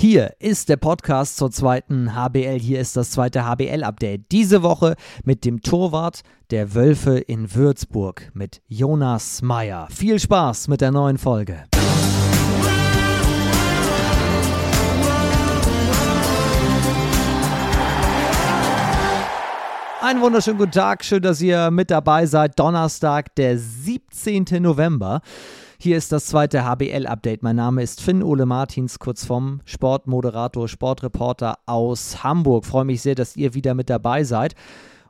Hier ist der Podcast zur zweiten HBL. Hier ist das zweite HBL-Update. Diese Woche mit dem Torwart der Wölfe in Würzburg, mit Jonas Meyer. Viel Spaß mit der neuen Folge. Einen wunderschönen guten Tag. Schön, dass ihr mit dabei seid. Donnerstag, der 17. November. Hier ist das zweite HBL-Update. Mein Name ist Finn Ole Martins, kurz vom Sportmoderator, Sportreporter aus Hamburg. Freue mich sehr, dass ihr wieder mit dabei seid.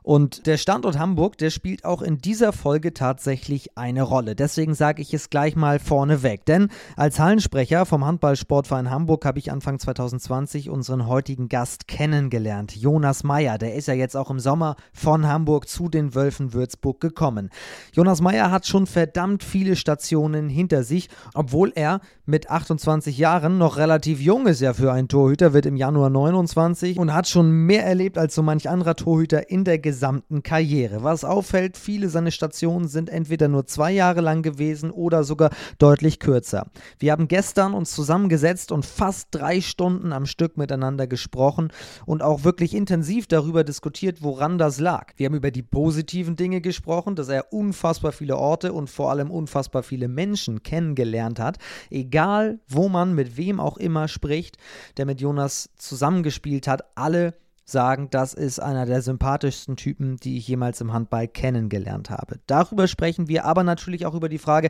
Und der Standort Hamburg, der spielt auch in dieser Folge tatsächlich eine Rolle. Deswegen sage ich es gleich mal vorneweg. Denn als Hallensprecher vom Handballsportverein Hamburg habe ich Anfang 2020 unseren heutigen Gast kennengelernt. Jonas Meyer, der ist ja jetzt auch im Sommer von Hamburg zu den Wölfen Würzburg gekommen. Jonas Meyer hat schon verdammt viele Stationen hinter sich, obwohl er mit 28 Jahren noch relativ jung ist ja für einen Torhüter, wird im Januar 29 und hat schon mehr erlebt als so manch anderer Torhüter in der gesamten Karriere. Was auffällt, viele seiner Stationen sind entweder nur zwei Jahre lang gewesen oder sogar deutlich kürzer. Wir haben gestern uns zusammengesetzt und fast drei Stunden am Stück miteinander gesprochen und auch wirklich intensiv darüber diskutiert, woran das lag. Wir haben über die positiven Dinge gesprochen, dass er unfassbar viele Orte und vor allem unfassbar viele Menschen kennengelernt hat, egal wo man mit wem auch immer spricht, der mit Jonas zusammengespielt hat, alle sagen, das ist einer der sympathischsten Typen, die ich jemals im Handball kennengelernt habe. Darüber sprechen wir aber natürlich auch über die Frage,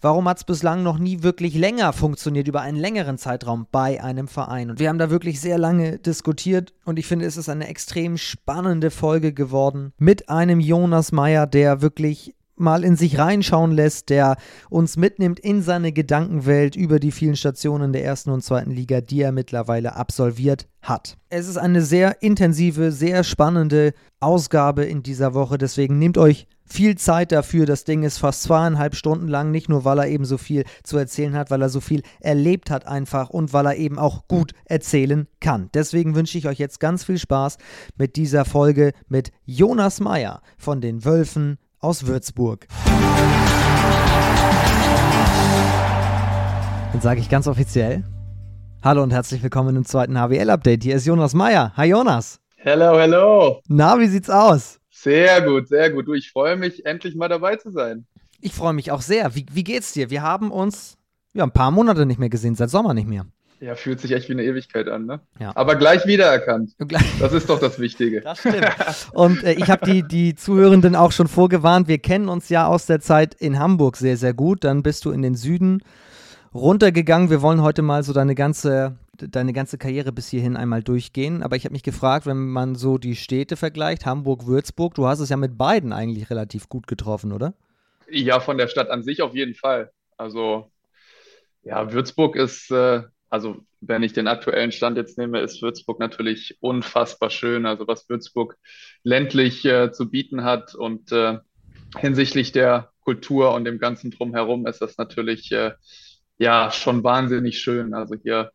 warum hat es bislang noch nie wirklich länger funktioniert, über einen längeren Zeitraum bei einem Verein. Und wir haben da wirklich sehr lange diskutiert und ich finde, es ist eine extrem spannende Folge geworden mit einem Jonas Meyer, der wirklich mal in sich reinschauen lässt, der uns mitnimmt in seine Gedankenwelt über die vielen Stationen der ersten und zweiten Liga, die er mittlerweile absolviert hat. Es ist eine sehr intensive, sehr spannende Ausgabe in dieser Woche, deswegen nehmt euch viel Zeit dafür. Das Ding ist fast zweieinhalb Stunden lang, nicht nur weil er eben so viel zu erzählen hat, weil er so viel erlebt hat einfach und weil er eben auch gut erzählen kann. Deswegen wünsche ich euch jetzt ganz viel Spaß mit dieser Folge mit Jonas Meyer von den Wölfen aus Würzburg. Dann sage ich ganz offiziell: Hallo und herzlich willkommen im zweiten HWL-Update. Hier ist Jonas Meyer. Hi Jonas. Hello, hello. Na, wie sieht's aus? Sehr gut, sehr gut. Du, ich freue mich, endlich mal dabei zu sein. Ich freue mich auch sehr. Wie, wie geht's dir? Wir haben uns ja, ein paar Monate nicht mehr gesehen, seit Sommer nicht mehr. Ja, fühlt sich echt wie eine Ewigkeit an, ne? Ja. Aber gleich wiedererkannt. Das ist doch das Wichtige. Das stimmt. Und äh, ich habe die, die Zuhörenden auch schon vorgewarnt. Wir kennen uns ja aus der Zeit in Hamburg sehr, sehr gut. Dann bist du in den Süden runtergegangen. Wir wollen heute mal so deine ganze, deine ganze Karriere bis hierhin einmal durchgehen. Aber ich habe mich gefragt, wenn man so die Städte vergleicht, Hamburg, Würzburg, du hast es ja mit beiden eigentlich relativ gut getroffen, oder? Ja, von der Stadt an sich auf jeden Fall. Also, ja, Würzburg ist. Äh also wenn ich den aktuellen Stand jetzt nehme, ist Würzburg natürlich unfassbar schön. Also was Würzburg ländlich äh, zu bieten hat und äh, hinsichtlich der Kultur und dem ganzen drumherum ist das natürlich äh, ja schon wahnsinnig schön. Also hier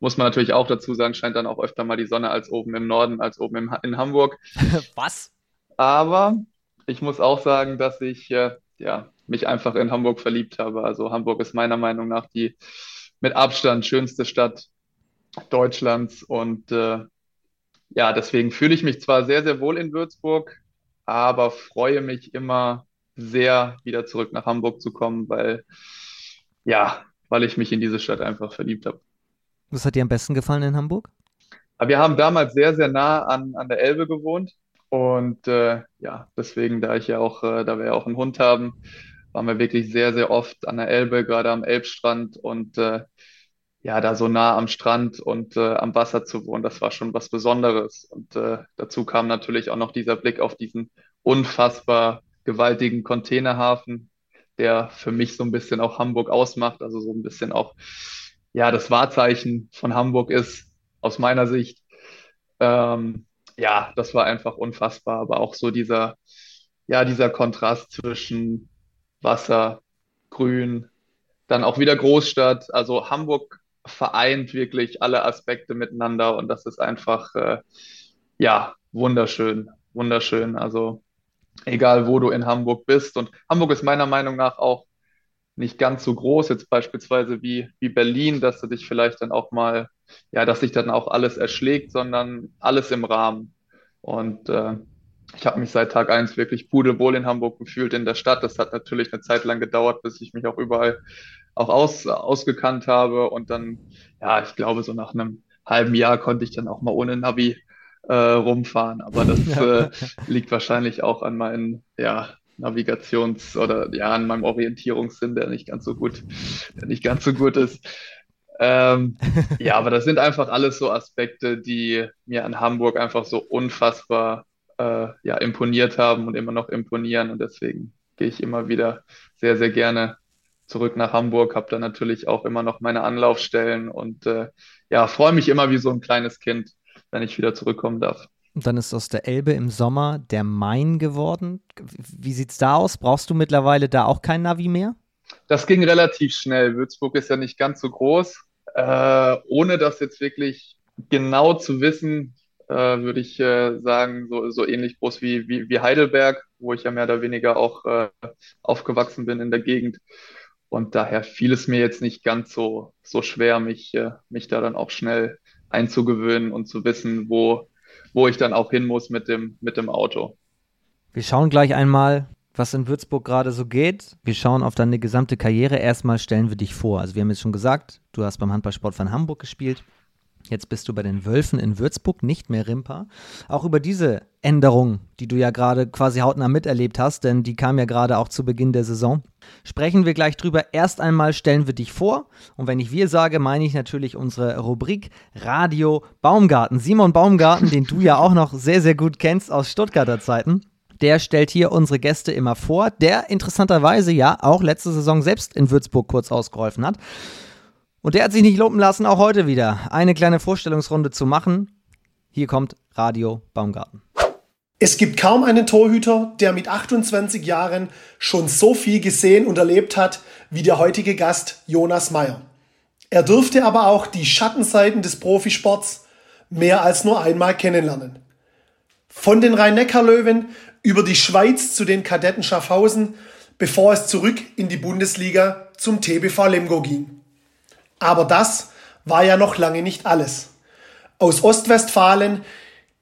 muss man natürlich auch dazu sagen, scheint dann auch öfter mal die Sonne als oben im Norden, als oben im, in Hamburg. Was? Aber ich muss auch sagen, dass ich äh, ja, mich einfach in Hamburg verliebt habe. Also Hamburg ist meiner Meinung nach die mit Abstand schönste Stadt Deutschlands. Und äh, ja, deswegen fühle ich mich zwar sehr, sehr wohl in Würzburg, aber freue mich immer sehr, wieder zurück nach Hamburg zu kommen, weil ja, weil ich mich in diese Stadt einfach verliebt habe. Was hat dir am besten gefallen in Hamburg? wir haben damals sehr, sehr nah an, an der Elbe gewohnt. Und äh, ja, deswegen, da ich ja auch, äh, da wir ja auch einen Hund haben, waren wir wirklich sehr, sehr oft an der Elbe, gerade am Elbstrand und äh, ja, da so nah am Strand und äh, am Wasser zu wohnen, das war schon was Besonderes. Und äh, dazu kam natürlich auch noch dieser Blick auf diesen unfassbar gewaltigen Containerhafen, der für mich so ein bisschen auch Hamburg ausmacht, also so ein bisschen auch ja das Wahrzeichen von Hamburg ist aus meiner Sicht. Ähm, ja, das war einfach unfassbar, aber auch so dieser ja dieser Kontrast zwischen Wasser, Grün, dann auch wieder Großstadt. Also Hamburg vereint wirklich alle Aspekte miteinander und das ist einfach, äh, ja, wunderschön, wunderschön. Also egal, wo du in Hamburg bist. Und Hamburg ist meiner Meinung nach auch nicht ganz so groß, jetzt beispielsweise wie, wie Berlin, dass du dich vielleicht dann auch mal, ja, dass sich dann auch alles erschlägt, sondern alles im Rahmen. Und äh, ich habe mich seit Tag eins wirklich pudelwohl in Hamburg gefühlt in der Stadt. Das hat natürlich eine Zeit lang gedauert, bis ich mich auch überall auch aus, ausgekannt habe. Und dann, ja, ich glaube, so nach einem halben Jahr konnte ich dann auch mal ohne Navi äh, rumfahren. Aber das ja. äh, liegt wahrscheinlich auch an meinen, ja, Navigations- oder ja, an meinem Orientierungssinn, der nicht ganz so gut, der nicht ganz so gut ist. Ähm, ja, aber das sind einfach alles so Aspekte, die mir an Hamburg einfach so unfassbar äh, ja, imponiert haben und immer noch imponieren. Und deswegen gehe ich immer wieder sehr, sehr gerne zurück nach Hamburg, habe da natürlich auch immer noch meine Anlaufstellen und äh, ja, freue mich immer wie so ein kleines Kind, wenn ich wieder zurückkommen darf. Und dann ist aus der Elbe im Sommer der Main geworden. Wie sieht es da aus? Brauchst du mittlerweile da auch kein Navi mehr? Das ging relativ schnell. Würzburg ist ja nicht ganz so groß. Äh, ohne das jetzt wirklich genau zu wissen, äh, würde ich äh, sagen, so, so ähnlich groß wie, wie, wie Heidelberg, wo ich ja mehr oder weniger auch äh, aufgewachsen bin in der Gegend. Und daher fiel es mir jetzt nicht ganz so, so schwer, mich, äh, mich da dann auch schnell einzugewöhnen und zu wissen, wo, wo ich dann auch hin muss mit dem, mit dem Auto. Wir schauen gleich einmal, was in Würzburg gerade so geht. Wir schauen auf deine gesamte Karriere. Erstmal stellen wir dich vor. Also wir haben jetzt schon gesagt, du hast beim Handballsport von Hamburg gespielt. Jetzt bist du bei den Wölfen in Würzburg, nicht mehr Rimpa. Auch über diese Änderung, die du ja gerade quasi hautnah miterlebt hast, denn die kam ja gerade auch zu Beginn der Saison, sprechen wir gleich drüber. Erst einmal stellen wir dich vor. Und wenn ich wir sage, meine ich natürlich unsere Rubrik Radio Baumgarten. Simon Baumgarten, den du ja auch noch sehr, sehr gut kennst aus Stuttgarter Zeiten. Der stellt hier unsere Gäste immer vor, der interessanterweise ja auch letzte Saison selbst in Würzburg kurz ausgeholfen hat. Und der hat sich nicht lumpen lassen, auch heute wieder eine kleine Vorstellungsrunde zu machen. Hier kommt Radio Baumgarten. Es gibt kaum einen Torhüter, der mit 28 Jahren schon so viel gesehen und erlebt hat wie der heutige Gast Jonas Meyer. Er dürfte aber auch die Schattenseiten des Profisports mehr als nur einmal kennenlernen. Von den Rhein-Neckar-Löwen über die Schweiz zu den Kadetten Schaffhausen, bevor es zurück in die Bundesliga zum TBV Lemgo ging. Aber das war ja noch lange nicht alles. Aus Ostwestfalen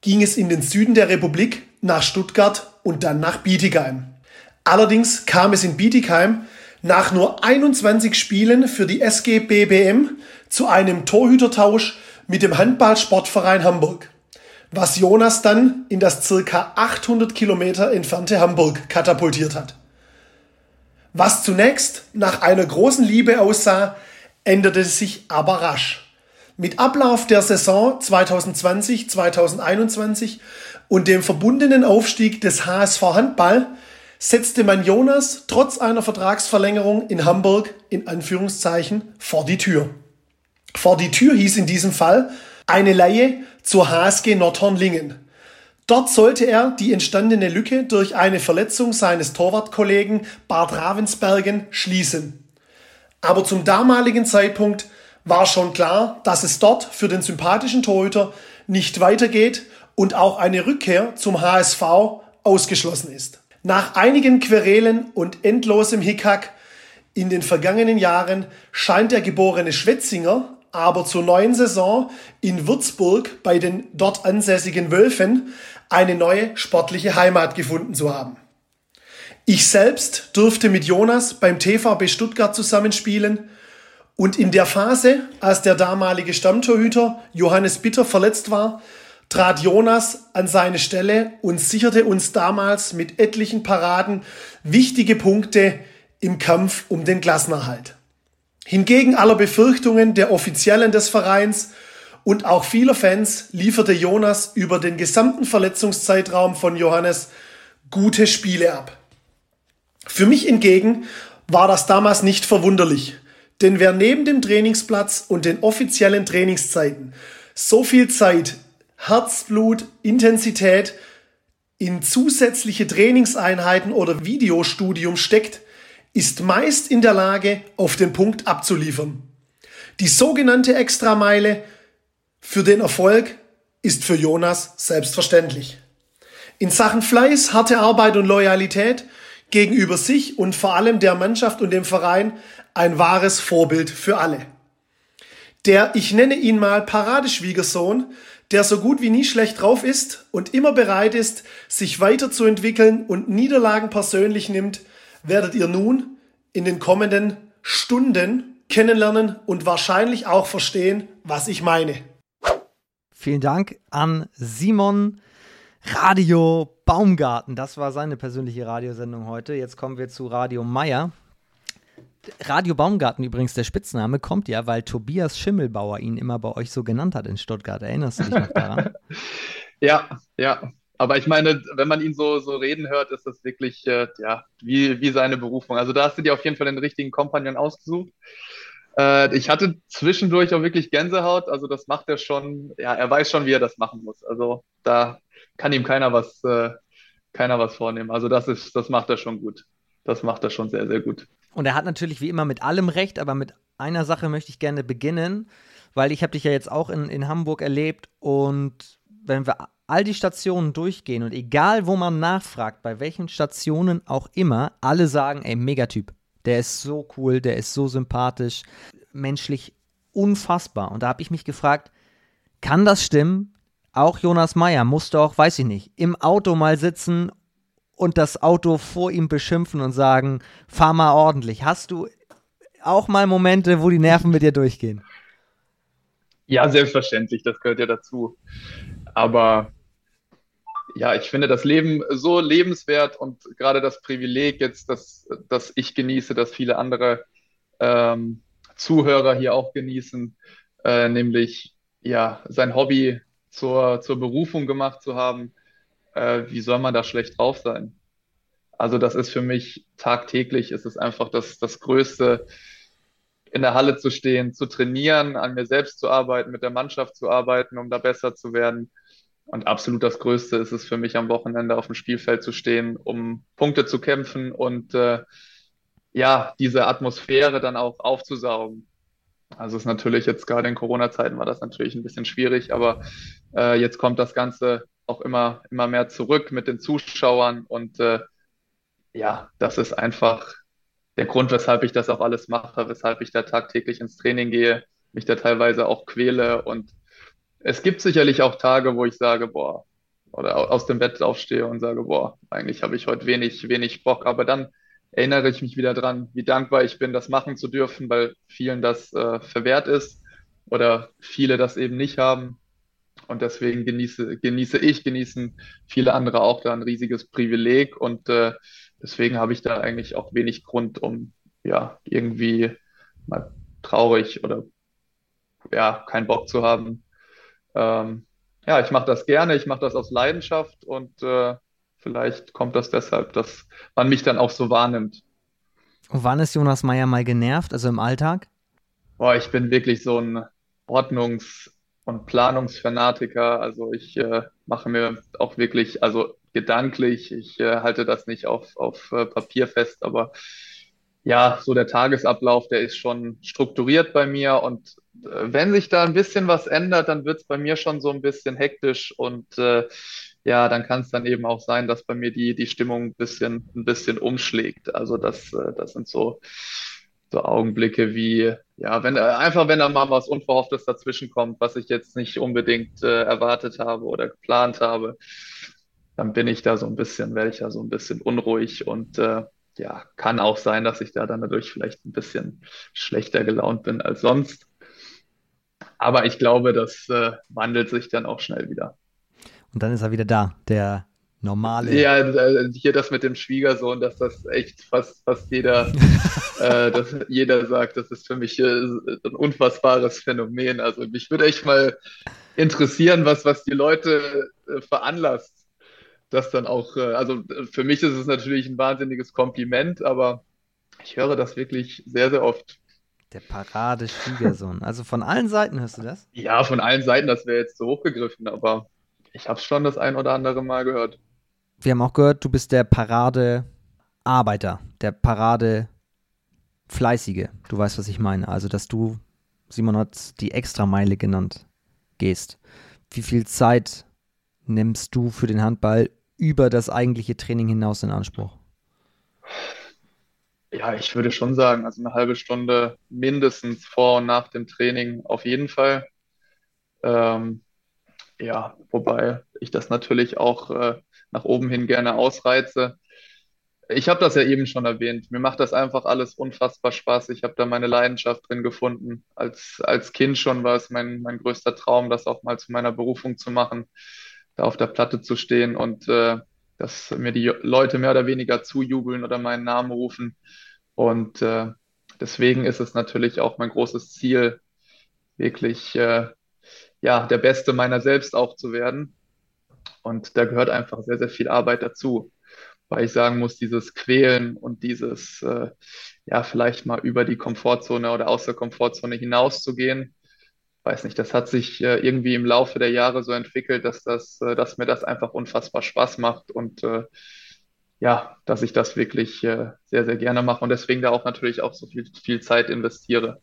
ging es in den Süden der Republik nach Stuttgart und dann nach Bietigheim. Allerdings kam es in Bietigheim nach nur 21 Spielen für die SG BBM zu einem Torhütertausch mit dem Handballsportverein Hamburg, was Jonas dann in das circa 800 Kilometer entfernte Hamburg katapultiert hat. Was zunächst nach einer großen Liebe aussah, änderte sich aber rasch. Mit Ablauf der Saison 2020-2021 und dem verbundenen Aufstieg des HSV Handball setzte man Jonas trotz einer Vertragsverlängerung in Hamburg in Anführungszeichen vor die Tür. Vor die Tür hieß in diesem Fall eine Laie zur HSG Nordhornlingen. Dort sollte er die entstandene Lücke durch eine Verletzung seines Torwartkollegen Bart Ravensbergen schließen. Aber zum damaligen Zeitpunkt war schon klar, dass es dort für den sympathischen Torhüter nicht weitergeht und auch eine Rückkehr zum HSV ausgeschlossen ist. Nach einigen Querelen und endlosem Hickhack in den vergangenen Jahren scheint der geborene Schwetzinger aber zur neuen Saison in Würzburg bei den dort ansässigen Wölfen eine neue sportliche Heimat gefunden zu haben. Ich selbst durfte mit Jonas beim TVB Stuttgart zusammenspielen und in der Phase, als der damalige Stammtorhüter Johannes Bitter verletzt war, trat Jonas an seine Stelle und sicherte uns damals mit etlichen Paraden wichtige Punkte im Kampf um den Klassenerhalt. Hingegen aller Befürchtungen der Offiziellen des Vereins und auch vieler Fans lieferte Jonas über den gesamten Verletzungszeitraum von Johannes gute Spiele ab. Für mich hingegen war das damals nicht verwunderlich, denn wer neben dem Trainingsplatz und den offiziellen Trainingszeiten so viel Zeit, Herzblut, Intensität in zusätzliche Trainingseinheiten oder Videostudium steckt, ist meist in der Lage, auf den Punkt abzuliefern. Die sogenannte Extrameile für den Erfolg ist für Jonas selbstverständlich. In Sachen Fleiß, harte Arbeit und Loyalität gegenüber sich und vor allem der Mannschaft und dem Verein ein wahres Vorbild für alle. Der, ich nenne ihn mal Paradeschwiegersohn, der so gut wie nie schlecht drauf ist und immer bereit ist, sich weiterzuentwickeln und Niederlagen persönlich nimmt, werdet ihr nun in den kommenden Stunden kennenlernen und wahrscheinlich auch verstehen, was ich meine. Vielen Dank an Simon Radio Baumgarten. Das war seine persönliche Radiosendung heute. Jetzt kommen wir zu Radio Meier. Radio Baumgarten übrigens, der Spitzname kommt ja, weil Tobias Schimmelbauer ihn immer bei euch so genannt hat in Stuttgart. Erinnerst du dich noch daran? ja, ja. Aber ich meine, wenn man ihn so, so reden hört, ist das wirklich äh, ja, wie, wie seine Berufung. Also da hast du dir auf jeden Fall den richtigen Kompagnon ausgesucht. Äh, ich hatte zwischendurch auch wirklich Gänsehaut. Also das macht er schon, ja, er weiß schon, wie er das machen muss. Also da kann ihm keiner was, äh, keiner was vornehmen. Also das ist, das macht er schon gut. Das macht er schon sehr, sehr gut. Und er hat natürlich wie immer mit allem recht, aber mit einer Sache möchte ich gerne beginnen, weil ich habe dich ja jetzt auch in, in Hamburg erlebt und wenn wir all die Stationen durchgehen und egal wo man nachfragt, bei welchen Stationen auch immer, alle sagen, ey, Megatyp. Der ist so cool, der ist so sympathisch, menschlich unfassbar. Und da habe ich mich gefragt, kann das stimmen? Auch Jonas Meyer musste auch, weiß ich nicht, im Auto mal sitzen und das Auto vor ihm beschimpfen und sagen, fahr mal ordentlich. Hast du auch mal Momente, wo die Nerven mit dir durchgehen? Ja, selbstverständlich, das gehört ja dazu. Aber ja, ich finde das Leben so lebenswert und gerade das Privileg jetzt, dass, dass ich genieße, dass viele andere ähm, Zuhörer hier auch genießen, äh, nämlich ja, sein Hobby zur, zur Berufung gemacht zu haben, äh, wie soll man da schlecht drauf sein? Also das ist für mich tagtäglich, ist es einfach das, das Größte, in der Halle zu stehen, zu trainieren, an mir selbst zu arbeiten, mit der Mannschaft zu arbeiten, um da besser zu werden. Und absolut das Größte ist es für mich am Wochenende auf dem Spielfeld zu stehen, um Punkte zu kämpfen und äh, ja, diese Atmosphäre dann auch aufzusaugen. Also es ist natürlich jetzt gerade in Corona-Zeiten war das natürlich ein bisschen schwierig, aber äh, jetzt kommt das Ganze auch immer, immer mehr zurück mit den Zuschauern und äh, ja, das ist einfach der Grund, weshalb ich das auch alles mache, weshalb ich da tagtäglich ins Training gehe, mich da teilweise auch quäle und es gibt sicherlich auch Tage, wo ich sage, boah, oder aus dem Bett aufstehe und sage, boah, eigentlich habe ich heute wenig, wenig Bock, aber dann erinnere ich mich wieder dran, wie dankbar ich bin, das machen zu dürfen, weil vielen das äh, verwehrt ist oder viele das eben nicht haben. Und deswegen genieße, genieße ich, genießen viele andere auch da ein riesiges Privileg. Und äh, deswegen habe ich da eigentlich auch wenig Grund, um ja irgendwie mal traurig oder ja, keinen Bock zu haben. Ähm, ja, ich mache das gerne, ich mache das aus Leidenschaft und äh, vielleicht kommt das deshalb, dass man mich dann auch so wahrnimmt. Und wann ist Jonas Meyer mal genervt, also im Alltag? Boah, ich bin wirklich so ein Ordnungs- und Planungsfanatiker. Also ich äh, mache mir auch wirklich, also gedanklich, ich äh, halte das nicht auf, auf äh, Papier fest, aber ja, so der Tagesablauf, der ist schon strukturiert bei mir und äh, wenn sich da ein bisschen was ändert, dann wird es bei mir schon so ein bisschen hektisch und äh, ja, dann kann es dann eben auch sein, dass bei mir die, die Stimmung ein bisschen, ein bisschen umschlägt. Also das, äh, das sind so, so Augenblicke wie, ja, wenn einfach wenn da mal was Unverhofftes dazwischen kommt, was ich jetzt nicht unbedingt äh, erwartet habe oder geplant habe, dann bin ich da so ein bisschen, werde ich da so ein bisschen unruhig und äh, ja, kann auch sein, dass ich da dann dadurch vielleicht ein bisschen schlechter gelaunt bin als sonst. Aber ich glaube, das äh, wandelt sich dann auch schnell wieder. Und dann ist er wieder da, der normale. Ja, äh, hier das mit dem Schwiegersohn, dass das echt fast, fast jeder, äh, dass jeder sagt, das ist für mich äh, ein unfassbares Phänomen. Also mich würde echt mal interessieren, was, was die Leute äh, veranlasst, das dann auch, äh, also für mich ist es natürlich ein wahnsinniges Kompliment, aber ich höre das wirklich sehr, sehr oft. Der Parade-Schwiegersohn. Also von allen Seiten hörst du das? Ja, von allen Seiten, das wäre jetzt so hochgegriffen, aber ich habe es schon das ein oder andere Mal gehört. Wir haben auch gehört, du bist der Parade-Arbeiter, der Parade-Fleißige. Du weißt, was ich meine. Also, dass du, Simon hat die Extrameile genannt, gehst. Wie viel Zeit nimmst du für den Handball über das eigentliche Training hinaus in Anspruch? Ja, ich würde schon sagen, also eine halbe Stunde mindestens vor und nach dem Training auf jeden Fall. Ähm, ja, wobei ich das natürlich auch äh, nach oben hin gerne ausreize. Ich habe das ja eben schon erwähnt. Mir macht das einfach alles unfassbar Spaß. Ich habe da meine Leidenschaft drin gefunden. Als, als Kind schon war es mein, mein größter Traum, das auch mal zu meiner Berufung zu machen, da auf der Platte zu stehen und äh, dass mir die Leute mehr oder weniger zujubeln oder meinen Namen rufen. Und äh, deswegen ist es natürlich auch mein großes Ziel, wirklich äh, ja, der Beste meiner selbst auch zu werden. Und da gehört einfach sehr, sehr viel Arbeit dazu. Weil ich sagen muss, dieses Quälen und dieses, äh, ja, vielleicht mal über die Komfortzone oder aus der Komfortzone hinauszugehen, weiß nicht, das hat sich äh, irgendwie im Laufe der Jahre so entwickelt, dass das, äh, dass mir das einfach unfassbar Spaß macht und äh, ja, dass ich das wirklich äh, sehr, sehr gerne mache und deswegen da auch natürlich auch so viel, viel Zeit investiere.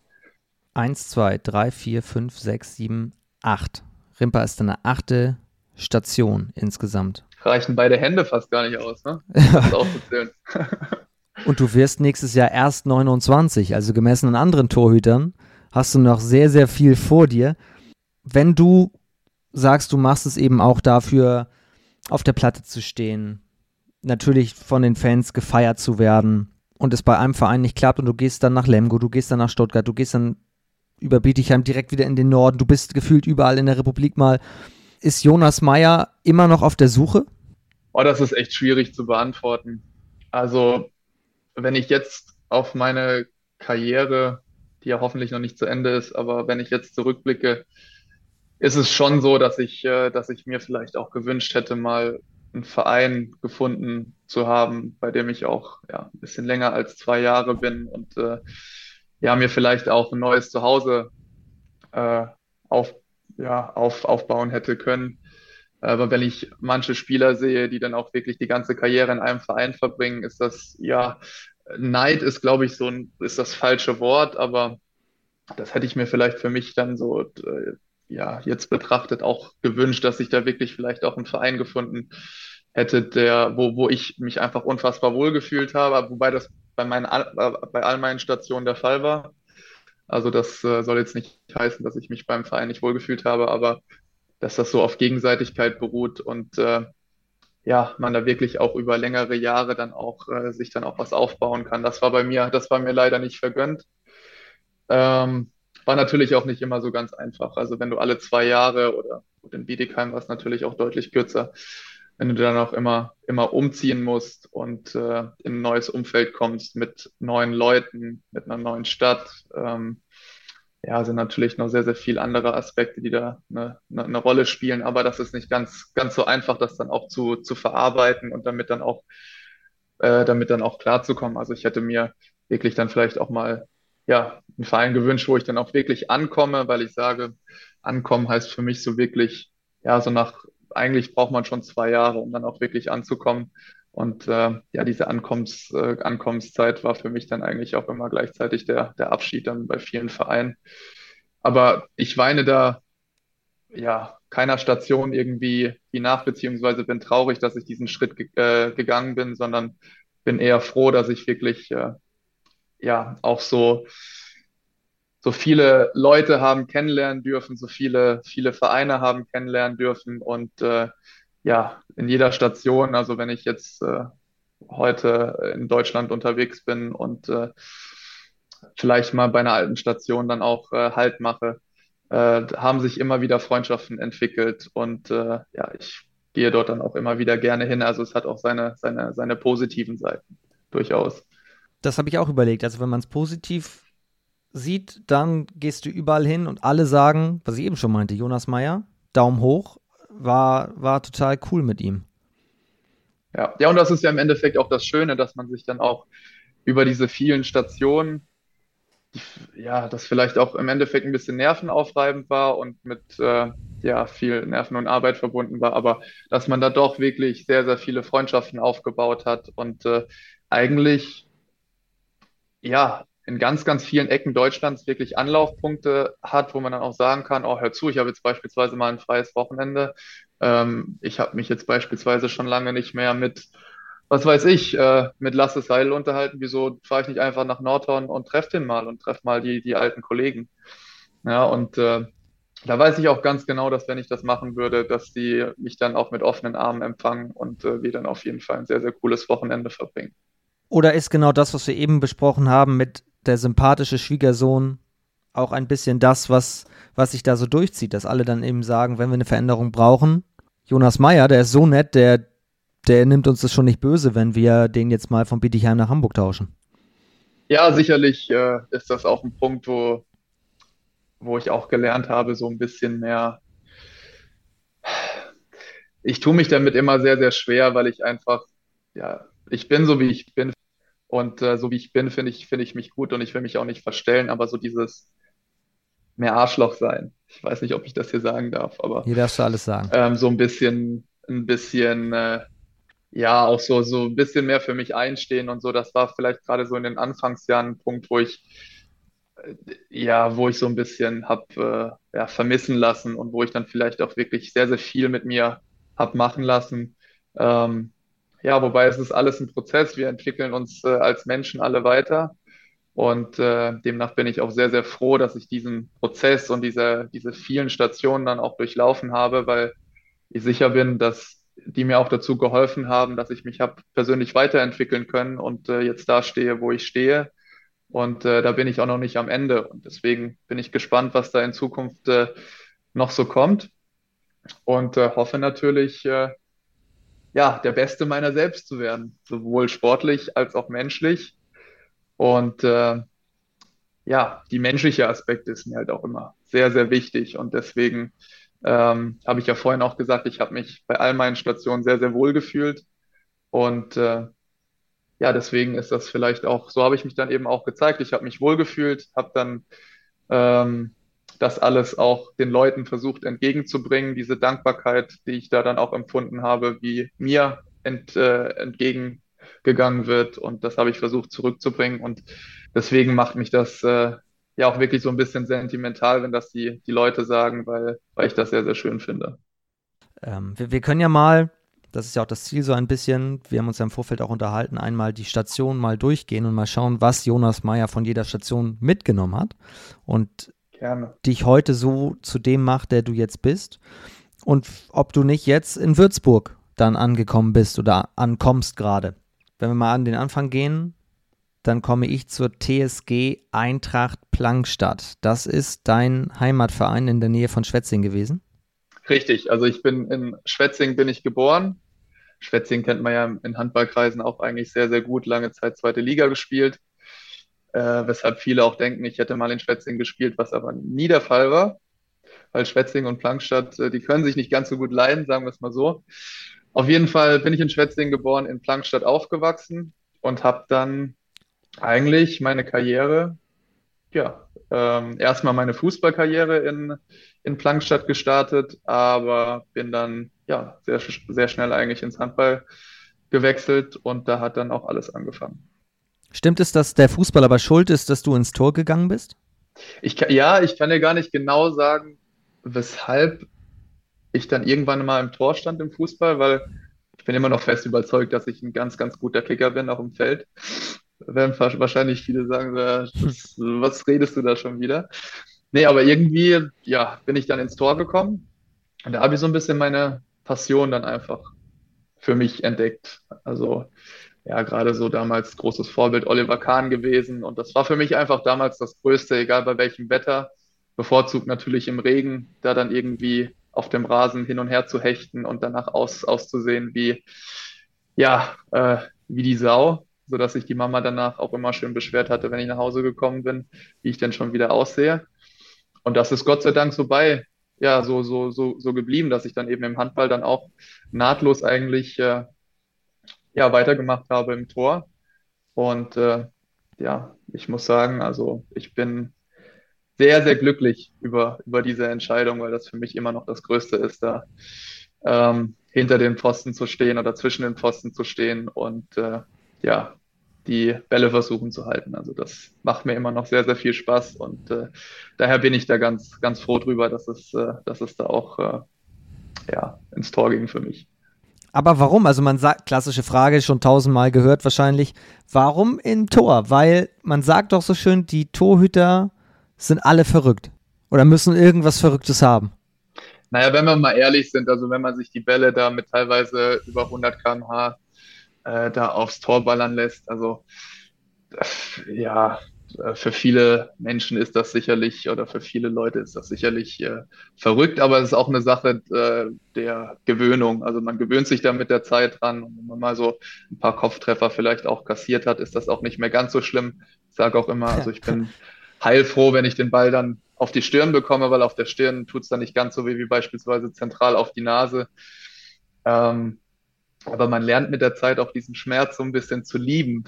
Eins, zwei, drei, vier, fünf, sechs, sieben, acht. Rimpa ist eine achte Station insgesamt. Reichen beide Hände fast gar nicht aus, ne? Das aufzuzählen. Und du wirst nächstes Jahr erst 29, also gemessen an anderen Torhütern, hast du noch sehr, sehr viel vor dir. Wenn du sagst, du machst es eben auch dafür, auf der Platte zu stehen, natürlich von den Fans gefeiert zu werden und es bei einem Verein nicht klappt und du gehst dann nach Lemgo, du gehst dann nach Stuttgart, du gehst dann über Bietigheim direkt wieder in den Norden, du bist gefühlt überall in der Republik mal. Ist Jonas Meyer immer noch auf der Suche? Oh, das ist echt schwierig zu beantworten. Also, wenn ich jetzt auf meine Karriere, die ja hoffentlich noch nicht zu Ende ist, aber wenn ich jetzt zurückblicke, ist es schon so, dass ich, äh, dass ich mir vielleicht auch gewünscht hätte, mal einen Verein gefunden zu haben, bei dem ich auch ja, ein bisschen länger als zwei Jahre bin und äh, ja, mir vielleicht auch ein neues Zuhause äh, auf, ja, auf, aufbauen hätte können. Aber wenn ich manche Spieler sehe, die dann auch wirklich die ganze Karriere in einem Verein verbringen, ist das, ja, Neid ist, glaube ich, so ein, ist das falsche Wort, aber das hätte ich mir vielleicht für mich dann so, äh, ja, jetzt betrachtet auch gewünscht, dass ich da wirklich vielleicht auch einen Verein gefunden hätte, der, wo, wo ich mich einfach unfassbar wohl gefühlt habe, wobei das bei meinen, bei all meinen Stationen der Fall war. Also das äh, soll jetzt nicht heißen, dass ich mich beim Verein nicht wohlgefühlt habe, aber dass das so auf Gegenseitigkeit beruht und äh, ja, man da wirklich auch über längere Jahre dann auch äh, sich dann auch was aufbauen kann. Das war bei mir, das war mir leider nicht vergönnt. Ähm, war natürlich auch nicht immer so ganz einfach. Also wenn du alle zwei Jahre oder in Bietigheim war es natürlich auch deutlich kürzer, wenn du dann auch immer, immer umziehen musst und äh, in ein neues Umfeld kommst mit neuen Leuten, mit einer neuen Stadt, ähm, ja, sind natürlich noch sehr, sehr viele andere Aspekte, die da eine, eine, Rolle spielen. Aber das ist nicht ganz, ganz so einfach, das dann auch zu, zu verarbeiten und damit dann auch, äh, damit dann auch klarzukommen. Also ich hätte mir wirklich dann vielleicht auch mal, ja, einen Verein gewünscht, wo ich dann auch wirklich ankomme, weil ich sage, ankommen heißt für mich so wirklich, ja, so nach, eigentlich braucht man schon zwei Jahre, um dann auch wirklich anzukommen. Und äh, ja, diese Ankommens, äh, Ankommenszeit war für mich dann eigentlich auch immer gleichzeitig der, der Abschied dann bei vielen Vereinen. Aber ich weine da ja keiner Station irgendwie wie nach, beziehungsweise bin traurig, dass ich diesen Schritt ge äh, gegangen bin, sondern bin eher froh, dass ich wirklich äh, ja auch so so viele Leute haben kennenlernen dürfen, so viele viele Vereine haben kennenlernen dürfen und äh, ja, in jeder Station, also wenn ich jetzt äh, heute in Deutschland unterwegs bin und äh, vielleicht mal bei einer alten Station dann auch äh, Halt mache, äh, haben sich immer wieder Freundschaften entwickelt und äh, ja, ich gehe dort dann auch immer wieder gerne hin. Also es hat auch seine, seine, seine positiven Seiten, durchaus. Das habe ich auch überlegt. Also wenn man es positiv sieht, dann gehst du überall hin und alle sagen, was ich eben schon meinte, Jonas Meyer, Daumen hoch, war, war total cool mit ihm. Ja. ja, und das ist ja im Endeffekt auch das Schöne, dass man sich dann auch über diese vielen Stationen, die, ja, das vielleicht auch im Endeffekt ein bisschen nervenaufreibend war und mit äh, ja, viel Nerven und Arbeit verbunden war, aber dass man da doch wirklich sehr, sehr viele Freundschaften aufgebaut hat und äh, eigentlich ja in ganz, ganz vielen Ecken Deutschlands wirklich Anlaufpunkte hat, wo man dann auch sagen kann, oh, hör zu, ich habe jetzt beispielsweise mal ein freies Wochenende. Ähm, ich habe mich jetzt beispielsweise schon lange nicht mehr mit was weiß ich, äh, mit Lasse Seidel unterhalten, wieso fahre ich nicht einfach nach Nordhorn und treffe den mal und treffe mal die, die alten Kollegen. Ja, und äh, da weiß ich auch ganz genau, dass wenn ich das machen würde, dass die mich dann auch mit offenen Armen empfangen und äh, wir dann auf jeden Fall ein sehr, sehr cooles Wochenende verbringen. Oder ist genau das, was wir eben besprochen haben mit der sympathische Schwiegersohn auch ein bisschen das, was, was sich da so durchzieht, dass alle dann eben sagen, wenn wir eine Veränderung brauchen, Jonas Meyer, der ist so nett, der, der nimmt uns das schon nicht böse, wenn wir den jetzt mal von Bietigheim nach Hamburg tauschen. Ja, sicherlich äh, ist das auch ein Punkt, wo, wo ich auch gelernt habe, so ein bisschen mehr. Ich tue mich damit immer sehr, sehr schwer, weil ich einfach, ja, ich bin so, wie ich bin. Und äh, so wie ich bin, finde ich, finde ich mich gut und ich will mich auch nicht verstellen, aber so dieses mehr Arschloch sein. Ich weiß nicht, ob ich das hier sagen darf, aber. Hier darfst du alles sagen. Ähm, so ein bisschen, ein bisschen, äh, ja, auch so, so ein bisschen mehr für mich einstehen und so. Das war vielleicht gerade so in den Anfangsjahren ein Punkt, wo ich, äh, ja, wo ich so ein bisschen habe äh, ja, vermissen lassen und wo ich dann vielleicht auch wirklich sehr, sehr viel mit mir habe machen lassen. Ähm, ja, wobei es ist alles ein Prozess. Wir entwickeln uns äh, als Menschen alle weiter. Und äh, demnach bin ich auch sehr, sehr froh, dass ich diesen Prozess und diese, diese vielen Stationen dann auch durchlaufen habe, weil ich sicher bin, dass die mir auch dazu geholfen haben, dass ich mich habe persönlich weiterentwickeln können und äh, jetzt da stehe, wo ich stehe. Und äh, da bin ich auch noch nicht am Ende. Und deswegen bin ich gespannt, was da in Zukunft äh, noch so kommt. Und äh, hoffe natürlich, äh, ja, der Beste meiner selbst zu werden, sowohl sportlich als auch menschlich. Und äh, ja, die menschliche Aspekte ist mir halt auch immer sehr, sehr wichtig. Und deswegen ähm, habe ich ja vorhin auch gesagt, ich habe mich bei all meinen Stationen sehr, sehr wohl gefühlt. Und äh, ja, deswegen ist das vielleicht auch, so habe ich mich dann eben auch gezeigt. Ich habe mich wohl gefühlt, habe dann ähm, das alles auch den Leuten versucht entgegenzubringen, diese Dankbarkeit, die ich da dann auch empfunden habe, wie mir ent, äh, entgegen gegangen wird. Und das habe ich versucht zurückzubringen. Und deswegen macht mich das äh, ja auch wirklich so ein bisschen sentimental, wenn das die, die Leute sagen, weil, weil ich das sehr, sehr schön finde. Ähm, wir, wir können ja mal, das ist ja auch das Ziel so ein bisschen, wir haben uns ja im Vorfeld auch unterhalten, einmal die Station mal durchgehen und mal schauen, was Jonas Meyer von jeder Station mitgenommen hat und Gerne. dich heute so zu dem macht, der du jetzt bist. Und ob du nicht jetzt in Würzburg dann angekommen bist oder ankommst gerade. Wenn wir mal an den Anfang gehen, dann komme ich zur TSG Eintracht Plankstadt. Das ist dein Heimatverein in der Nähe von Schwetzing gewesen? Richtig, also ich bin in Schwetzing bin ich geboren. Schwetzing kennt man ja in Handballkreisen auch eigentlich sehr, sehr gut, lange Zeit zweite Liga gespielt. Äh, weshalb viele auch denken, ich hätte mal in Schwetzing gespielt, was aber nie der Fall war. Weil Schwetzing und Plankstadt, äh, die können sich nicht ganz so gut leiden, sagen wir es mal so. Auf jeden Fall bin ich in Schwetzingen geboren, in Plankstadt aufgewachsen und habe dann eigentlich meine Karriere, ja, ähm, erstmal meine Fußballkarriere in, in Plankstadt gestartet, aber bin dann ja sehr, sehr schnell eigentlich ins Handball gewechselt und da hat dann auch alles angefangen. Stimmt es, dass der Fußball aber schuld ist, dass du ins Tor gegangen bist? Ich, ja, ich kann dir gar nicht genau sagen, weshalb ich dann irgendwann mal im Tor stand im Fußball, weil ich bin immer noch fest überzeugt, dass ich ein ganz, ganz guter Kicker bin, auch im Feld. Werden wahrscheinlich viele sagen, was redest du da schon wieder? Nee, aber irgendwie, ja, bin ich dann ins Tor gekommen. Und da habe ich so ein bisschen meine Passion dann einfach für mich entdeckt. Also, ja, gerade so damals großes Vorbild Oliver Kahn gewesen. Und das war für mich einfach damals das Größte, egal bei welchem Wetter. Bevorzugt natürlich im Regen, da dann irgendwie auf dem Rasen hin und her zu hechten und danach aus, auszusehen wie, ja, äh, wie die Sau, sodass sich die Mama danach auch immer schön beschwert hatte, wenn ich nach Hause gekommen bin, wie ich denn schon wieder aussehe. Und das ist Gott sei Dank so bei, ja, so, so, so, so geblieben, dass ich dann eben im Handball dann auch nahtlos eigentlich, äh, ja, weitergemacht habe im Tor. Und äh, ja, ich muss sagen, also ich bin sehr, sehr glücklich über, über diese Entscheidung, weil das für mich immer noch das Größte ist, da ähm, hinter den Pfosten zu stehen oder zwischen den Pfosten zu stehen und äh, ja, die Bälle versuchen zu halten. Also das macht mir immer noch sehr, sehr viel Spaß und äh, daher bin ich da ganz, ganz froh drüber, dass es, äh, dass es da auch äh, ja, ins Tor ging für mich. Aber warum? Also man sagt, klassische Frage, schon tausendmal gehört wahrscheinlich. Warum im Tor? Weil man sagt doch so schön, die Torhüter sind alle verrückt. Oder müssen irgendwas Verrücktes haben. Naja, wenn wir mal ehrlich sind, also wenn man sich die Bälle da mit teilweise über 100 km/h äh, da aufs Tor ballern lässt, also ja, für viele Menschen ist das sicherlich oder für viele Leute ist das sicherlich äh, verrückt, aber es ist auch eine Sache äh, der Gewöhnung. Also man gewöhnt sich da mit der Zeit dran und wenn man mal so ein paar Kopftreffer vielleicht auch kassiert hat, ist das auch nicht mehr ganz so schlimm. Ich sage auch immer, also ich bin heilfroh, wenn ich den Ball dann auf die Stirn bekomme, weil auf der Stirn tut es dann nicht ganz so weh wie beispielsweise zentral auf die Nase. Ähm, aber man lernt mit der Zeit auch diesen Schmerz so ein bisschen zu lieben.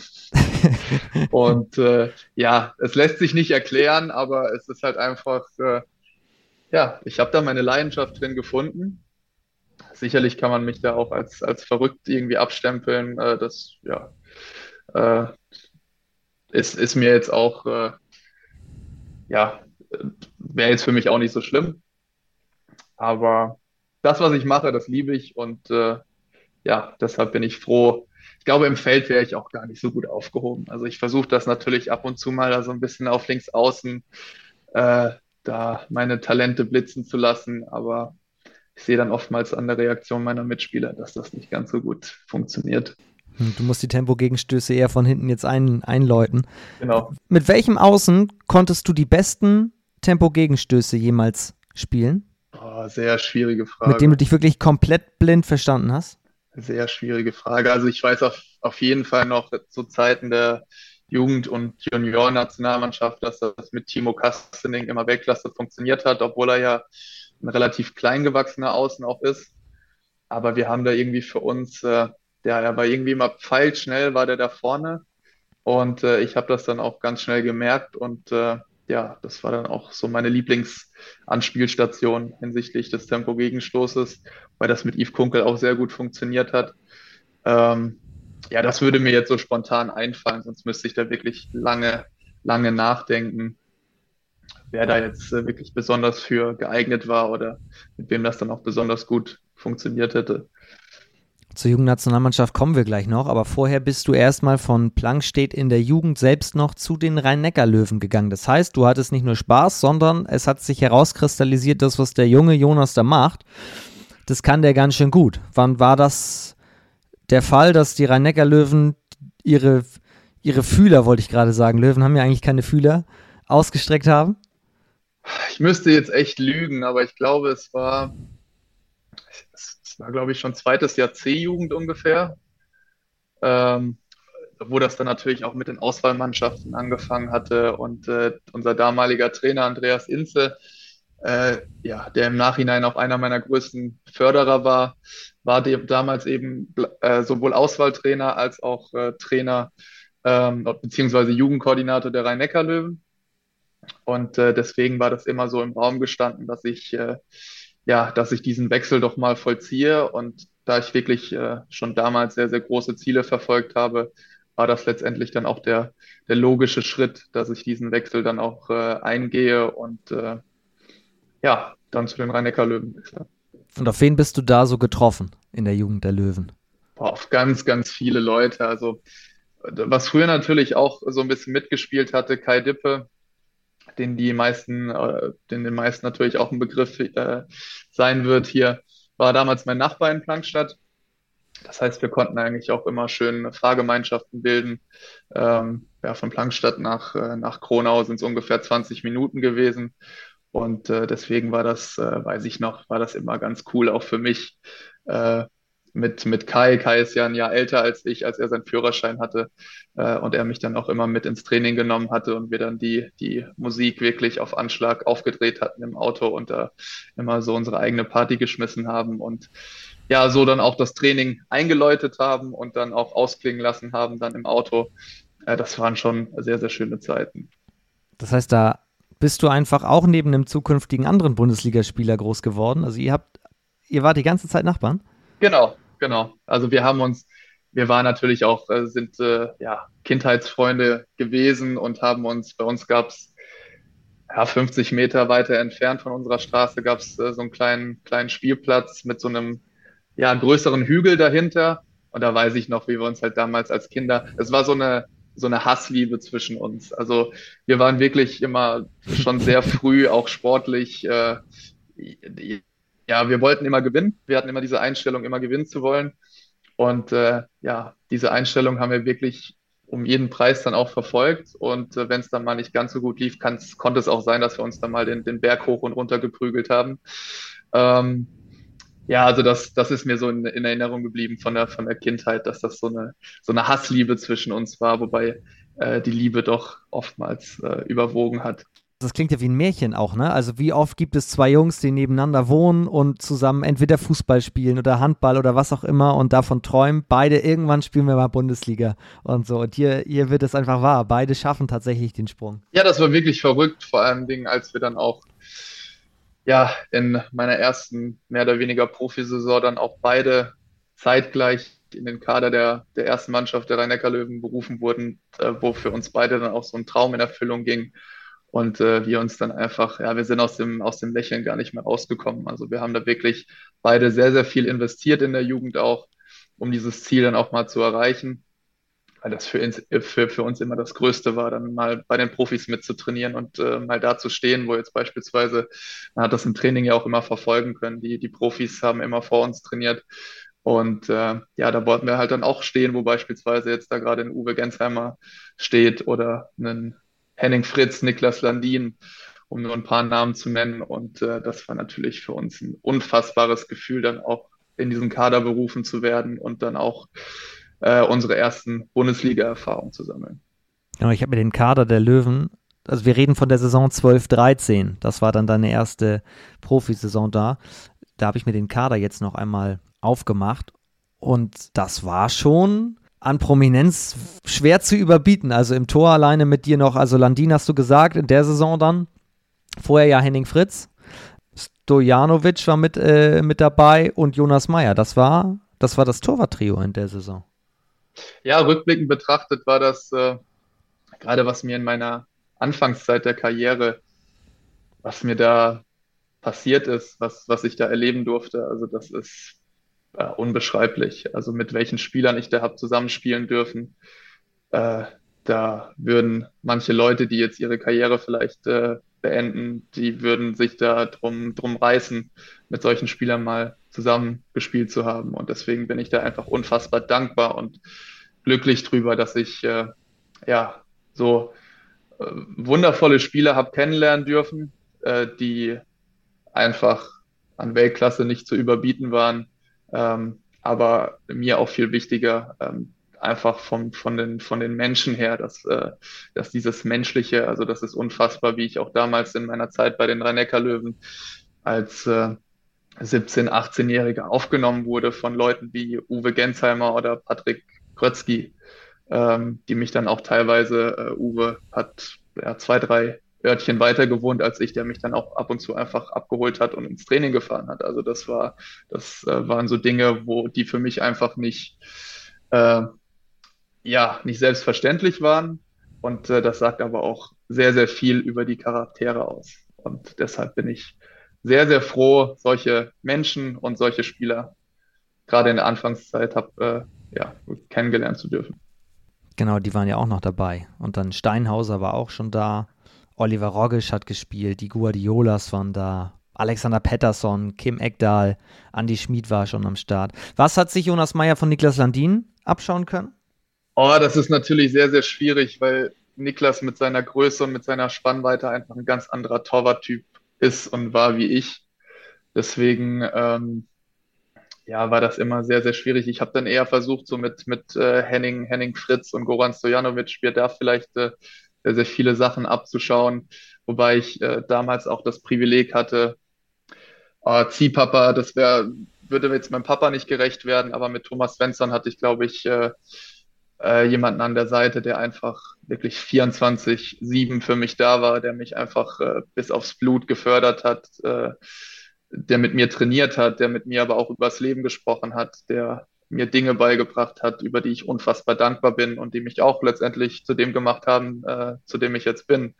und äh, ja, es lässt sich nicht erklären, aber es ist halt einfach, äh, ja, ich habe da meine Leidenschaft drin gefunden. Sicherlich kann man mich da auch als, als verrückt irgendwie abstempeln. Äh, das, ja, äh, ist, ist mir jetzt auch, äh, ja, wäre jetzt für mich auch nicht so schlimm. Aber das, was ich mache, das liebe ich und äh, ja, deshalb bin ich froh. Ich glaube, im Feld wäre ich auch gar nicht so gut aufgehoben. Also ich versuche das natürlich ab und zu mal da so ein bisschen auf links außen äh, da meine Talente blitzen zu lassen, aber ich sehe dann oftmals an der Reaktion meiner Mitspieler, dass das nicht ganz so gut funktioniert. Hm, du musst die Tempogegenstöße eher von hinten jetzt ein, einläuten. Genau. Mit welchem Außen konntest du die besten Tempogegenstöße jemals spielen? Oh, sehr schwierige Frage. Mit dem du dich wirklich komplett blind verstanden hast? Sehr schwierige Frage. Also ich weiß auf, auf jeden Fall noch zu Zeiten der Jugend- und Junior-Nationalmannschaft, dass das mit Timo Kastening immer Weltklasse funktioniert hat, obwohl er ja ein relativ klein gewachsener Außen auch ist. Aber wir haben da irgendwie für uns, äh, ja, er war irgendwie immer pfeilschnell, war der da vorne. Und äh, ich habe das dann auch ganz schnell gemerkt und äh, ja, das war dann auch so meine Lieblingsanspielstation hinsichtlich des Tempo-Gegenstoßes, weil das mit Yves Kunkel auch sehr gut funktioniert hat. Ähm, ja, das würde mir jetzt so spontan einfallen, sonst müsste ich da wirklich lange, lange nachdenken, wer da jetzt äh, wirklich besonders für geeignet war oder mit wem das dann auch besonders gut funktioniert hätte. Zur Jugendnationalmannschaft kommen wir gleich noch, aber vorher bist du erstmal von Plankstedt in der Jugend selbst noch zu den Rhein-Neckar-Löwen gegangen. Das heißt, du hattest nicht nur Spaß, sondern es hat sich herauskristallisiert, das, was der junge Jonas da macht, das kann der ganz schön gut. Wann war das der Fall, dass die Rhein-Neckar-Löwen ihre, ihre Fühler, wollte ich gerade sagen, Löwen haben ja eigentlich keine Fühler, ausgestreckt haben? Ich müsste jetzt echt lügen, aber ich glaube, es war war, glaube ich, schon zweites Jahr C-Jugend ungefähr, ähm, wo das dann natürlich auch mit den Auswahlmannschaften angefangen hatte und äh, unser damaliger Trainer Andreas Inze, äh, ja, der im Nachhinein auch einer meiner größten Förderer war, war damals eben äh, sowohl Auswahltrainer als auch äh, Trainer ähm, beziehungsweise Jugendkoordinator der Rhein-Neckar-Löwen. Und äh, deswegen war das immer so im Raum gestanden, dass ich äh, ja, dass ich diesen Wechsel doch mal vollziehe. Und da ich wirklich äh, schon damals sehr, sehr große Ziele verfolgt habe, war das letztendlich dann auch der, der logische Schritt, dass ich diesen Wechsel dann auch äh, eingehe und äh, ja, dann zu den Rhein-Neckar-Löwen wechsle. Und auf wen bist du da so getroffen in der Jugend der Löwen? Boah, auf ganz, ganz viele Leute. Also, was früher natürlich auch so ein bisschen mitgespielt hatte, Kai Dippe, den die meisten, äh, den den meisten natürlich auch ein Begriff äh, sein wird hier, war damals mein Nachbar in Plankstadt. Das heißt, wir konnten eigentlich auch immer schön Fahrgemeinschaften bilden. Ähm, ja, von Plankstadt nach, äh, nach Kronau sind es ungefähr 20 Minuten gewesen. Und äh, deswegen war das, äh, weiß ich noch, war das immer ganz cool, auch für mich, äh, mit, mit Kai. Kai ist ja ein Jahr älter als ich, als er seinen Führerschein hatte äh, und er mich dann auch immer mit ins Training genommen hatte und wir dann die, die Musik wirklich auf Anschlag aufgedreht hatten im Auto und da immer so unsere eigene Party geschmissen haben und ja, so dann auch das Training eingeläutet haben und dann auch ausklingen lassen haben dann im Auto. Äh, das waren schon sehr, sehr schöne Zeiten. Das heißt, da bist du einfach auch neben einem zukünftigen anderen Bundesligaspieler groß geworden. Also ihr habt, ihr wart die ganze Zeit Nachbarn? Genau, Genau. Also wir haben uns, wir waren natürlich auch, äh, sind äh, ja, Kindheitsfreunde gewesen und haben uns, bei uns gab es ja, 50 Meter weiter entfernt von unserer Straße gab es äh, so einen kleinen, kleinen Spielplatz mit so einem ja, größeren Hügel dahinter. Und da weiß ich noch, wie wir uns halt damals als Kinder, es war so eine, so eine Hassliebe zwischen uns. Also wir waren wirklich immer schon sehr früh auch sportlich. Äh, ja, wir wollten immer gewinnen. Wir hatten immer diese Einstellung, immer gewinnen zu wollen. Und äh, ja, diese Einstellung haben wir wirklich um jeden Preis dann auch verfolgt. Und äh, wenn es dann mal nicht ganz so gut lief, konnte es auch sein, dass wir uns dann mal den, den Berg hoch und runter geprügelt haben. Ähm, ja, also das, das ist mir so in, in, Erinnerung geblieben von der, von der Kindheit, dass das so eine, so eine Hassliebe zwischen uns war, wobei äh, die Liebe doch oftmals äh, überwogen hat. Das klingt ja wie ein Märchen auch, ne? Also wie oft gibt es zwei Jungs, die nebeneinander wohnen und zusammen entweder Fußball spielen oder Handball oder was auch immer und davon träumen, beide irgendwann spielen wir mal Bundesliga und so. Und hier, hier wird es einfach wahr. Beide schaffen tatsächlich den Sprung. Ja, das war wirklich verrückt, vor allen Dingen, als wir dann auch ja, in meiner ersten mehr oder weniger Profisaison dann auch beide zeitgleich in den Kader der, der ersten Mannschaft der Rhein-Neckar-Löwen berufen wurden, äh, wo für uns beide dann auch so ein Traum in Erfüllung ging. Und äh, wir uns dann einfach, ja, wir sind aus dem, aus dem Lächeln gar nicht mehr rausgekommen. Also wir haben da wirklich beide sehr, sehr viel investiert in der Jugend auch, um dieses Ziel dann auch mal zu erreichen weil das für uns, für, für uns immer das Größte war, dann mal bei den Profis mitzutrainieren und äh, mal da zu stehen, wo jetzt beispielsweise, man hat das im Training ja auch immer verfolgen können, die, die Profis haben immer vor uns trainiert. Und äh, ja, da wollten wir halt dann auch stehen, wo beispielsweise jetzt da gerade ein Uwe Gensheimer steht oder ein Henning Fritz, Niklas Landin, um nur ein paar Namen zu nennen. Und äh, das war natürlich für uns ein unfassbares Gefühl, dann auch in diesen Kader berufen zu werden und dann auch äh, unsere ersten Bundesliga-Erfahrungen zu sammeln. Genau, ich habe mir den Kader der Löwen, also wir reden von der Saison 12-13, das war dann deine erste Profisaison da. Da habe ich mir den Kader jetzt noch einmal aufgemacht und das war schon an Prominenz schwer zu überbieten. Also im Tor alleine mit dir noch, also Landin hast du gesagt, in der Saison dann. Vorher ja Henning Fritz. Stojanovic war mit, äh, mit dabei und Jonas Meyer. Das war, das war das Torwarttrio in der Saison. Ja, rückblickend betrachtet war das äh, gerade, was mir in meiner Anfangszeit der Karriere, was mir da passiert ist, was, was ich da erleben durfte. Also das ist äh, unbeschreiblich. Also mit welchen Spielern ich da habe zusammenspielen dürfen. Äh, da würden manche Leute, die jetzt ihre Karriere vielleicht äh, beenden, die würden sich da drum, drum reißen, mit solchen Spielern mal zusammengespielt zu haben. Und deswegen bin ich da einfach unfassbar dankbar und glücklich drüber, dass ich äh, ja so äh, wundervolle Spieler habe kennenlernen dürfen, äh, die einfach an Weltklasse nicht zu überbieten waren, ähm, aber mir auch viel wichtiger, ähm, einfach vom, von, den, von den Menschen her, dass, äh, dass dieses Menschliche, also das ist unfassbar, wie ich auch damals in meiner Zeit bei den Rhein-Neckar-Löwen als äh, 17-, 18-Jähriger aufgenommen wurde von Leuten wie Uwe Gensheimer oder Patrick Krötzky, ähm, die mich dann auch teilweise, äh, Uwe hat ja, zwei, drei Örtchen weiter gewohnt als ich, der mich dann auch ab und zu einfach abgeholt hat und ins Training gefahren hat. Also das war, das äh, waren so Dinge, wo die für mich einfach nicht, äh, ja, nicht selbstverständlich waren. Und äh, das sagt aber auch sehr, sehr viel über die Charaktere aus. Und deshalb bin ich sehr, sehr froh, solche Menschen und solche Spieler gerade in der Anfangszeit hab, äh, ja, kennengelernt zu dürfen. Genau, die waren ja auch noch dabei. Und dann Steinhauser war auch schon da. Oliver Rogisch hat gespielt, die Guardiolas waren da. Alexander Pettersson, Kim Eckdahl, Andy Schmid war schon am Start. Was hat sich Jonas Meyer von Niklas Landin abschauen können? Oh, das ist natürlich sehr, sehr schwierig, weil Niklas mit seiner Größe und mit seiner Spannweite einfach ein ganz anderer Torwarttyp ist und war wie ich. Deswegen ähm, ja, war das immer sehr, sehr schwierig. Ich habe dann eher versucht, so mit, mit äh, Henning, Henning Fritz und Goran Stojanovic mir da vielleicht äh, sehr, sehr viele Sachen abzuschauen, wobei ich äh, damals auch das Privileg hatte, äh, Ziehpapa, das wäre, würde jetzt meinem Papa nicht gerecht werden, aber mit Thomas Svensson hatte ich, glaube ich, äh, äh, jemanden an der Seite, der einfach wirklich 24-7 für mich da war, der mich einfach äh, bis aufs Blut gefördert hat, äh, der mit mir trainiert hat, der mit mir aber auch übers Leben gesprochen hat, der mir Dinge beigebracht hat, über die ich unfassbar dankbar bin und die mich auch letztendlich zu dem gemacht haben, äh, zu dem ich jetzt bin.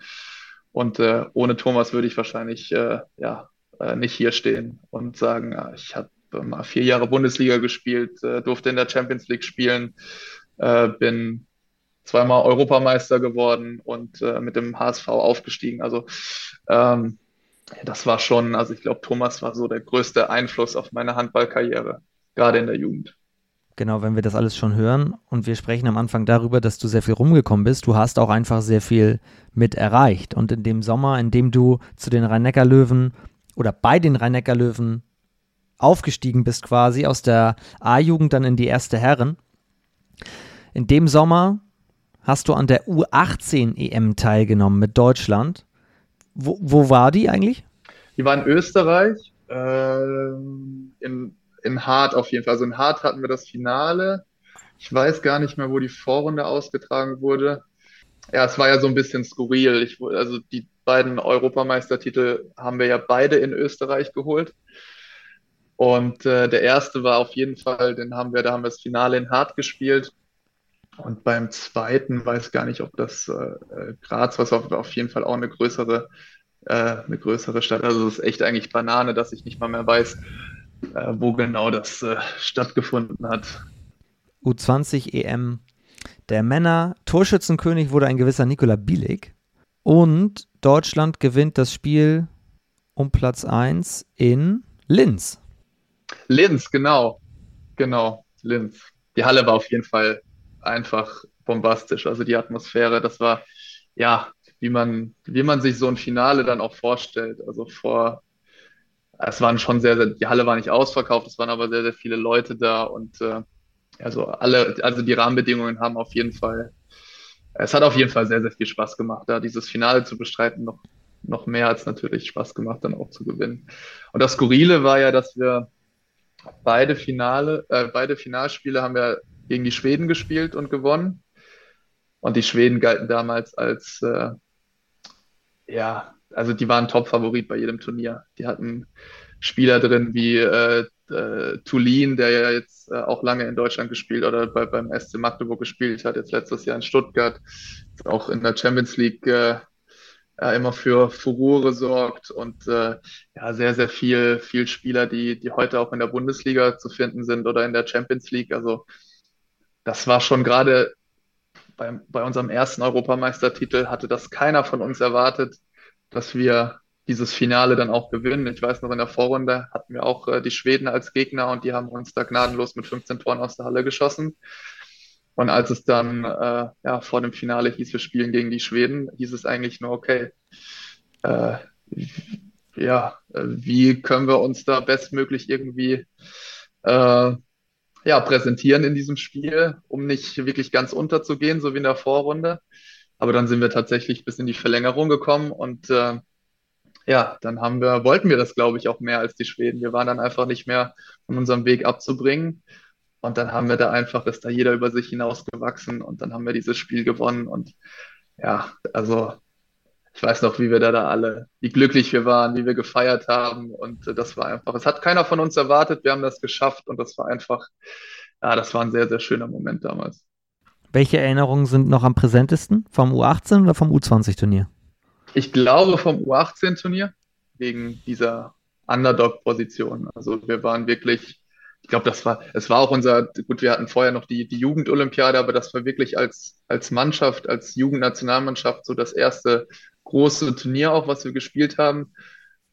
Und äh, ohne Thomas würde ich wahrscheinlich äh, ja äh, nicht hier stehen und sagen, ich habe mal vier Jahre Bundesliga gespielt, äh, durfte in der Champions League spielen, äh, bin zweimal Europameister geworden und mit dem HSV aufgestiegen. Also ähm, das war schon, also ich glaube, Thomas war so der größte Einfluss auf meine Handballkarriere, gerade in der Jugend. Genau, wenn wir das alles schon hören und wir sprechen am Anfang darüber, dass du sehr viel rumgekommen bist, du hast auch einfach sehr viel mit erreicht. Und in dem Sommer, in dem du zu den Rhein-Neckar-Löwen oder bei den Rhein-Neckar-Löwen aufgestiegen bist quasi aus der A-Jugend dann in die erste Herren, in dem Sommer hast du an der U18 EM teilgenommen mit Deutschland. Wo, wo war die eigentlich? Die war in Österreich, äh, in in Hart auf jeden Fall. Also in Hart hatten wir das Finale. Ich weiß gar nicht mehr, wo die Vorrunde ausgetragen wurde. Ja, es war ja so ein bisschen skurril. Ich, also die beiden Europameistertitel haben wir ja beide in Österreich geholt. Und äh, der erste war auf jeden Fall, den haben wir, da haben wir das Finale in Hart gespielt. Und beim zweiten weiß gar nicht, ob das äh, Graz war, auf, auf jeden Fall auch eine größere, äh, eine größere Stadt. Also es ist echt eigentlich Banane, dass ich nicht mal mehr weiß, äh, wo genau das äh, stattgefunden hat. U20 EM der Männer. Torschützenkönig wurde ein gewisser Nikola Bielik. Und Deutschland gewinnt das Spiel um Platz 1 in Linz. Linz, genau. Genau, Linz. Die Halle war auf jeden Fall einfach bombastisch. Also die Atmosphäre, das war, ja, wie man, wie man sich so ein Finale dann auch vorstellt. Also vor es waren schon sehr, sehr, die Halle war nicht ausverkauft, es waren aber sehr, sehr viele Leute da und äh, also alle, also die Rahmenbedingungen haben auf jeden Fall, es hat auf jeden Fall sehr, sehr viel Spaß gemacht, da dieses Finale zu bestreiten, noch, noch mehr als natürlich Spaß gemacht, dann auch zu gewinnen. Und das Skurrile war ja, dass wir beide Finale, äh, beide Finalspiele haben wir gegen die Schweden gespielt und gewonnen. Und die Schweden galten damals als, äh, ja, also die waren Top-Favorit bei jedem Turnier. Die hatten Spieler drin wie äh, äh, Tulin, der ja jetzt äh, auch lange in Deutschland gespielt oder bei, beim SC Magdeburg gespielt hat, jetzt letztes Jahr in Stuttgart, auch in der Champions League äh, immer für Furore sorgt und äh, ja, sehr, sehr viel, viel Spieler, die, die heute auch in der Bundesliga zu finden sind oder in der Champions League. Also das war schon gerade bei, bei unserem ersten Europameistertitel hatte das keiner von uns erwartet, dass wir dieses Finale dann auch gewinnen. Ich weiß noch, in der Vorrunde hatten wir auch äh, die Schweden als Gegner und die haben uns da gnadenlos mit 15 Toren aus der Halle geschossen. Und als es dann äh, ja, vor dem Finale hieß, wir spielen gegen die Schweden, hieß es eigentlich nur, okay, äh, ja, äh, wie können wir uns da bestmöglich irgendwie äh, ja, präsentieren in diesem Spiel, um nicht wirklich ganz unterzugehen, so wie in der Vorrunde. Aber dann sind wir tatsächlich bis in die Verlängerung gekommen und äh, ja, dann haben wir, wollten wir das, glaube ich, auch mehr als die Schweden. Wir waren dann einfach nicht mehr von unserem Weg abzubringen. Und dann haben wir da einfach, ist da jeder über sich hinausgewachsen und dann haben wir dieses Spiel gewonnen. Und ja, also ich weiß noch, wie wir da, da alle, wie glücklich wir waren, wie wir gefeiert haben. Und äh, das war einfach, es hat keiner von uns erwartet. Wir haben das geschafft und das war einfach, ja, das war ein sehr, sehr schöner Moment damals. Welche Erinnerungen sind noch am präsentesten? Vom U18 oder vom U20-Turnier? Ich glaube vom U18-Turnier, wegen dieser Underdog-Position. Also wir waren wirklich, ich glaube, das war, es war auch unser, gut, wir hatten vorher noch die, die Jugendolympiade, aber das war wirklich als, als Mannschaft, als Jugendnationalmannschaft so das erste große Turnier auch, was wir gespielt haben.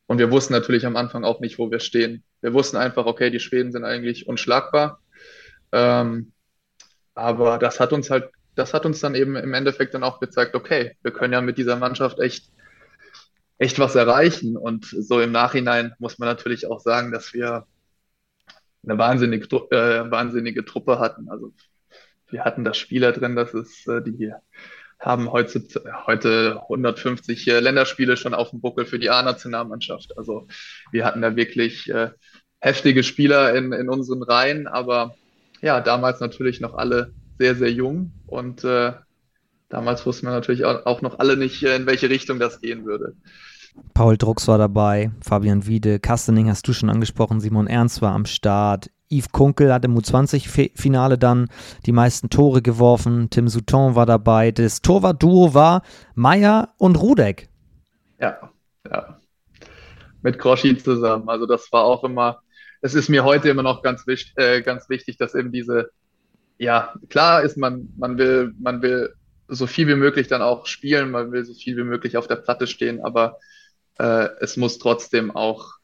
Und wir wussten natürlich am Anfang auch nicht, wo wir stehen. Wir wussten einfach, okay, die Schweden sind eigentlich unschlagbar. Ähm, aber das hat uns halt, das hat uns dann eben im Endeffekt dann auch gezeigt, okay, wir können ja mit dieser Mannschaft echt, echt was erreichen. Und so im Nachhinein muss man natürlich auch sagen, dass wir eine wahnsinnige, äh, wahnsinnige Truppe hatten. Also wir hatten da Spieler drin, das ist, äh, die haben heute, heute 150 äh, Länderspiele schon auf dem Buckel für die A-Nationalmannschaft. Also wir hatten da wirklich äh, heftige Spieler in, in unseren Reihen, aber ja, damals natürlich noch alle sehr, sehr jung und äh, damals wussten wir natürlich auch, auch noch alle nicht, äh, in welche Richtung das gehen würde. Paul Drucks war dabei, Fabian Wiede, Kastening hast du schon angesprochen, Simon Ernst war am Start, Yves Kunkel hat im U20-Finale dann die meisten Tore geworfen, Tim Souton war dabei, das Torwart-Duo war Meier und Rudek. Ja, ja. Mit Groschi zusammen. Also das war auch immer es ist mir heute immer noch ganz, wichtig, äh, ganz wichtig, dass eben diese, ja, klar ist man, man will, man will so viel wie möglich dann auch spielen, man will so viel wie möglich auf der Platte stehen, aber äh, es muss trotzdem auch,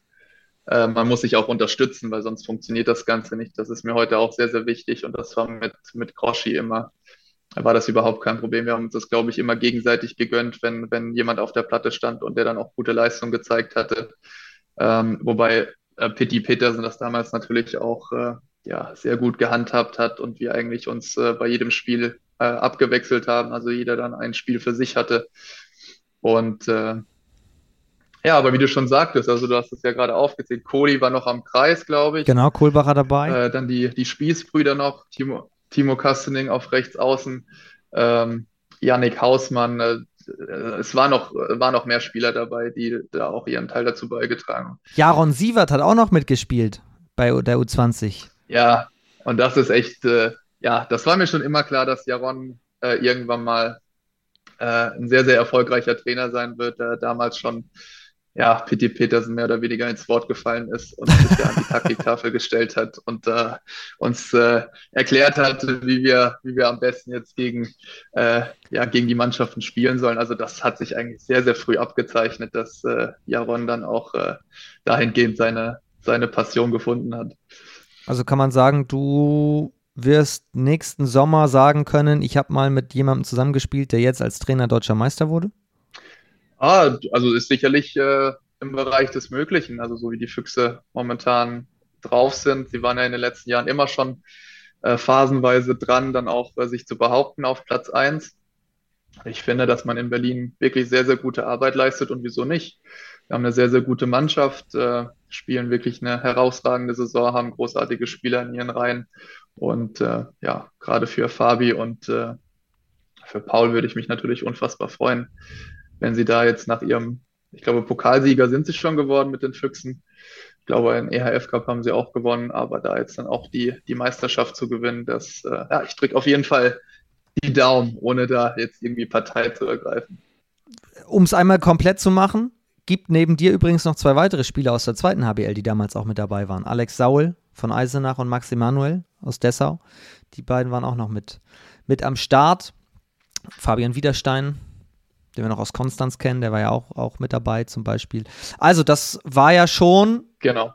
äh, man muss sich auch unterstützen, weil sonst funktioniert das Ganze nicht. Das ist mir heute auch sehr, sehr wichtig und das war mit, mit Groschi immer, war das überhaupt kein Problem. Wir haben uns das, glaube ich, immer gegenseitig gegönnt, wenn, wenn jemand auf der Platte stand und der dann auch gute Leistung gezeigt hatte. Ähm, wobei äh, Pitti Petersen das damals natürlich auch äh, ja, sehr gut gehandhabt hat und wir eigentlich uns äh, bei jedem Spiel äh, abgewechselt haben, also jeder dann ein Spiel für sich hatte. Und äh, ja, aber wie du schon sagtest, also du hast es ja gerade aufgezählt, Kohli war noch am Kreis, glaube ich. Genau, Kohlbacher dabei. Äh, dann die, die Spießbrüder noch, Timo, Timo Kastening auf rechts außen, ähm, Yannick Hausmann, äh, es war noch, war noch mehr Spieler dabei, die da auch ihren Teil dazu beigetragen haben. Jaron Sievert hat auch noch mitgespielt bei der U20. Ja, und das ist echt, äh, ja, das war mir schon immer klar, dass Jaron äh, irgendwann mal äh, ein sehr, sehr erfolgreicher Trainer sein wird, der damals schon ja, Pitti Petersen mehr oder weniger ins Wort gefallen ist und sich an die Taktiktafel gestellt hat und äh, uns äh, erklärt hat, wie wir, wie wir am besten jetzt gegen, äh, ja, gegen die Mannschaften spielen sollen. Also das hat sich eigentlich sehr, sehr früh abgezeichnet, dass äh, Jaron dann auch äh, dahingehend seine, seine Passion gefunden hat. Also kann man sagen, du wirst nächsten Sommer sagen können, ich habe mal mit jemandem zusammengespielt, der jetzt als Trainer deutscher Meister wurde? Ah, also ist sicherlich äh, im Bereich des Möglichen, also so wie die Füchse momentan drauf sind. Sie waren ja in den letzten Jahren immer schon äh, phasenweise dran, dann auch äh, sich zu behaupten auf Platz 1. Ich finde, dass man in Berlin wirklich sehr, sehr gute Arbeit leistet und wieso nicht? Wir haben eine sehr, sehr gute Mannschaft, äh, spielen wirklich eine herausragende Saison, haben großartige Spieler in ihren Reihen. Und äh, ja, gerade für Fabi und äh, für Paul würde ich mich natürlich unfassbar freuen, wenn sie da jetzt nach ihrem, ich glaube, Pokalsieger sind sie schon geworden mit den Füchsen. Ich glaube, einen EHF Cup haben sie auch gewonnen, aber da jetzt dann auch die, die Meisterschaft zu gewinnen, das, äh, ja, ich drücke auf jeden Fall die Daumen, ohne da jetzt irgendwie Partei zu ergreifen. Um es einmal komplett zu machen, gibt neben dir übrigens noch zwei weitere Spieler aus der zweiten HBL, die damals auch mit dabei waren. Alex Saul von Eisenach und Max Emanuel aus Dessau. Die beiden waren auch noch mit, mit am Start. Fabian Wiederstein den wir noch aus Konstanz kennen, der war ja auch, auch mit dabei zum Beispiel. Also das war ja schon genau.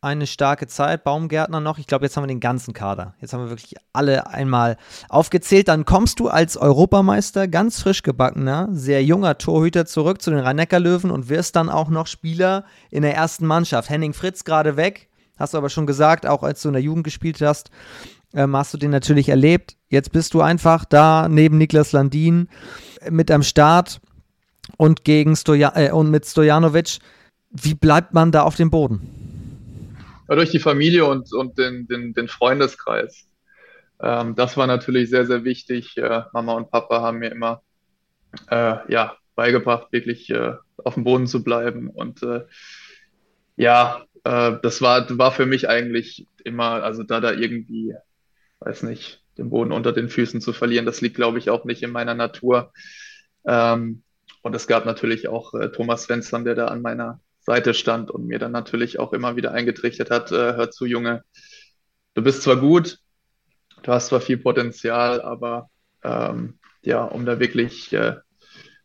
eine starke Zeit. Baumgärtner noch, ich glaube, jetzt haben wir den ganzen Kader. Jetzt haben wir wirklich alle einmal aufgezählt. Dann kommst du als Europameister, ganz frisch gebackener, sehr junger Torhüter zurück zu den Rhein-Neckar-Löwen und wirst dann auch noch Spieler in der ersten Mannschaft. Henning Fritz gerade weg, hast du aber schon gesagt, auch als du in der Jugend gespielt hast, ähm, hast du den natürlich erlebt. Jetzt bist du einfach da neben Niklas Landin mit am Start und gegen Stoja äh, und mit Stojanovic. Wie bleibt man da auf dem Boden? Ja, durch die Familie und, und den, den, den Freundeskreis. Ähm, das war natürlich sehr, sehr wichtig. Äh, Mama und Papa haben mir immer äh, ja, beigebracht, wirklich äh, auf dem Boden zu bleiben. Und äh, ja, äh, das war, war für mich eigentlich immer, also da da irgendwie, weiß nicht, den Boden unter den Füßen zu verlieren, das liegt, glaube ich, auch nicht in meiner Natur. Ähm, und es gab natürlich auch äh, Thomas Svensson, der da an meiner Seite stand und mir dann natürlich auch immer wieder eingetrichtert hat, äh, hör zu, Junge, du bist zwar gut, du hast zwar viel Potenzial, aber ähm, ja, um da wirklich äh,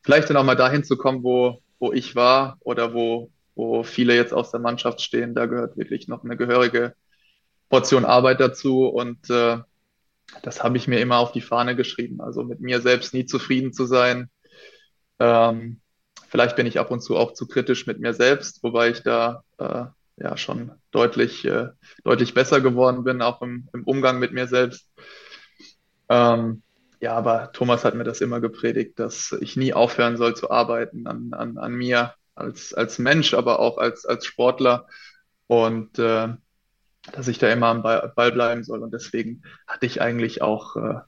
vielleicht dann auch mal dahin zu kommen, wo, wo ich war oder wo, wo viele jetzt aus der Mannschaft stehen, da gehört wirklich noch eine gehörige Portion Arbeit dazu und äh, das habe ich mir immer auf die Fahne geschrieben. Also mit mir selbst nie zufrieden zu sein, ähm, vielleicht bin ich ab und zu auch zu kritisch mit mir selbst, wobei ich da äh, ja schon deutlich, äh, deutlich besser geworden bin, auch im, im Umgang mit mir selbst. Ähm, ja, aber Thomas hat mir das immer gepredigt, dass ich nie aufhören soll zu arbeiten an, an, an mir als, als Mensch, aber auch als, als Sportler und äh, dass ich da immer am Ball bleiben soll. Und deswegen hatte ich eigentlich auch äh,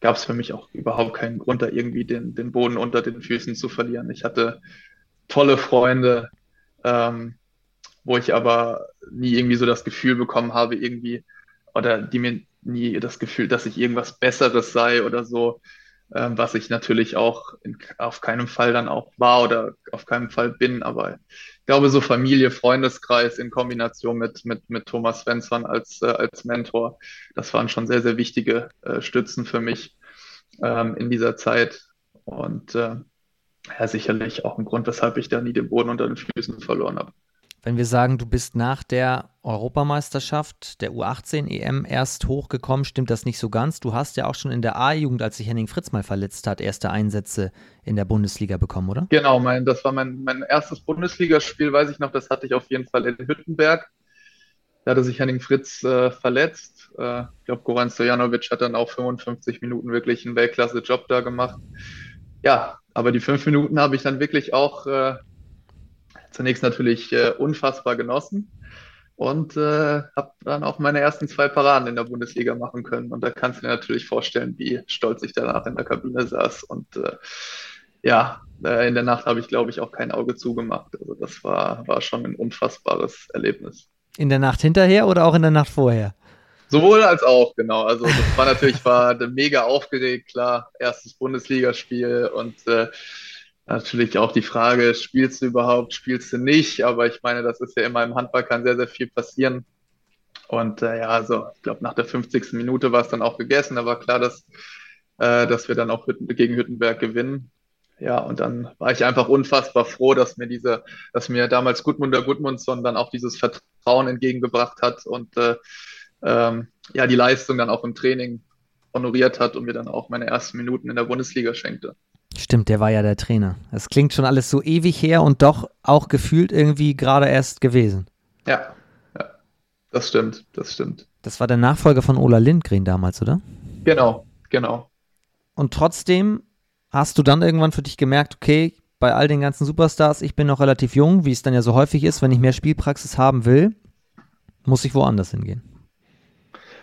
gab es für mich auch überhaupt keinen Grund, da irgendwie den, den Boden unter den Füßen zu verlieren. Ich hatte tolle Freunde, ähm, wo ich aber nie irgendwie so das Gefühl bekommen habe, irgendwie, oder die mir nie das Gefühl, dass ich irgendwas Besseres sei oder so. Ähm, was ich natürlich auch in, auf keinen Fall dann auch war oder auf keinen Fall bin. Aber ich glaube, so Familie, Freundeskreis in Kombination mit, mit, mit Thomas Svensson als, äh, als Mentor, das waren schon sehr, sehr wichtige äh, Stützen für mich ähm, in dieser Zeit. Und äh, ja, sicherlich auch ein Grund, weshalb ich da nie den Boden unter den Füßen verloren habe. Wenn wir sagen, du bist nach der Europameisterschaft der U18 EM erst hochgekommen, stimmt das nicht so ganz. Du hast ja auch schon in der A-Jugend, als sich Henning Fritz mal verletzt hat, erste Einsätze in der Bundesliga bekommen, oder? Genau, mein, das war mein, mein erstes Bundesligaspiel, weiß ich noch, das hatte ich auf jeden Fall in Hüttenberg. Da hatte sich Henning Fritz äh, verletzt. Äh, ich glaube, Goran Stojanovic hat dann auch 55 Minuten wirklich einen Weltklasse-Job da gemacht. Ja, aber die fünf Minuten habe ich dann wirklich auch äh, zunächst natürlich äh, unfassbar genossen und äh, habe dann auch meine ersten zwei Paraden in der Bundesliga machen können. Und da kannst du dir natürlich vorstellen, wie stolz ich danach in der Kabine saß. Und äh, ja, äh, in der Nacht habe ich, glaube ich, auch kein Auge zugemacht. Also das war, war schon ein unfassbares Erlebnis. In der Nacht hinterher oder auch in der Nacht vorher? Sowohl als auch, genau. Also das war natürlich, war mega aufgeregt, klar, erstes Bundesligaspiel und äh, natürlich auch die Frage, spielst du überhaupt, spielst du nicht? Aber ich meine, das ist ja immer im Handball kann sehr, sehr viel passieren. Und äh, ja, also ich glaube, nach der 50. Minute war es dann auch gegessen. Da war klar, dass, äh, dass wir dann auch Hütten, gegen Hüttenberg gewinnen. Ja, und dann war ich einfach unfassbar froh, dass mir diese, dass mir damals Gudmunder Gudmundsson dann auch dieses Vertrauen entgegengebracht hat und äh, ähm, ja, die Leistung dann auch im Training honoriert hat und mir dann auch meine ersten Minuten in der Bundesliga schenkte. Stimmt, der war ja der Trainer. Es klingt schon alles so ewig her und doch auch gefühlt irgendwie gerade erst gewesen. Ja, ja, das stimmt, das stimmt. Das war der Nachfolger von Ola Lindgren damals, oder? Genau, genau. Und trotzdem hast du dann irgendwann für dich gemerkt, okay, bei all den ganzen Superstars, ich bin noch relativ jung, wie es dann ja so häufig ist, wenn ich mehr Spielpraxis haben will, muss ich woanders hingehen.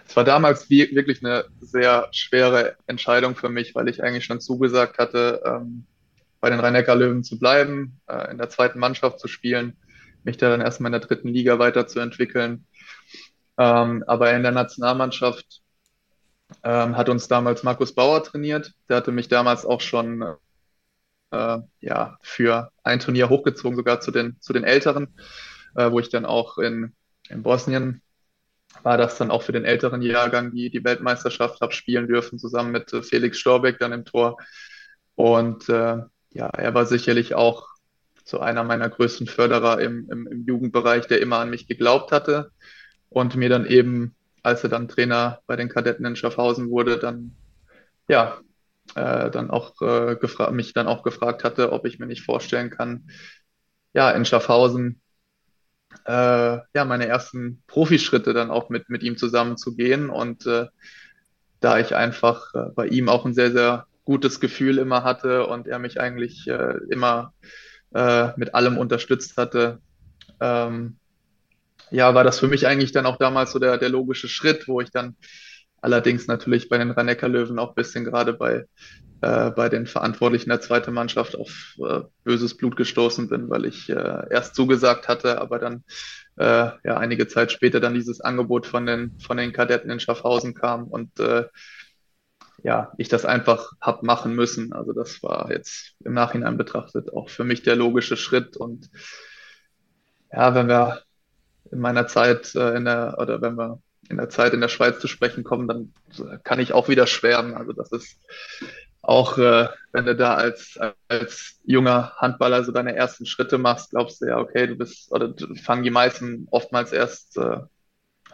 Es war damals wirklich eine sehr schwere Entscheidung für mich, weil ich eigentlich schon zugesagt hatte, ähm, bei den Rhein-Neckar-Löwen zu bleiben, äh, in der zweiten Mannschaft zu spielen, mich da dann erstmal in der dritten Liga weiterzuentwickeln. Ähm, aber in der Nationalmannschaft ähm, hat uns damals Markus Bauer trainiert. Der hatte mich damals auch schon äh, ja, für ein Turnier hochgezogen, sogar zu den, zu den Älteren, äh, wo ich dann auch in, in Bosnien war das dann auch für den älteren Jahrgang, die die Weltmeisterschaft habe spielen dürfen, zusammen mit äh, Felix Storbeck dann im Tor. Und äh, ja, er war sicherlich auch so einer meiner größten Förderer im, im, im Jugendbereich, der immer an mich geglaubt hatte und mir dann eben, als er dann Trainer bei den Kadetten in Schaffhausen wurde, dann ja, äh, dann auch äh, mich dann auch gefragt hatte, ob ich mir nicht vorstellen kann, ja, in Schaffhausen äh, ja, meine ersten Profischritte dann auch mit, mit ihm zusammen zu gehen. Und äh, da ich einfach äh, bei ihm auch ein sehr, sehr gutes Gefühl immer hatte und er mich eigentlich äh, immer äh, mit allem unterstützt hatte, ähm, ja, war das für mich eigentlich dann auch damals so der, der logische Schritt, wo ich dann allerdings natürlich bei den rhein löwen auch ein bisschen gerade bei äh, bei den Verantwortlichen der zweiten Mannschaft auf äh, böses Blut gestoßen bin, weil ich äh, erst zugesagt hatte, aber dann äh, ja einige Zeit später dann dieses Angebot von den von den Kadetten in Schaffhausen kam und äh, ja, ich das einfach hab machen müssen. Also das war jetzt im Nachhinein betrachtet auch für mich der logische Schritt und ja, wenn wir in meiner Zeit äh, in der oder wenn wir in der Zeit in der Schweiz zu sprechen kommen, dann kann ich auch wieder schwärmen. Also das ist auch äh, wenn du da als, als junger Handballer so deine ersten Schritte machst, glaubst du ja, okay, du bist, oder fangen die meisten oftmals erst äh,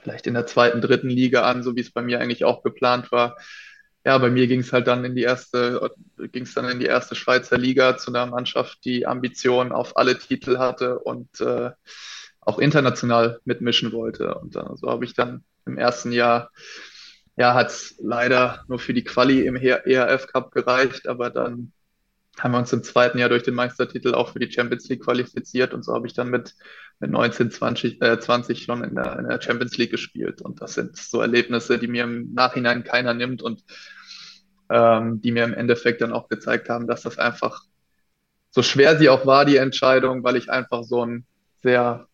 vielleicht in der zweiten, dritten Liga an, so wie es bei mir eigentlich auch geplant war. Ja, bei mir ging es halt dann in die erste, ging es dann in die erste Schweizer Liga zu einer Mannschaft, die Ambitionen auf alle Titel hatte und äh, auch international mitmischen wollte. Und äh, so habe ich dann im ersten Jahr ja, hat es leider nur für die Quali im ERF Cup gereicht, aber dann haben wir uns im zweiten Jahr durch den Meistertitel auch für die Champions League qualifiziert und so habe ich dann mit, mit 19, 20, äh, 20 schon in der, in der Champions League gespielt. Und das sind so Erlebnisse, die mir im Nachhinein keiner nimmt und ähm, die mir im Endeffekt dann auch gezeigt haben, dass das einfach so schwer sie auch war, die Entscheidung, weil ich einfach so ein sehr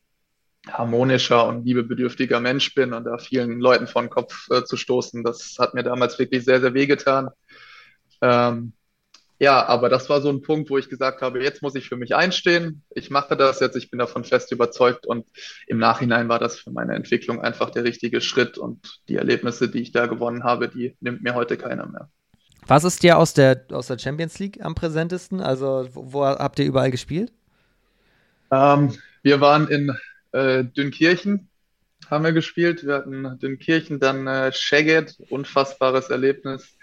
harmonischer und liebebedürftiger Mensch bin und da vielen Leuten vor den Kopf äh, zu stoßen, das hat mir damals wirklich sehr, sehr wehgetan. Ähm, ja, aber das war so ein Punkt, wo ich gesagt habe, jetzt muss ich für mich einstehen. Ich mache das jetzt, ich bin davon fest überzeugt und im Nachhinein war das für meine Entwicklung einfach der richtige Schritt und die Erlebnisse, die ich da gewonnen habe, die nimmt mir heute keiner mehr. Was ist dir aus der, aus der Champions League am präsentesten? Also, wo, wo habt ihr überall gespielt? Ähm, wir waren in äh, Dünkirchen, haben wir gespielt. Wir hatten Dünkirchen, dann äh, Szeged, unfassbares Erlebnis.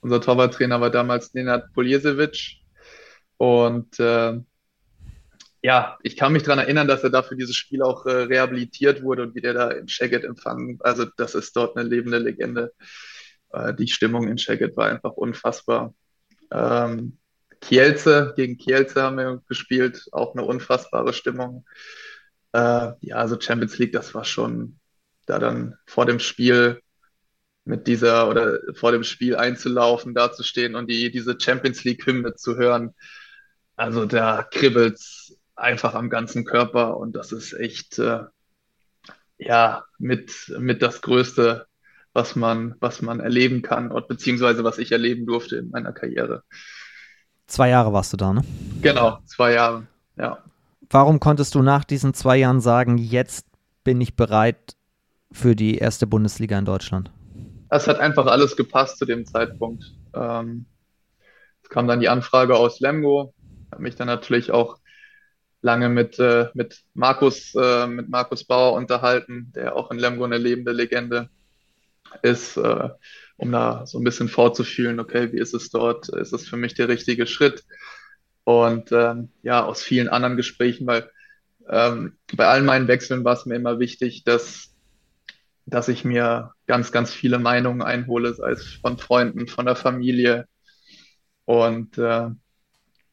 Unser Torwarttrainer war damals Nenad Poljesevic. Und äh, ja, ich kann mich daran erinnern, dass er dafür dieses Spiel auch äh, rehabilitiert wurde und wie der da in Szeged empfangen. Also das ist dort eine lebende Legende. Äh, die Stimmung in Szeged war einfach unfassbar. Ähm, Kielce, gegen Kielce haben wir gespielt, auch eine unfassbare Stimmung. Äh, ja, also Champions League, das war schon da dann vor dem Spiel mit dieser oder vor dem Spiel einzulaufen, dazustehen und die, diese Champions League-Hymne zu hören. Also da kribbelt's einfach am ganzen Körper und das ist echt äh, ja mit, mit das Größte, was man, was man erleben kann, und, beziehungsweise was ich erleben durfte in meiner Karriere. Zwei Jahre warst du da, ne? Genau, zwei Jahre, ja. Warum konntest du nach diesen zwei Jahren sagen, jetzt bin ich bereit für die erste Bundesliga in Deutschland? Es hat einfach alles gepasst zu dem Zeitpunkt. Ähm, es kam dann die Anfrage aus Lemgo, habe mich dann natürlich auch lange mit, äh, mit Markus, äh, mit Markus Bauer unterhalten, der auch in Lemgo eine lebende Legende ist, äh, um da so ein bisschen vorzufühlen, okay, wie ist es dort? Ist es für mich der richtige Schritt? Und ähm, ja, aus vielen anderen Gesprächen, weil ähm, bei allen meinen Wechseln war es mir immer wichtig, dass, dass ich mir ganz, ganz viele Meinungen einhole, sei es von Freunden, von der Familie. Und äh,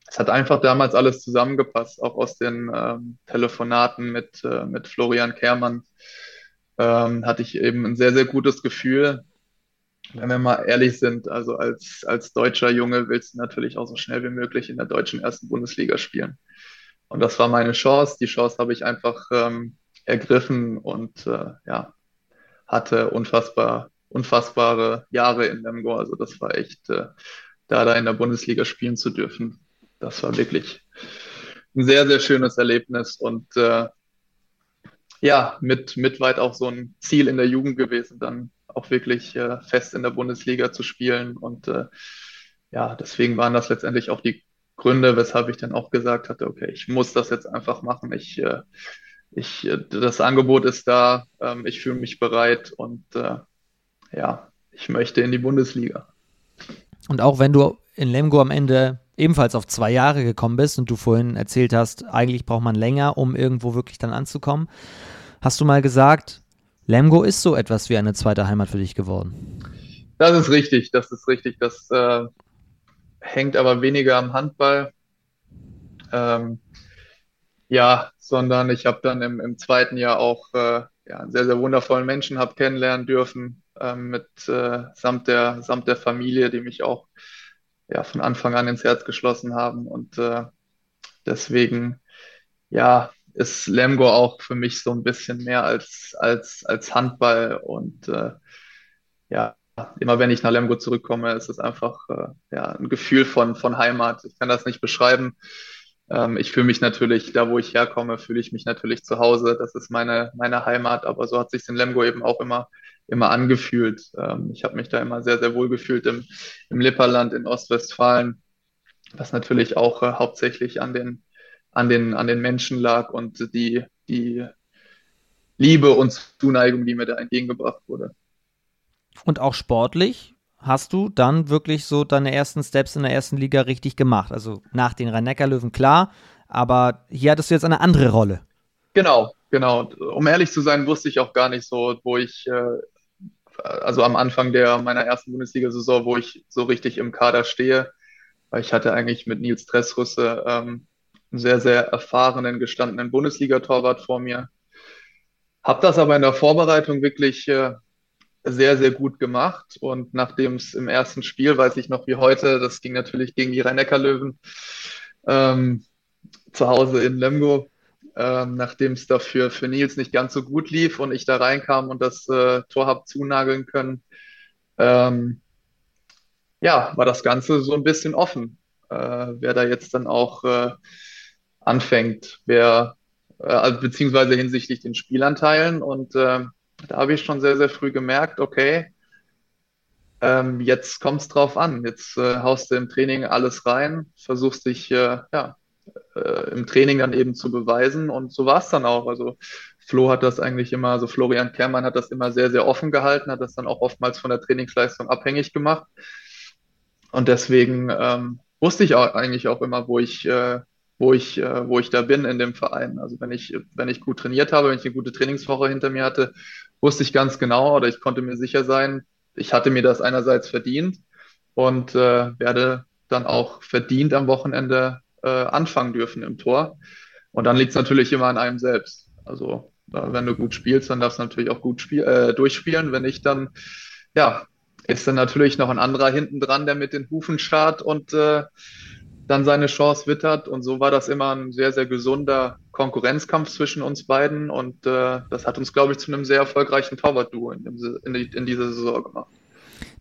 es hat einfach damals alles zusammengepasst, auch aus den ähm, Telefonaten mit, äh, mit Florian Kehrmann ähm, hatte ich eben ein sehr, sehr gutes Gefühl. Wenn wir mal ehrlich sind, also als, als deutscher Junge willst du natürlich auch so schnell wie möglich in der deutschen ersten Bundesliga spielen. Und das war meine Chance. Die Chance habe ich einfach ähm, ergriffen und äh, ja, hatte unfassbar, unfassbare Jahre in Lemgo. Also das war echt, äh, da da in der Bundesliga spielen zu dürfen. Das war wirklich ein sehr, sehr schönes Erlebnis und äh, ja, mit, mit weit auch so ein Ziel in der Jugend gewesen, dann auch wirklich äh, fest in der Bundesliga zu spielen. Und äh, ja, deswegen waren das letztendlich auch die Gründe, weshalb ich dann auch gesagt hatte, okay, ich muss das jetzt einfach machen. Ich, äh, ich, äh, das Angebot ist da, ähm, ich fühle mich bereit und äh, ja, ich möchte in die Bundesliga. Und auch wenn du in Lemgo am Ende ebenfalls auf zwei Jahre gekommen bist und du vorhin erzählt hast, eigentlich braucht man länger, um irgendwo wirklich dann anzukommen, hast du mal gesagt, Lemgo ist so etwas wie eine zweite Heimat für dich geworden. Das ist richtig, das ist richtig. Das äh, hängt aber weniger am Handball. Ähm, ja, sondern ich habe dann im, im, zweiten Jahr auch äh, ja, einen sehr, sehr wundervollen Menschen habe kennenlernen dürfen, äh, mit samt, der, samt der Familie, die mich auch ja, von Anfang an ins Herz geschlossen haben. Und äh, deswegen, ja, ist Lemgo auch für mich so ein bisschen mehr als, als, als Handball. Und äh, ja, immer wenn ich nach Lemgo zurückkomme, ist es einfach äh, ja, ein Gefühl von, von Heimat. Ich kann das nicht beschreiben. Ähm, ich fühle mich natürlich, da wo ich herkomme, fühle ich mich natürlich zu Hause. Das ist meine, meine Heimat, aber so hat sich in Lemgo eben auch immer, immer angefühlt. Ähm, ich habe mich da immer sehr, sehr wohl gefühlt im, im Lipperland in Ostwestfalen, was natürlich auch äh, hauptsächlich an den, an, den, an den Menschen lag und die, die Liebe und Zuneigung, die mir da entgegengebracht wurde. Und auch sportlich hast du dann wirklich so deine ersten Steps in der ersten Liga richtig gemacht. Also nach den Rhein-Neckar-Löwen klar, aber hier hattest du jetzt eine andere Rolle. Genau, genau. Um ehrlich zu sein, wusste ich auch gar nicht so, wo ich, äh, also am Anfang der meiner ersten Bundesliga-Saison, wo ich so richtig im Kader stehe. Weil ich hatte eigentlich mit Nils Dressrusse ähm, sehr, sehr erfahrenen, gestandenen Bundesliga-Torwart vor mir. Hab das aber in der Vorbereitung wirklich äh, sehr, sehr gut gemacht. Und nachdem es im ersten Spiel, weiß ich noch wie heute, das ging natürlich gegen die rhein löwen ähm, zu Hause in Lemgo, ähm, nachdem es dafür für Nils nicht ganz so gut lief und ich da reinkam und das äh, Tor habe zunageln können, ähm, ja, war das Ganze so ein bisschen offen, äh, wer da jetzt dann auch äh, anfängt, wer, äh, also beziehungsweise hinsichtlich den Spielanteilen. Und äh, da habe ich schon sehr, sehr früh gemerkt, okay, ähm, jetzt kommt es drauf an. Jetzt äh, haust du im Training alles rein, versuchst dich äh, ja, äh, im Training dann eben zu beweisen und so war es dann auch. Also Flo hat das eigentlich immer, also Florian Kermann hat das immer sehr, sehr offen gehalten, hat das dann auch oftmals von der Trainingsleistung abhängig gemacht. Und deswegen ähm, wusste ich auch eigentlich auch immer, wo ich, äh, wo ich, äh, wo ich da bin in dem Verein. Also wenn ich, wenn ich gut trainiert habe, wenn ich eine gute Trainingswoche hinter mir hatte, wusste ich ganz genau oder ich konnte mir sicher sein, ich hatte mir das einerseits verdient und äh, werde dann auch verdient am Wochenende äh, anfangen dürfen im Tor. Und dann liegt es natürlich immer an einem selbst. Also äh, wenn du gut spielst, dann darfst du natürlich auch gut spiel äh, durchspielen. Wenn nicht, dann ja, ist dann natürlich noch ein anderer hinten dran, der mit den Hufen schart und dann seine Chance wittert. Und so war das immer ein sehr, sehr gesunder Konkurrenzkampf zwischen uns beiden. Und äh, das hat uns, glaube ich, zu einem sehr erfolgreichen Torwart-Duo in, in, in dieser Saison gemacht.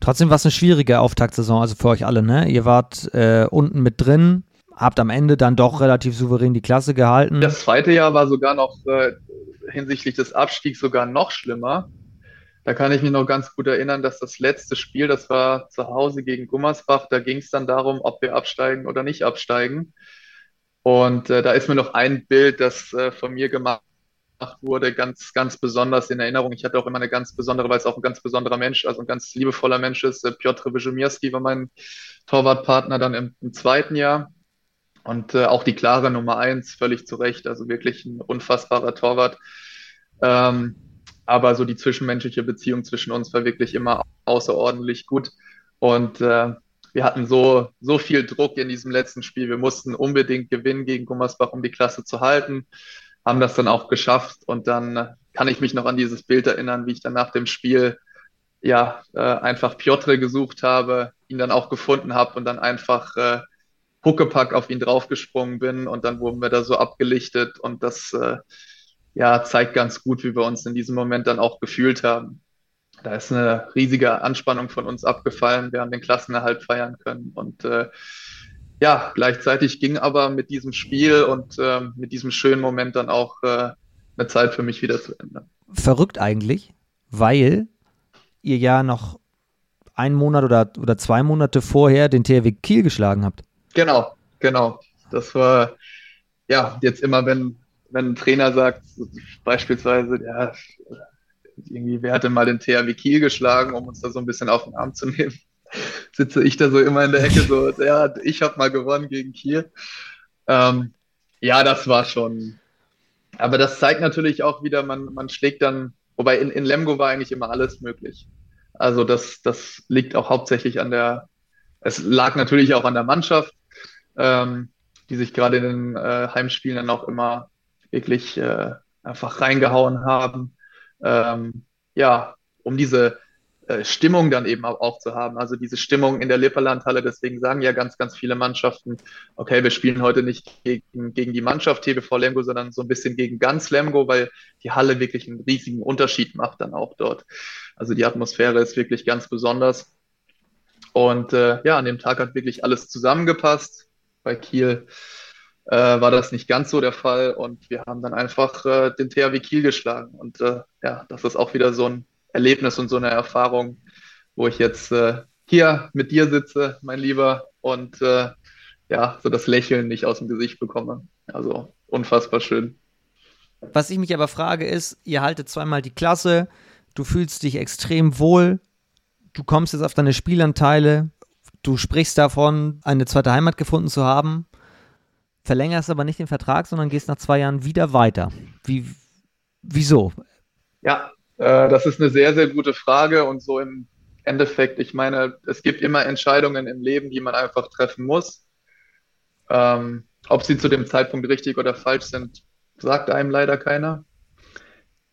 Trotzdem war es eine schwierige Auftaktsaison, also für euch alle, ne? Ihr wart äh, unten mit drin, habt am Ende dann doch relativ souverän die Klasse gehalten. Das zweite Jahr war sogar noch äh, hinsichtlich des Abstiegs sogar noch schlimmer. Da kann ich mich noch ganz gut erinnern, dass das letzte Spiel, das war zu Hause gegen Gummersbach, da ging es dann darum, ob wir absteigen oder nicht absteigen. Und äh, da ist mir noch ein Bild, das äh, von mir gemacht wurde, ganz, ganz besonders in Erinnerung. Ich hatte auch immer eine ganz besondere, weil es auch ein ganz besonderer Mensch, also ein ganz liebevoller Mensch ist. Äh, Piotr Wyżumirski war mein Torwartpartner dann im, im zweiten Jahr. Und äh, auch die klare Nummer eins, völlig zu Recht, also wirklich ein unfassbarer Torwart. Ähm, aber so die zwischenmenschliche Beziehung zwischen uns war wirklich immer außerordentlich gut. Und äh, wir hatten so, so viel Druck in diesem letzten Spiel. Wir mussten unbedingt gewinnen gegen Gummersbach, um die Klasse zu halten. Haben das dann auch geschafft. Und dann kann ich mich noch an dieses Bild erinnern, wie ich dann nach dem Spiel ja äh, einfach Piotr gesucht habe, ihn dann auch gefunden habe und dann einfach äh, Huckepack auf ihn draufgesprungen bin. Und dann wurden wir da so abgelichtet. Und das äh, ja, zeigt ganz gut, wie wir uns in diesem Moment dann auch gefühlt haben. Da ist eine riesige Anspannung von uns abgefallen. Wir haben den Klassenerhalt feiern können. Und äh, ja, gleichzeitig ging aber mit diesem Spiel und äh, mit diesem schönen Moment dann auch äh, eine Zeit für mich wieder zu Ende. Verrückt eigentlich, weil ihr ja noch einen Monat oder, oder zwei Monate vorher den THW Kiel geschlagen habt. Genau, genau. Das war ja jetzt immer, wenn wenn ein Trainer sagt, beispielsweise, ja, irgendwie, wer hatte mal den THW Kiel geschlagen, um uns da so ein bisschen auf den Arm zu nehmen, sitze ich da so immer in der Ecke so, ja, ich habe mal gewonnen gegen Kiel. Ähm, ja, das war schon. Aber das zeigt natürlich auch wieder, man, man schlägt dann, wobei in, in Lemgo war eigentlich immer alles möglich. Also das, das liegt auch hauptsächlich an der, es lag natürlich auch an der Mannschaft, ähm, die sich gerade in den äh, Heimspielen dann auch immer wirklich äh, einfach reingehauen haben. Ähm, ja, um diese äh, Stimmung dann eben auch, zu haben. Also diese Stimmung in der Lipperlandhalle, deswegen sagen ja ganz, ganz viele Mannschaften, okay, wir spielen heute nicht gegen, gegen die Mannschaft TBV Lemgo, sondern so ein bisschen gegen ganz Lemgo, weil die Halle wirklich einen riesigen Unterschied macht dann auch dort. Also die Atmosphäre ist wirklich ganz besonders. Und äh, ja, an dem Tag hat wirklich alles zusammengepasst. Bei Kiel äh, war das nicht ganz so der Fall und wir haben dann einfach äh, den THW Kiel geschlagen. Und äh, ja, das ist auch wieder so ein Erlebnis und so eine Erfahrung, wo ich jetzt äh, hier mit dir sitze, mein Lieber, und äh, ja, so das Lächeln nicht aus dem Gesicht bekomme. Also unfassbar schön. Was ich mich aber frage ist, ihr haltet zweimal die Klasse, du fühlst dich extrem wohl, du kommst jetzt auf deine Spielanteile, du sprichst davon, eine zweite Heimat gefunden zu haben verlängerst aber nicht den Vertrag, sondern gehst nach zwei Jahren wieder weiter. Wie, wieso? Ja, äh, das ist eine sehr, sehr gute Frage und so im Endeffekt, ich meine, es gibt immer Entscheidungen im Leben, die man einfach treffen muss. Ähm, ob sie zu dem Zeitpunkt richtig oder falsch sind, sagt einem leider keiner.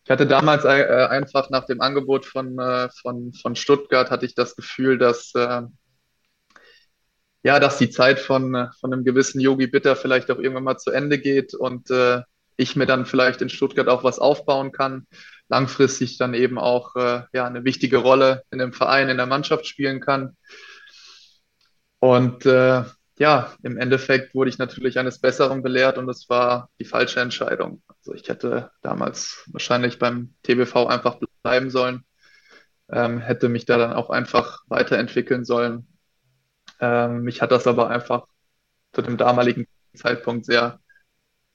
Ich hatte damals äh, einfach nach dem Angebot von, äh, von, von Stuttgart hatte ich das Gefühl, dass äh, ja, dass die Zeit von, äh, von einem gewissen Yogi Bitter vielleicht auch irgendwann mal zu Ende geht und äh, ich mir dann vielleicht in Stuttgart auch was aufbauen kann, langfristig dann eben auch äh, ja, eine wichtige Rolle in dem Verein, in der Mannschaft spielen kann. Und äh, ja, im Endeffekt wurde ich natürlich eines Besseren belehrt und es war die falsche Entscheidung. Also ich hätte damals wahrscheinlich beim TBV einfach bleiben sollen, ähm, hätte mich da dann auch einfach weiterentwickeln sollen. Ähm, mich hat das aber einfach zu dem damaligen Zeitpunkt sehr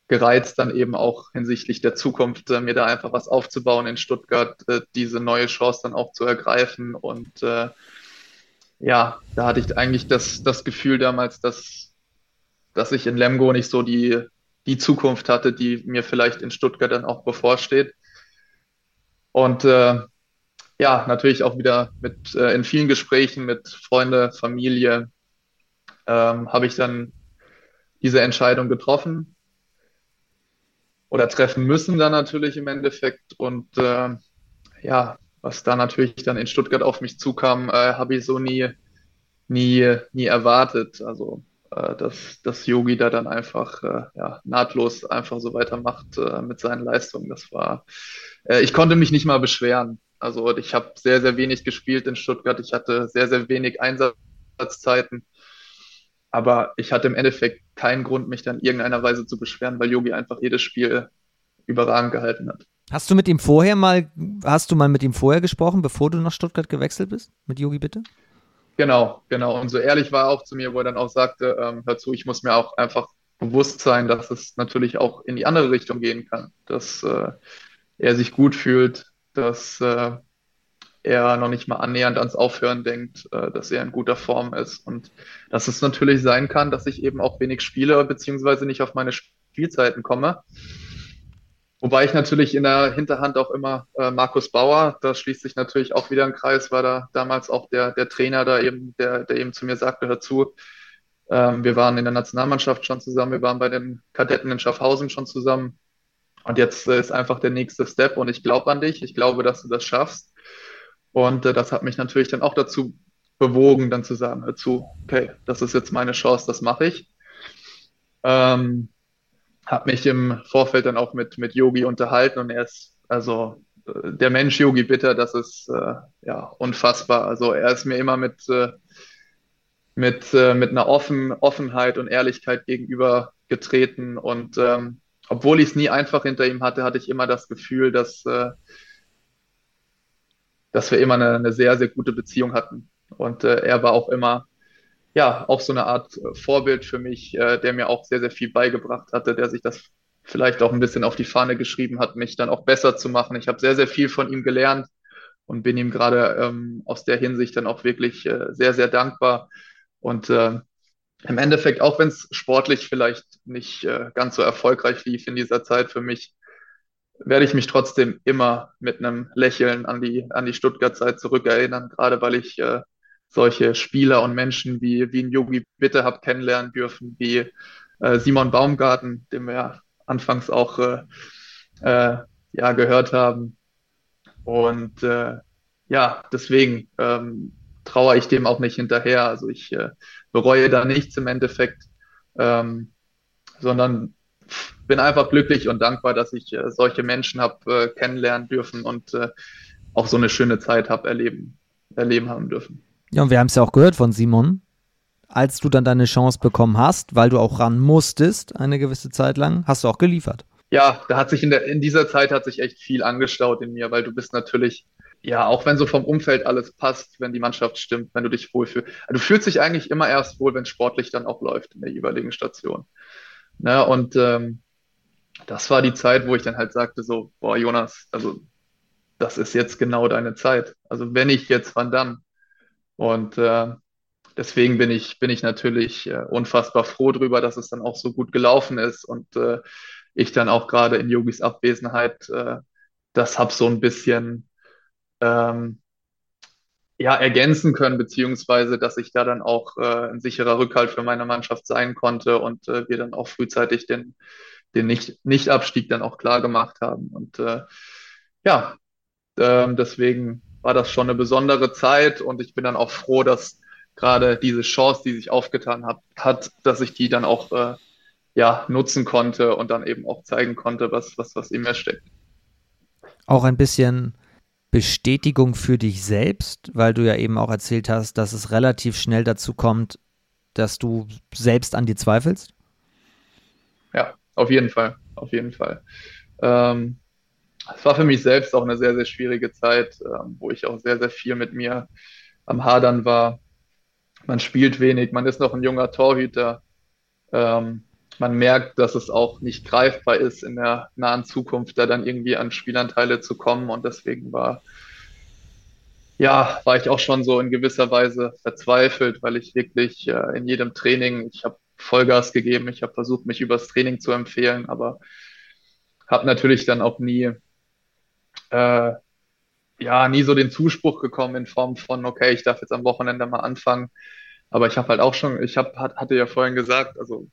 gereizt, dann eben auch hinsichtlich der Zukunft, äh, mir da einfach was aufzubauen in Stuttgart, äh, diese neue Chance dann auch zu ergreifen und äh, ja, da hatte ich eigentlich das, das Gefühl damals, dass, dass ich in Lemgo nicht so die, die Zukunft hatte, die mir vielleicht in Stuttgart dann auch bevorsteht. Und äh, ja, natürlich auch wieder mit äh, in vielen Gesprächen mit Freunde, Familie ähm, habe ich dann diese Entscheidung getroffen oder treffen müssen dann natürlich im Endeffekt. Und äh, ja, was da natürlich dann in Stuttgart auf mich zukam, äh, habe ich so nie, nie, nie erwartet. Also, äh, dass, dass Yogi da dann einfach äh, ja, nahtlos einfach so weitermacht äh, mit seinen Leistungen. Das war, äh, ich konnte mich nicht mal beschweren. Also ich habe sehr, sehr wenig gespielt in Stuttgart. Ich hatte sehr, sehr wenig Einsatzzeiten. Aber ich hatte im Endeffekt keinen Grund, mich dann in irgendeiner Weise zu beschweren, weil Yogi einfach jedes Spiel überragend gehalten hat. Hast du mit ihm vorher mal, hast du mal mit ihm vorher gesprochen, bevor du nach Stuttgart gewechselt bist? Mit Yogi bitte? Genau, genau. Und so ehrlich war er auch zu mir, wo er dann auch sagte, ähm, hör zu, ich muss mir auch einfach bewusst sein, dass es natürlich auch in die andere Richtung gehen kann. Dass äh, er sich gut fühlt, dass äh, er noch nicht mal annähernd ans Aufhören denkt, äh, dass er in guter Form ist. Und dass es natürlich sein kann, dass ich eben auch wenig spiele, beziehungsweise nicht auf meine Spielzeiten komme. Wobei ich natürlich in der Hinterhand auch immer äh, Markus Bauer, da schließt sich natürlich auch wieder ein Kreis, war da damals auch der, der Trainer da eben, der, der eben zu mir sagte, hör zu, ähm, wir waren in der Nationalmannschaft schon zusammen, wir waren bei den Kadetten in Schaffhausen schon zusammen. Und jetzt äh, ist einfach der nächste Step und ich glaube an dich, ich glaube, dass du das schaffst. Und äh, das hat mich natürlich dann auch dazu bewogen, dann zu sagen, hör zu, okay, das ist jetzt meine Chance, das mache ich. Ähm, habe mich im Vorfeld dann auch mit, mit Yogi unterhalten und er ist, also äh, der Mensch Yogi Bitter, das ist äh, ja unfassbar. Also er ist mir immer mit, äh, mit, äh, mit einer Offen, Offenheit und Ehrlichkeit gegenüber getreten und ähm, obwohl ich es nie einfach hinter ihm hatte, hatte ich immer das Gefühl, dass, äh, dass wir immer eine, eine sehr, sehr gute Beziehung hatten. Und äh, er war auch immer ja, auch so eine Art äh, Vorbild für mich, äh, der mir auch sehr, sehr viel beigebracht hatte, der sich das vielleicht auch ein bisschen auf die Fahne geschrieben hat, mich dann auch besser zu machen. Ich habe sehr, sehr viel von ihm gelernt und bin ihm gerade ähm, aus der Hinsicht dann auch wirklich äh, sehr, sehr dankbar. Und äh, im Endeffekt, auch wenn es sportlich vielleicht nicht äh, ganz so erfolgreich lief in dieser Zeit für mich, werde ich mich trotzdem immer mit einem Lächeln an die, an die Stuttgart-Zeit zurückerinnern, gerade weil ich äh, solche Spieler und Menschen wie, wie ein Yogi Bitte habe kennenlernen dürfen, wie äh, Simon Baumgarten, den wir ja anfangs auch äh, äh, ja, gehört haben. Und äh, ja, deswegen ähm, traue ich dem auch nicht hinterher. Also ich äh, bereue da nichts im Endeffekt, ähm, sondern bin einfach glücklich und dankbar, dass ich äh, solche Menschen habe äh, kennenlernen dürfen und äh, auch so eine schöne Zeit habe erleben, erleben haben dürfen. Ja, und wir haben es ja auch gehört von Simon, als du dann deine Chance bekommen hast, weil du auch ran musstest, eine gewisse Zeit lang, hast du auch geliefert. Ja, da hat sich in, der, in dieser Zeit hat sich echt viel angestaut in mir, weil du bist natürlich, ja, auch wenn so vom Umfeld alles passt, wenn die Mannschaft stimmt, wenn du dich wohlfühlst. Also du fühlst dich eigentlich immer erst wohl, wenn es sportlich dann auch läuft in der jeweiligen Station. Ne, und ähm, das war die Zeit, wo ich dann halt sagte so, boah, Jonas, also das ist jetzt genau deine Zeit. Also wenn ich jetzt, wann dann? Und äh, deswegen bin ich, bin ich natürlich äh, unfassbar froh darüber, dass es dann auch so gut gelaufen ist und äh, ich dann auch gerade in Yogis Abwesenheit äh, das habe so ein bisschen ähm, ja, ergänzen können, beziehungsweise dass ich da dann auch äh, ein sicherer Rückhalt für meine Mannschaft sein konnte und äh, wir dann auch frühzeitig den, den Nicht Nicht-Abstieg dann auch klar gemacht haben. Und äh, ja, äh, deswegen war das schon eine besondere Zeit und ich bin dann auch froh, dass gerade diese Chance, die sich aufgetan hat, hat dass ich die dann auch äh, ja, nutzen konnte und dann eben auch zeigen konnte, was, was, was in mir steckt. Auch ein bisschen Bestätigung für dich selbst, weil du ja eben auch erzählt hast, dass es relativ schnell dazu kommt, dass du selbst an dir zweifelst? Auf jeden Fall. Auf jeden Fall. Ähm, es war für mich selbst auch eine sehr, sehr schwierige Zeit, ähm, wo ich auch sehr, sehr viel mit mir am Hadern war. Man spielt wenig, man ist noch ein junger Torhüter. Ähm, man merkt, dass es auch nicht greifbar ist, in der nahen Zukunft da dann irgendwie an Spielanteile zu kommen. Und deswegen war, ja, war ich auch schon so in gewisser Weise verzweifelt, weil ich wirklich äh, in jedem Training, ich habe Vollgas gegeben, ich habe versucht, mich übers Training zu empfehlen, aber habe natürlich dann auch nie, äh, ja, nie so den Zuspruch gekommen in Form von, okay, ich darf jetzt am Wochenende mal anfangen. Aber ich habe halt auch schon, ich hab, hatte ja vorhin gesagt, also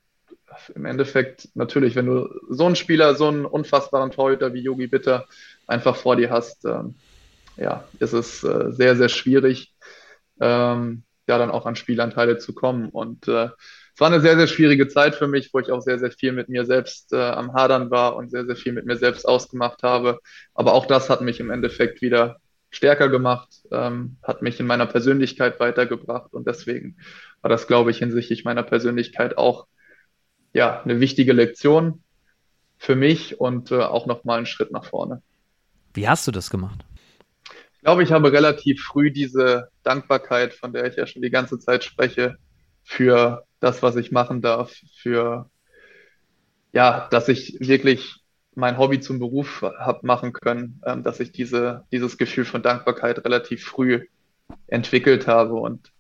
im Endeffekt natürlich, wenn du so einen Spieler, so einen unfassbaren Torhüter wie Yogi Bitter einfach vor dir hast, ähm, ja, ist es äh, sehr, sehr schwierig, ähm, da dann auch an Spielanteile zu kommen. Und äh, es war eine sehr, sehr schwierige Zeit für mich, wo ich auch sehr, sehr viel mit mir selbst äh, am Hadern war und sehr, sehr viel mit mir selbst ausgemacht habe. Aber auch das hat mich im Endeffekt wieder stärker gemacht, ähm, hat mich in meiner Persönlichkeit weitergebracht und deswegen war das, glaube ich, hinsichtlich meiner Persönlichkeit auch ja, eine wichtige Lektion für mich und äh, auch nochmal einen Schritt nach vorne. Wie hast du das gemacht? Ich glaube, ich habe relativ früh diese Dankbarkeit, von der ich ja schon die ganze Zeit spreche, für das, was ich machen darf, für ja, dass ich wirklich mein Hobby zum Beruf habe machen können, ähm, dass ich diese, dieses Gefühl von Dankbarkeit relativ früh entwickelt habe. Und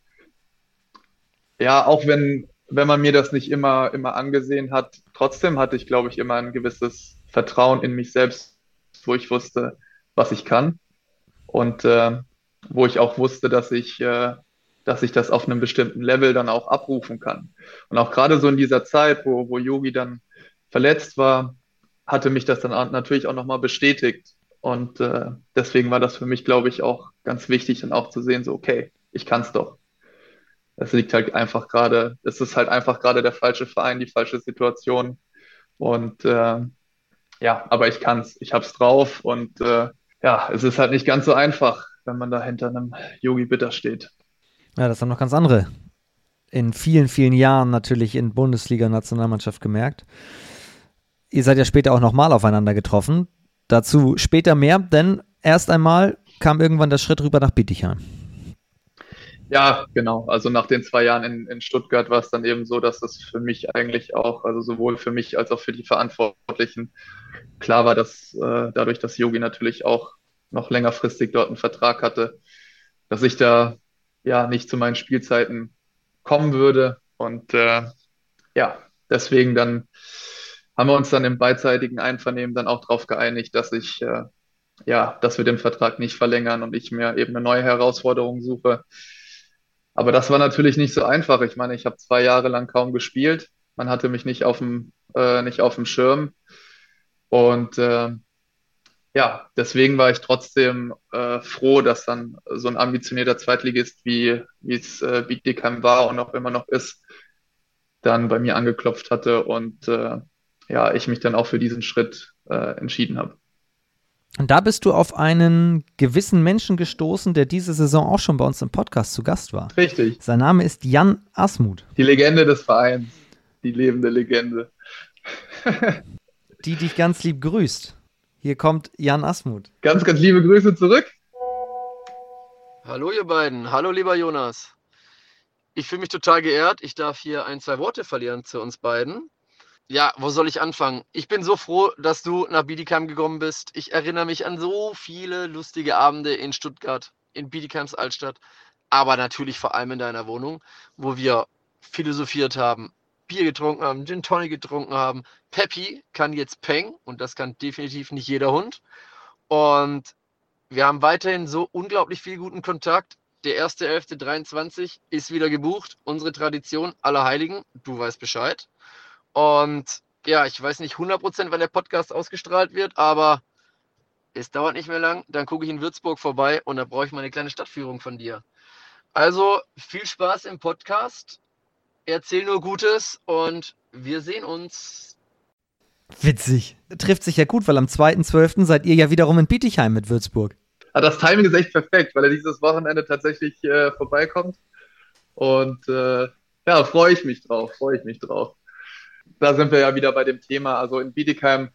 ja, auch wenn wenn man mir das nicht immer, immer angesehen hat, trotzdem hatte ich, glaube ich, immer ein gewisses Vertrauen in mich selbst, wo ich wusste, was ich kann und äh, wo ich auch wusste, dass ich, äh, dass ich das auf einem bestimmten Level dann auch abrufen kann. Und auch gerade so in dieser Zeit, wo, wo Yogi dann verletzt war, hatte mich das dann natürlich auch nochmal bestätigt. Und äh, deswegen war das für mich, glaube ich, auch ganz wichtig, dann auch zu sehen, so, okay, ich kann es doch. Es liegt halt einfach gerade, es ist halt einfach gerade der falsche Verein, die falsche Situation. Und äh, ja, aber ich kann es, ich habe es drauf und äh, ja, es ist halt nicht ganz so einfach, wenn man da hinter einem Yogi Bitter steht. Ja, das haben noch ganz andere in vielen, vielen Jahren natürlich in Bundesliga-Nationalmannschaft gemerkt. Ihr seid ja später auch nochmal aufeinander getroffen. Dazu später mehr, denn erst einmal kam irgendwann der Schritt rüber nach Bietigheim. Ja, genau. Also nach den zwei Jahren in, in Stuttgart war es dann eben so, dass es für mich eigentlich auch, also sowohl für mich als auch für die Verantwortlichen klar war, dass äh, dadurch, dass Yogi natürlich auch noch längerfristig dort einen Vertrag hatte, dass ich da ja nicht zu meinen Spielzeiten kommen würde. Und äh, ja, deswegen dann haben wir uns dann im beidseitigen Einvernehmen dann auch darauf geeinigt, dass ich äh, ja, dass wir den Vertrag nicht verlängern und ich mir eben eine neue Herausforderung suche aber das war natürlich nicht so einfach. Ich meine, ich habe zwei Jahre lang kaum gespielt. Man hatte mich nicht auf dem, äh, nicht auf dem Schirm. Und äh, ja, deswegen war ich trotzdem äh, froh, dass dann so ein ambitionierter Zweitligist, wie es äh, Bietigheim war und auch immer noch ist, dann bei mir angeklopft hatte und äh, ja, ich mich dann auch für diesen Schritt äh, entschieden habe. Und da bist du auf einen gewissen Menschen gestoßen, der diese Saison auch schon bei uns im Podcast zu Gast war. Richtig. Sein Name ist Jan Asmuth. Die Legende des Vereins. Die lebende Legende. die dich ganz lieb grüßt. Hier kommt Jan Asmuth. Ganz, ganz liebe Grüße zurück. Hallo ihr beiden. Hallo lieber Jonas. Ich fühle mich total geehrt. Ich darf hier ein, zwei Worte verlieren zu uns beiden. Ja, wo soll ich anfangen? Ich bin so froh, dass du nach Bietigheim gekommen bist. Ich erinnere mich an so viele lustige Abende in Stuttgart, in Biedigheims Altstadt, aber natürlich vor allem in deiner Wohnung, wo wir philosophiert haben, Bier getrunken haben, Gin Tonic getrunken haben. Peppy kann jetzt Peng und das kann definitiv nicht jeder Hund. Und wir haben weiterhin so unglaublich viel guten Kontakt. Der 1.11.23 ist wieder gebucht. Unsere Tradition aller Heiligen. Du weißt Bescheid. Und ja, ich weiß nicht 100%, wann der Podcast ausgestrahlt wird, aber es dauert nicht mehr lang. Dann gucke ich in Würzburg vorbei und da brauche ich mal eine kleine Stadtführung von dir. Also viel Spaß im Podcast. Erzähl nur Gutes und wir sehen uns. Witzig. Trifft sich ja gut, weil am 2.12. seid ihr ja wiederum in Bietigheim mit Würzburg. Ah, das Timing ist echt perfekt, weil er dieses Wochenende tatsächlich äh, vorbeikommt. Und äh, Ja, freue ich mich drauf, freue ich mich drauf. Da sind wir ja wieder bei dem Thema. Also in Bietigheim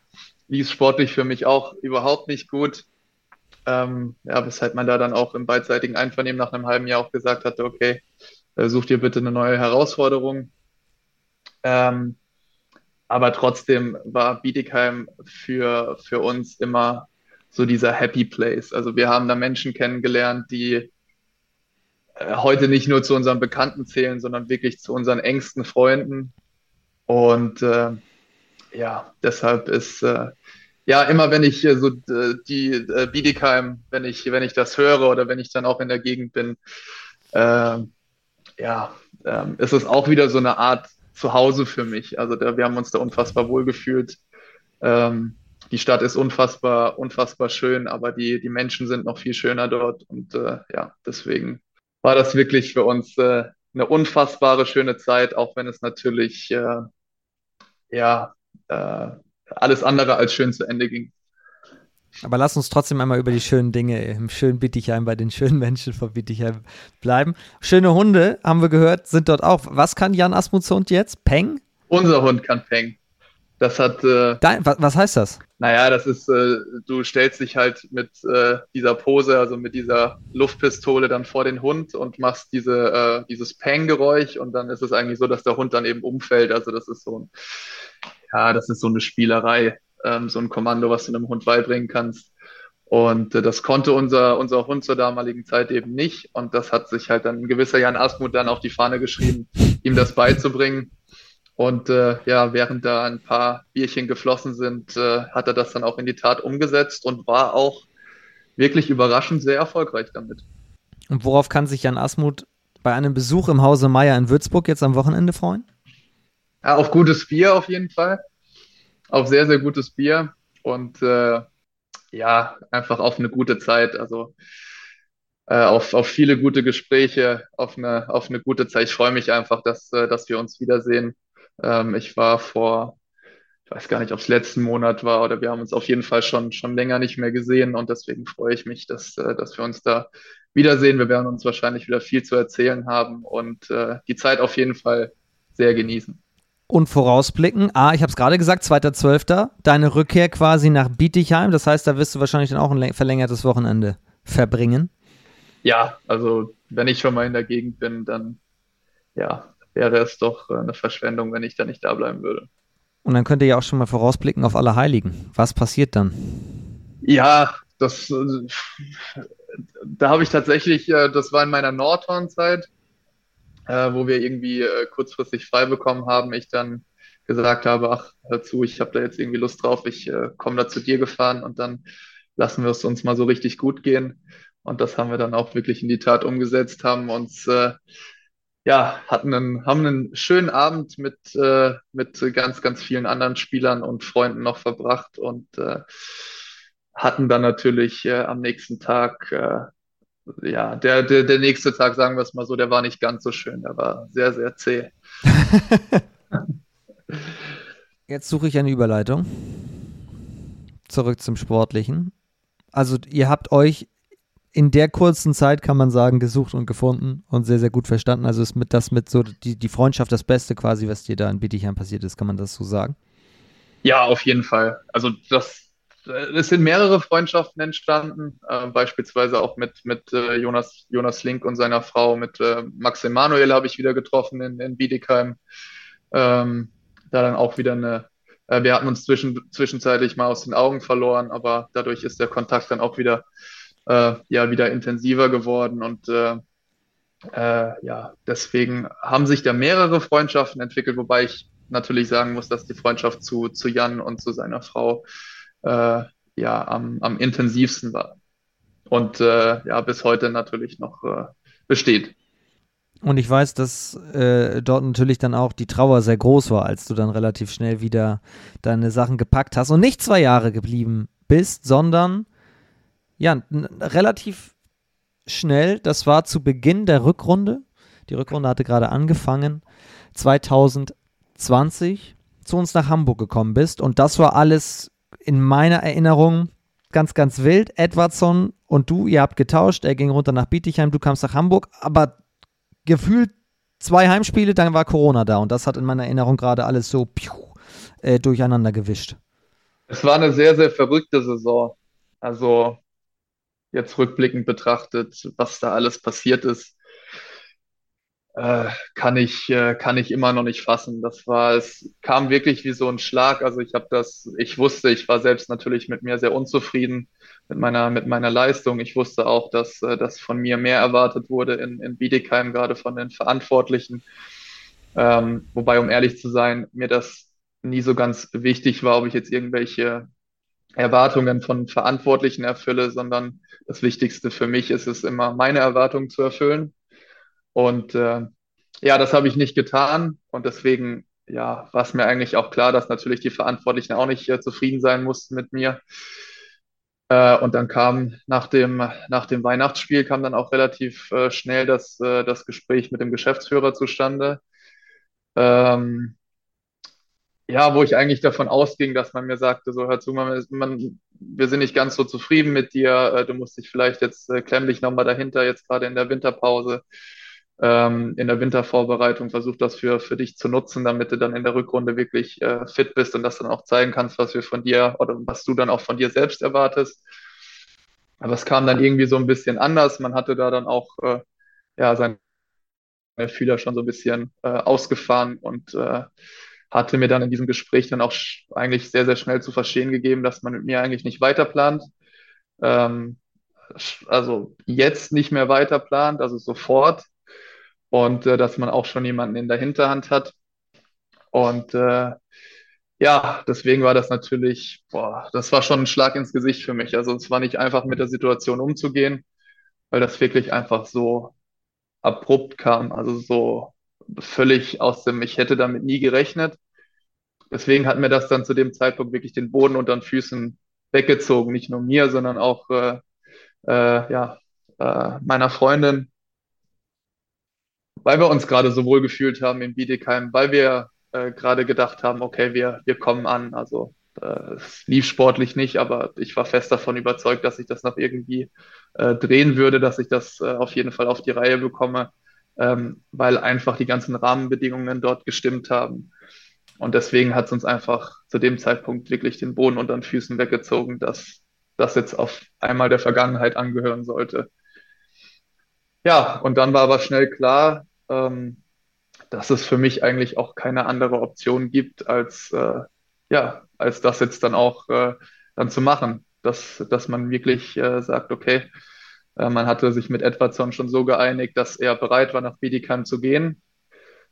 lief es sportlich für mich auch überhaupt nicht gut. Ähm, ja, weshalb man da dann auch im beidseitigen Einvernehmen nach einem halben Jahr auch gesagt hatte, okay, äh, such dir bitte eine neue Herausforderung. Ähm, aber trotzdem war Bietigheim für, für uns immer so dieser Happy Place. Also wir haben da Menschen kennengelernt, die äh, heute nicht nur zu unseren Bekannten zählen, sondern wirklich zu unseren engsten Freunden. Und äh, ja, deshalb ist äh, ja immer, wenn ich so die äh, Bietigheim, wenn ich wenn ich das höre oder wenn ich dann auch in der Gegend bin, äh, ja, äh, ist es auch wieder so eine Art Zuhause für mich. Also da, wir haben uns da unfassbar wohl gefühlt. Ähm, die Stadt ist unfassbar, unfassbar schön, aber die, die Menschen sind noch viel schöner dort. Und äh, ja, deswegen war das wirklich für uns äh, eine unfassbare schöne Zeit, auch wenn es natürlich äh, ja äh, alles andere als schön zu Ende ging. Aber lass uns trotzdem einmal über die schönen Dinge im schönen Bietigheim, bei den schönen Menschen von Bietigheim bleiben. Schöne Hunde, haben wir gehört, sind dort auch. Was kann Jan Asmuds Hund jetzt? Peng? Unser Hund kann Peng. Das hat. Äh, Dein, was, was, heißt das? Naja, das ist, äh, du stellst dich halt mit äh, dieser Pose, also mit dieser Luftpistole dann vor den Hund und machst diese, äh, dieses Peng-Geräusch und dann ist es eigentlich so, dass der Hund dann eben umfällt. Also das ist so ein, ja, das ist so eine Spielerei ähm, so ein Kommando, was du einem Hund beibringen kannst. Und äh, das konnte unser, unser Hund zur damaligen Zeit eben nicht. Und das hat sich halt dann ein gewisser Jan Asmuth dann auf die Fahne geschrieben, ihm das beizubringen. Und äh, ja, während da ein paar Bierchen geflossen sind, äh, hat er das dann auch in die Tat umgesetzt und war auch wirklich überraschend sehr erfolgreich damit. Und worauf kann sich Jan Asmuth bei einem Besuch im Hause Meier in Würzburg jetzt am Wochenende freuen? Ja, auf gutes Bier auf jeden Fall auf sehr, sehr gutes Bier und äh, ja, einfach auf eine gute Zeit. Also äh, auf, auf viele gute Gespräche, auf eine, auf eine gute Zeit. Ich freue mich einfach, dass, äh, dass wir uns wiedersehen. Ähm, ich war vor, ich weiß gar nicht, ob es letzten Monat war oder wir haben uns auf jeden Fall schon, schon länger nicht mehr gesehen und deswegen freue ich mich, dass, äh, dass wir uns da wiedersehen. Wir werden uns wahrscheinlich wieder viel zu erzählen haben und äh, die Zeit auf jeden Fall sehr genießen und vorausblicken. Ah, ich habe es gerade gesagt, 2.12. Deine Rückkehr quasi nach Bietigheim. Das heißt, da wirst du wahrscheinlich dann auch ein verlängertes Wochenende verbringen. Ja, also wenn ich schon mal in der Gegend bin, dann ja, wäre es doch äh, eine Verschwendung, wenn ich da nicht da bleiben würde. Und dann könnt ihr ja auch schon mal vorausblicken auf alle Heiligen. Was passiert dann? Ja, das, äh, da habe ich tatsächlich, äh, das war in meiner Nordhorn-Zeit, äh, wo wir irgendwie äh, kurzfristig frei bekommen haben, ich dann gesagt habe, ach, hör zu, ich habe da jetzt irgendwie Lust drauf, ich äh, komme da zu dir gefahren und dann lassen wir es uns mal so richtig gut gehen. Und das haben wir dann auch wirklich in die Tat umgesetzt, haben uns äh, ja, hatten einen, haben einen schönen Abend mit, äh, mit ganz, ganz vielen anderen Spielern und Freunden noch verbracht und äh, hatten dann natürlich äh, am nächsten Tag äh, ja, der, der, der nächste Tag, sagen wir es mal so, der war nicht ganz so schön. Der war sehr, sehr zäh. Jetzt suche ich eine Überleitung. Zurück zum Sportlichen. Also, ihr habt euch in der kurzen Zeit, kann man sagen, gesucht und gefunden und sehr, sehr gut verstanden. Also ist mit das mit so die, die Freundschaft das Beste quasi, was dir da in Bietigheim passiert ist, kann man das so sagen? Ja, auf jeden Fall. Also das es sind mehrere Freundschaften entstanden, äh, beispielsweise auch mit, mit äh, Jonas, Jonas Link und seiner Frau, mit äh, Max Emanuel habe ich wieder getroffen in, in Bietigheim. Ähm, da dann auch wieder eine, äh, wir hatten uns zwischen, zwischenzeitlich mal aus den Augen verloren, aber dadurch ist der Kontakt dann auch wieder, äh, ja, wieder intensiver geworden und äh, ja, deswegen haben sich da mehrere Freundschaften entwickelt, wobei ich natürlich sagen muss, dass die Freundschaft zu, zu Jan und zu seiner Frau äh, ja, am, am intensivsten war. Und äh, ja, bis heute natürlich noch äh, besteht. Und ich weiß, dass äh, dort natürlich dann auch die Trauer sehr groß war, als du dann relativ schnell wieder deine Sachen gepackt hast und nicht zwei Jahre geblieben bist, sondern ja, relativ schnell, das war zu Beginn der Rückrunde. Die Rückrunde hatte gerade angefangen, 2020 zu uns nach Hamburg gekommen bist und das war alles in meiner Erinnerung ganz, ganz wild. Edwardson und du, ihr habt getauscht. Er ging runter nach Bietigheim, du kamst nach Hamburg. Aber gefühlt zwei Heimspiele, dann war Corona da und das hat in meiner Erinnerung gerade alles so piu, äh, durcheinander gewischt. Es war eine sehr, sehr verrückte Saison. Also jetzt rückblickend betrachtet, was da alles passiert ist, äh, kann ich, äh, kann ich immer noch nicht fassen. Das war, es kam wirklich wie so ein Schlag. Also ich habe das, ich wusste, ich war selbst natürlich mit mir sehr unzufrieden mit meiner, mit meiner Leistung. Ich wusste auch, dass, äh, dass von mir mehr erwartet wurde in, in Bietigheim, gerade von den Verantwortlichen. Ähm, wobei, um ehrlich zu sein, mir das nie so ganz wichtig war, ob ich jetzt irgendwelche Erwartungen von Verantwortlichen erfülle, sondern das Wichtigste für mich ist es immer, meine Erwartungen zu erfüllen. Und äh, ja, das habe ich nicht getan. Und deswegen ja, war es mir eigentlich auch klar, dass natürlich die Verantwortlichen auch nicht äh, zufrieden sein mussten mit mir. Äh, und dann kam nach dem, nach dem Weihnachtsspiel kam dann auch relativ äh, schnell das, äh, das Gespräch mit dem Geschäftsführer zustande. Ähm, ja, wo ich eigentlich davon ausging, dass man mir sagte, so hör zu, man, man, wir sind nicht ganz so zufrieden mit dir, äh, du musst dich vielleicht jetzt äh, klemm dich nochmal dahinter, jetzt gerade in der Winterpause, ähm, in der Wintervorbereitung, versuch das für, für dich zu nutzen, damit du dann in der Rückrunde wirklich äh, fit bist und das dann auch zeigen kannst, was wir von dir oder was du dann auch von dir selbst erwartest. Aber es kam dann irgendwie so ein bisschen anders. Man hatte da dann auch äh, ja, seine Fühler schon so ein bisschen äh, ausgefahren und äh, hatte mir dann in diesem Gespräch dann auch eigentlich sehr, sehr schnell zu verstehen gegeben, dass man mit mir eigentlich nicht weiterplant. Ähm, also jetzt nicht mehr weiterplant, also sofort. Und äh, dass man auch schon jemanden in der Hinterhand hat. Und äh, ja, deswegen war das natürlich, boah, das war schon ein Schlag ins Gesicht für mich. Also es war nicht einfach mit der Situation umzugehen, weil das wirklich einfach so abrupt kam. Also so völlig aus dem, ich hätte damit nie gerechnet. Deswegen hat mir das dann zu dem Zeitpunkt wirklich den Boden unter den Füßen weggezogen. Nicht nur mir, sondern auch äh, äh, ja, äh, meiner Freundin, weil wir uns gerade so wohl gefühlt haben in Bietigheim, weil wir äh, gerade gedacht haben, okay, wir, wir kommen an. Also äh, es lief sportlich nicht, aber ich war fest davon überzeugt, dass ich das noch irgendwie äh, drehen würde, dass ich das äh, auf jeden Fall auf die Reihe bekomme, ähm, weil einfach die ganzen Rahmenbedingungen dort gestimmt haben. Und deswegen hat es uns einfach zu dem Zeitpunkt wirklich den Boden unter den Füßen weggezogen, dass das jetzt auf einmal der Vergangenheit angehören sollte. Ja, und dann war aber schnell klar, ähm, dass es für mich eigentlich auch keine andere Option gibt, als, äh, ja, als das jetzt dann auch äh, dann zu machen. Dass, dass man wirklich äh, sagt, okay, äh, man hatte sich mit Edwardson schon so geeinigt, dass er bereit war, nach Bietigheim zu gehen.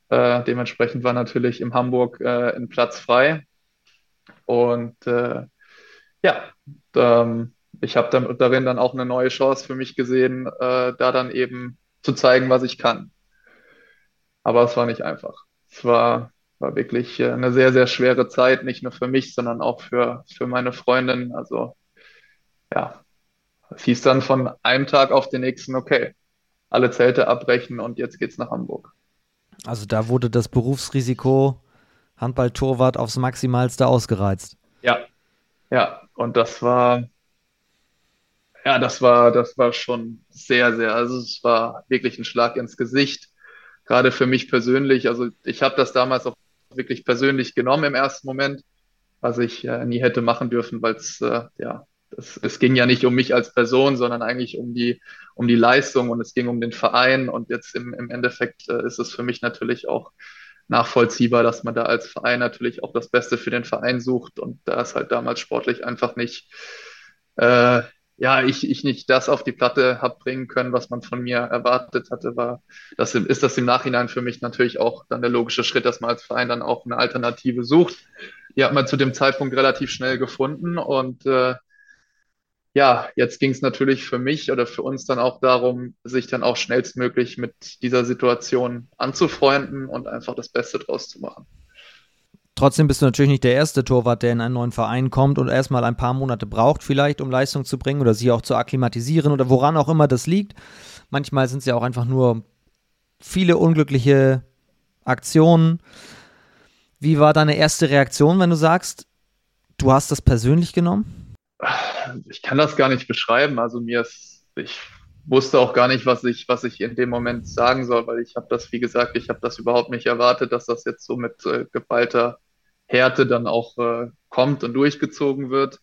Äh, dementsprechend war natürlich in Hamburg äh, ein Platz frei. Und ja, ähm, ich habe darin dann auch eine neue Chance für mich gesehen, da dann eben zu zeigen, was ich kann. Aber es war nicht einfach. Es war, war wirklich äh, eine sehr, sehr schwere Zeit, nicht nur für mich, sondern auch für, für meine Freundin. Also ja, es hieß dann von einem Tag auf den nächsten, okay, alle Zelte abbrechen und jetzt geht's nach Hamburg. Also da wurde das Berufsrisiko Handball-Torwart aufs Maximalste ausgereizt. Ja, ja, und das war, ja, das war, das war schon sehr, sehr, also es war wirklich ein Schlag ins Gesicht, gerade für mich persönlich. Also ich habe das damals auch wirklich persönlich genommen im ersten Moment, was ich äh, nie hätte machen dürfen, weil es, äh, ja, das, es ging ja nicht um mich als Person, sondern eigentlich um die, um die Leistung und es ging um den Verein. Und jetzt im, im Endeffekt äh, ist es für mich natürlich auch nachvollziehbar, dass man da als Verein natürlich auch das Beste für den Verein sucht. Und da ist halt damals sportlich einfach nicht, äh, ja, ich, ich nicht das auf die Platte habe bringen können, was man von mir erwartet hatte, war, das ist das im Nachhinein für mich natürlich auch dann der logische Schritt, dass man als Verein dann auch eine Alternative sucht. Die hat man zu dem Zeitpunkt relativ schnell gefunden und äh, ja, jetzt ging es natürlich für mich oder für uns dann auch darum, sich dann auch schnellstmöglich mit dieser Situation anzufreunden und einfach das Beste draus zu machen. Trotzdem bist du natürlich nicht der erste Torwart, der in einen neuen Verein kommt und erstmal ein paar Monate braucht, vielleicht, um Leistung zu bringen oder sich auch zu akklimatisieren oder woran auch immer das liegt. Manchmal sind es ja auch einfach nur viele unglückliche Aktionen. Wie war deine erste Reaktion, wenn du sagst, du hast das persönlich genommen? ich kann das gar nicht beschreiben. Also mir ist, ich wusste auch gar nicht, was ich, was ich in dem Moment sagen soll, weil ich habe das, wie gesagt, ich habe das überhaupt nicht erwartet, dass das jetzt so mit äh, geballter Härte dann auch äh, kommt und durchgezogen wird.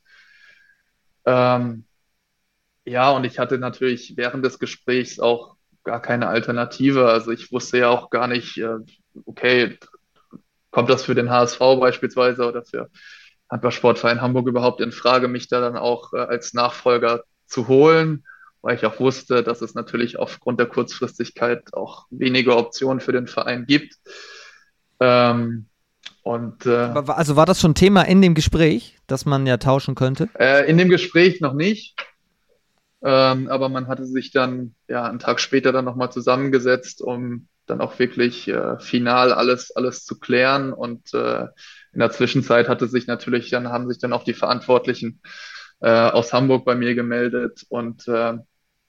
Ähm, ja, und ich hatte natürlich während des Gesprächs auch gar keine Alternative. Also ich wusste ja auch gar nicht, äh, okay, kommt das für den HSV beispielsweise oder für Handballsportverein Hamburg überhaupt in Frage, mich da dann auch äh, als Nachfolger zu holen, weil ich auch wusste, dass es natürlich aufgrund der Kurzfristigkeit auch wenige Optionen für den Verein gibt. Ähm, und, äh, also war das schon Thema in dem Gespräch, dass man ja tauschen könnte? Äh, in dem Gespräch noch nicht. Ähm, aber man hatte sich dann ja einen Tag später dann nochmal zusammengesetzt, um dann auch wirklich äh, final alles, alles zu klären. Und äh, in der Zwischenzeit hatte sich natürlich dann, haben sich dann auch die Verantwortlichen äh, aus Hamburg bei mir gemeldet und äh,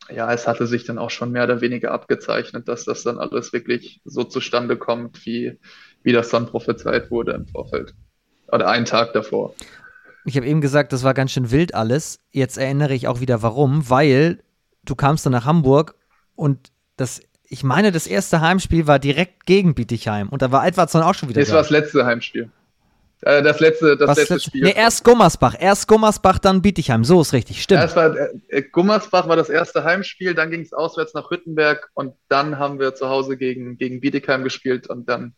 ja, es hatte sich dann auch schon mehr oder weniger abgezeichnet, dass das dann alles wirklich so zustande kommt, wie, wie das dann prophezeit wurde im Vorfeld. Oder einen Tag davor. Ich habe eben gesagt, das war ganz schön wild alles. Jetzt erinnere ich auch wieder warum, weil du kamst dann nach Hamburg und das, ich meine, das erste Heimspiel war direkt gegen Bietigheim und da war Edwardson auch schon wieder. Das da. war das letzte Heimspiel. Äh, das letzte, das letzte Spiel. Nee, erst Gummersbach, erst Gummersbach, dann Bietigheim. So ist richtig, stimmt. Erst war, äh, Gummersbach war das erste Heimspiel, dann ging es auswärts nach Hüttenberg und dann haben wir zu Hause gegen, gegen Bietigheim gespielt und dann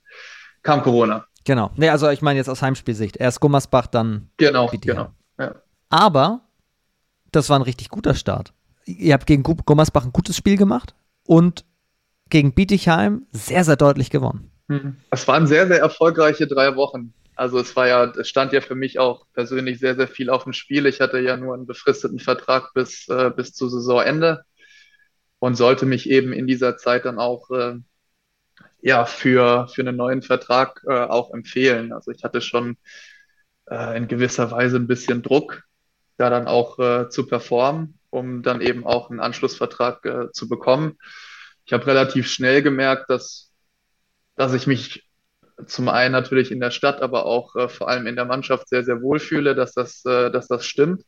kam Corona. Genau. Nee, also ich meine jetzt aus Heimspielsicht. Erst Gummersbach, dann genau, Bietigheim. Genau, ja. Aber das war ein richtig guter Start. Ihr habt gegen Gummersbach ein gutes Spiel gemacht und gegen Bietigheim sehr, sehr deutlich gewonnen. Mhm. Es waren sehr, sehr erfolgreiche drei Wochen. Also es war ja, es stand ja für mich auch persönlich sehr, sehr viel auf dem Spiel. Ich hatte ja nur einen befristeten Vertrag bis, äh, bis zu Saisonende und sollte mich eben in dieser Zeit dann auch äh, ja, für, für einen neuen Vertrag äh, auch empfehlen. Also ich hatte schon äh, in gewisser Weise ein bisschen Druck, da dann auch äh, zu performen, um dann eben auch einen Anschlussvertrag äh, zu bekommen. Ich habe relativ schnell gemerkt, dass, dass ich mich zum einen natürlich in der Stadt, aber auch äh, vor allem in der Mannschaft sehr, sehr wohl fühle, dass das, äh, dass das stimmt,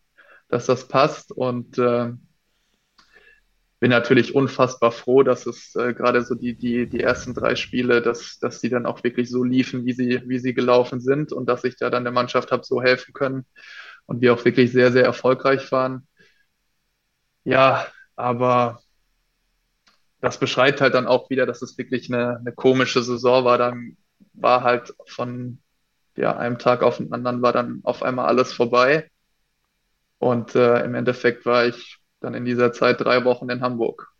dass das passt und äh, bin natürlich unfassbar froh, dass es äh, gerade so die, die, die ersten drei Spiele, dass, dass die dann auch wirklich so liefen, wie sie, wie sie gelaufen sind und dass ich da dann der Mannschaft habe so helfen können und wir auch wirklich sehr, sehr erfolgreich waren. Ja, aber das beschreibt halt dann auch wieder, dass es wirklich eine, eine komische Saison war. Dann war halt von ja, einem Tag auf den anderen war dann auf einmal alles vorbei. Und äh, im Endeffekt war ich dann in dieser Zeit drei Wochen in Hamburg.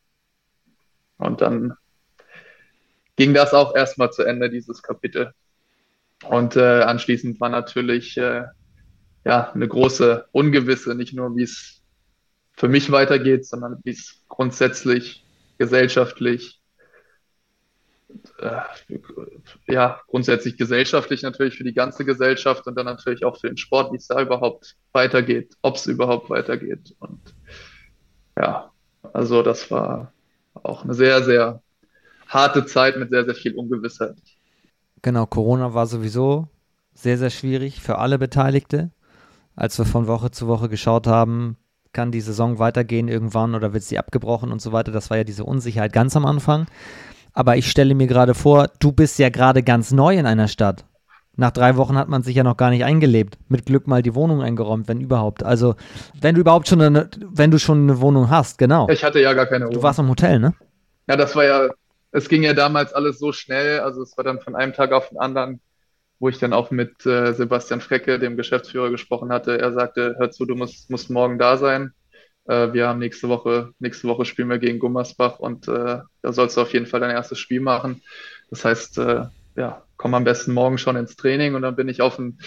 Und dann ging das auch erstmal zu Ende, dieses Kapitel. Und äh, anschließend war natürlich äh, ja, eine große Ungewisse, nicht nur wie es für mich weitergeht, sondern wie es grundsätzlich gesellschaftlich äh, ja, grundsätzlich gesellschaftlich natürlich für die ganze Gesellschaft und dann natürlich auch für den Sport, wie es da überhaupt weitergeht, ob es überhaupt weitergeht. Und ja, also das war auch eine sehr, sehr harte Zeit mit sehr, sehr viel Ungewissheit. Genau, Corona war sowieso sehr, sehr schwierig für alle Beteiligte. Als wir von Woche zu Woche geschaut haben, kann die Saison weitergehen irgendwann oder wird sie abgebrochen und so weiter. Das war ja diese Unsicherheit ganz am Anfang. Aber ich stelle mir gerade vor, du bist ja gerade ganz neu in einer Stadt. Nach drei Wochen hat man sich ja noch gar nicht eingelebt. Mit Glück mal die Wohnung eingeräumt, wenn überhaupt. Also, wenn du überhaupt schon eine, wenn du schon eine Wohnung hast, genau. Ich hatte ja gar keine Wohnung. Du warst im Hotel, ne? Ja, das war ja, es ging ja damals alles so schnell. Also, es war dann von einem Tag auf den anderen, wo ich dann auch mit äh, Sebastian Frecke, dem Geschäftsführer, gesprochen hatte. Er sagte, hör zu, du musst, musst morgen da sein. Äh, wir haben nächste Woche, nächste Woche spielen wir gegen Gummersbach und äh, da sollst du auf jeden Fall dein erstes Spiel machen. Das heißt, äh, ja, komm am besten morgen schon ins Training und dann bin ich auf den,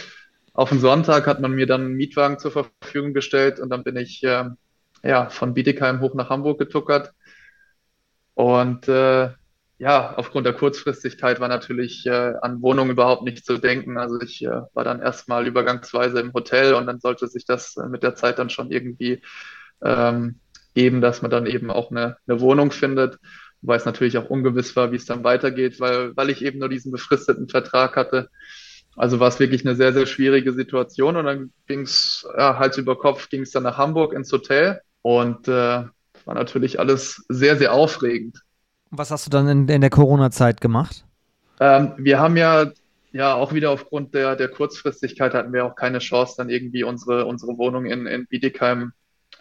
auf den Sonntag, hat man mir dann einen Mietwagen zur Verfügung gestellt und dann bin ich äh, ja, von Bietigheim hoch nach Hamburg getuckert. Und äh, ja, aufgrund der Kurzfristigkeit war natürlich äh, an Wohnung überhaupt nicht zu denken. Also ich war dann erstmal übergangsweise im Hotel und dann sollte sich das mit der Zeit dann schon irgendwie ähm, geben, dass man dann eben auch eine, eine Wohnung findet, wobei es natürlich auch ungewiss war, wie es dann weitergeht, weil, weil ich eben nur diesen befristeten Vertrag hatte. Also war es wirklich eine sehr, sehr schwierige Situation und dann ging es ja, Hals über Kopf, ging es dann nach Hamburg ins Hotel und äh, war natürlich alles sehr, sehr aufregend. Was hast du dann in, in der Corona-Zeit gemacht? Ähm, wir haben ja, ja auch wieder aufgrund der, der Kurzfristigkeit hatten wir auch keine Chance, dann irgendwie unsere, unsere Wohnung in, in Bietigheim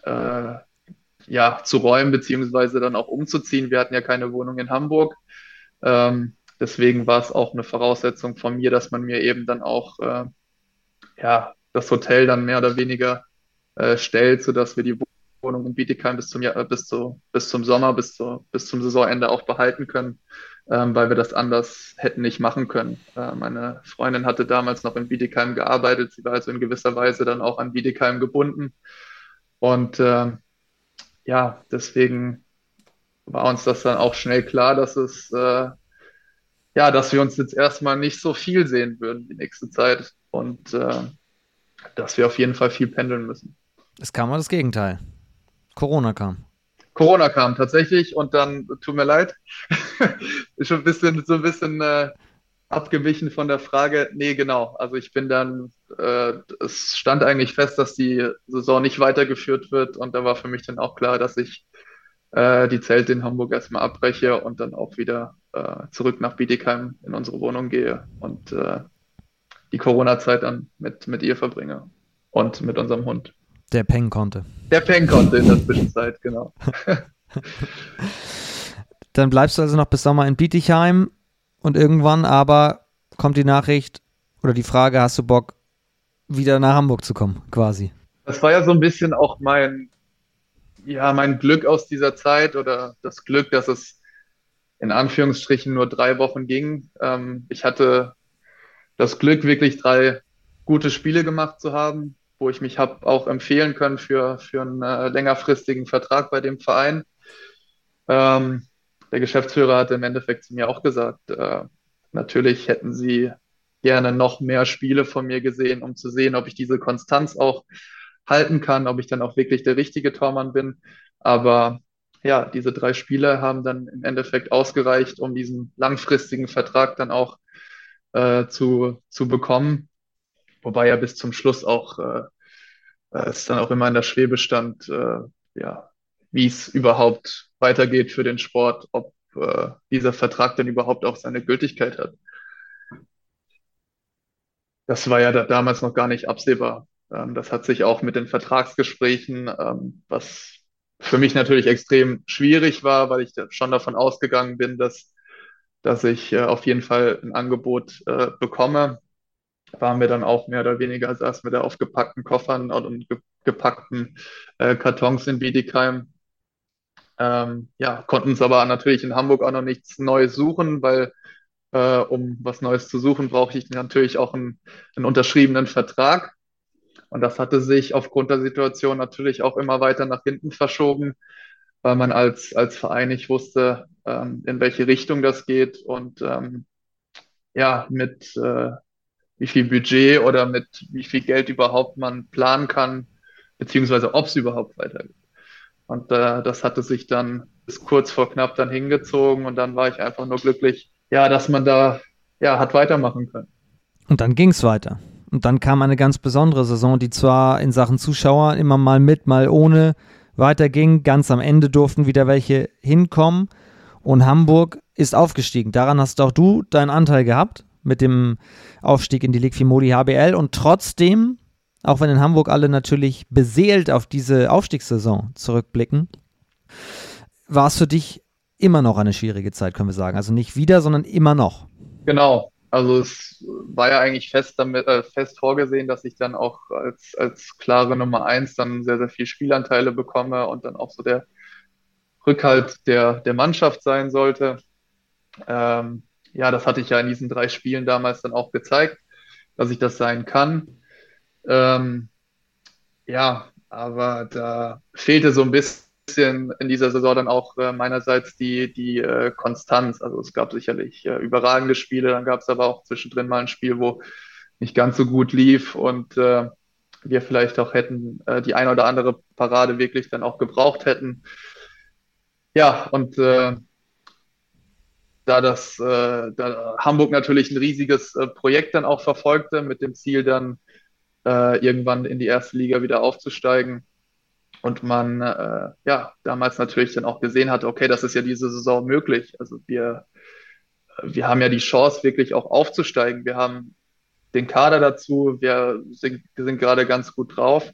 äh, ja, zu räumen, beziehungsweise dann auch umzuziehen. Wir hatten ja keine Wohnung in Hamburg. Ähm, deswegen war es auch eine Voraussetzung von mir, dass man mir eben dann auch äh, ja, das Hotel dann mehr oder weniger äh, stellt, sodass wir die Wohnung in Bietigheim bis zum, Jahr, äh, bis, zu, bis zum Sommer, bis, zu, bis zum Saisonende auch behalten können, ähm, weil wir das anders hätten nicht machen können. Äh, meine Freundin hatte damals noch in Bietigheim gearbeitet, sie war also in gewisser Weise dann auch an Bietigheim gebunden. Und äh, ja, deswegen war uns das dann auch schnell klar, dass es äh, ja, dass wir uns jetzt erstmal nicht so viel sehen würden die nächste Zeit und äh, dass wir auf jeden Fall viel pendeln müssen. Es kam mal das Gegenteil. Corona kam. Corona kam tatsächlich und dann, tut mir leid, ist schon ein bisschen, so ein bisschen äh, abgewichen von der Frage. Nee, genau. Also ich bin dann, äh, es stand eigentlich fest, dass die Saison nicht weitergeführt wird und da war für mich dann auch klar, dass ich äh, die Zelte in Hamburg erstmal abbreche und dann auch wieder äh, zurück nach Bietigheim in unsere Wohnung gehe und äh, die Corona-Zeit dann mit, mit ihr verbringe und mit unserem Hund. Der pennen konnte. Der pennen konnte in der Zwischenzeit, genau. Dann bleibst du also noch bis Sommer in Bietigheim und irgendwann aber kommt die Nachricht oder die Frage, hast du Bock, wieder nach Hamburg zu kommen, quasi? Das war ja so ein bisschen auch mein, ja, mein Glück aus dieser Zeit oder das Glück, dass es in Anführungsstrichen nur drei Wochen ging. Ähm, ich hatte das Glück, wirklich drei gute Spiele gemacht zu haben, wo ich mich habe auch empfehlen können für, für einen äh, längerfristigen Vertrag bei dem Verein. Ähm, der Geschäftsführer hat im Endeffekt zu mir auch gesagt, äh, natürlich hätten sie gerne noch mehr Spiele von mir gesehen, um zu sehen, ob ich diese Konstanz auch halten kann, ob ich dann auch wirklich der richtige Tormann bin. Aber ja, diese drei Spiele haben dann im Endeffekt ausgereicht, um diesen langfristigen Vertrag dann auch äh, zu, zu bekommen. Wobei ja bis zum Schluss auch äh, äh, es dann auch immer in der Schwebe stand, äh, ja, wie es überhaupt weitergeht für den Sport, ob äh, dieser Vertrag denn überhaupt auch seine Gültigkeit hat. Das war ja da damals noch gar nicht absehbar. Ähm, das hat sich auch mit den Vertragsgesprächen, ähm, was für mich natürlich extrem schwierig war, weil ich schon davon ausgegangen bin, dass, dass ich äh, auf jeden Fall ein Angebot äh, bekomme waren wir dann auch mehr oder weniger, saßen wir da auf gepackten Koffern und gepackten äh, Kartons in Bietigheim. Ähm, ja, konnten uns aber natürlich in Hamburg auch noch nichts Neues suchen, weil äh, um was Neues zu suchen, brauchte ich natürlich auch einen, einen, unterschriebenen Vertrag. Und das hatte sich aufgrund der Situation natürlich auch immer weiter nach hinten verschoben, weil man als, als Verein nicht wusste, ähm, in welche Richtung das geht. Und ähm, ja, mit äh, wie viel Budget oder mit wie viel Geld überhaupt man planen kann, beziehungsweise ob es überhaupt weitergeht. Und äh, das hatte sich dann bis kurz vor knapp dann hingezogen und dann war ich einfach nur glücklich, ja, dass man da ja hat weitermachen können. Und dann ging es weiter. Und dann kam eine ganz besondere Saison, die zwar in Sachen Zuschauer immer mal mit, mal ohne weiterging. Ganz am Ende durften wieder welche hinkommen. Und Hamburg ist aufgestiegen. Daran hast auch du deinen Anteil gehabt mit dem Aufstieg in die Ligue Modi HBL und trotzdem, auch wenn in Hamburg alle natürlich beseelt auf diese Aufstiegssaison zurückblicken, war es für dich immer noch eine schwierige Zeit, können wir sagen. Also nicht wieder, sondern immer noch. Genau. Also es war ja eigentlich fest damit, äh, fest vorgesehen, dass ich dann auch als, als klare Nummer eins dann sehr, sehr viel Spielanteile bekomme und dann auch so der Rückhalt der, der Mannschaft sein sollte. Ähm, ja, das hatte ich ja in diesen drei Spielen damals dann auch gezeigt, dass ich das sein kann. Ähm, ja, aber da fehlte so ein bisschen in dieser Saison dann auch äh, meinerseits die, die äh, Konstanz. Also es gab sicherlich äh, überragende Spiele, dann gab es aber auch zwischendrin mal ein Spiel, wo nicht ganz so gut lief und äh, wir vielleicht auch hätten äh, die eine oder andere Parade wirklich dann auch gebraucht hätten. Ja, und äh, da das da Hamburg natürlich ein riesiges Projekt dann auch verfolgte, mit dem Ziel dann äh, irgendwann in die erste Liga wieder aufzusteigen, und man äh, ja damals natürlich dann auch gesehen hat, okay, das ist ja diese Saison möglich. Also wir, wir haben ja die Chance, wirklich auch aufzusteigen. Wir haben den Kader dazu, wir sind, sind gerade ganz gut drauf.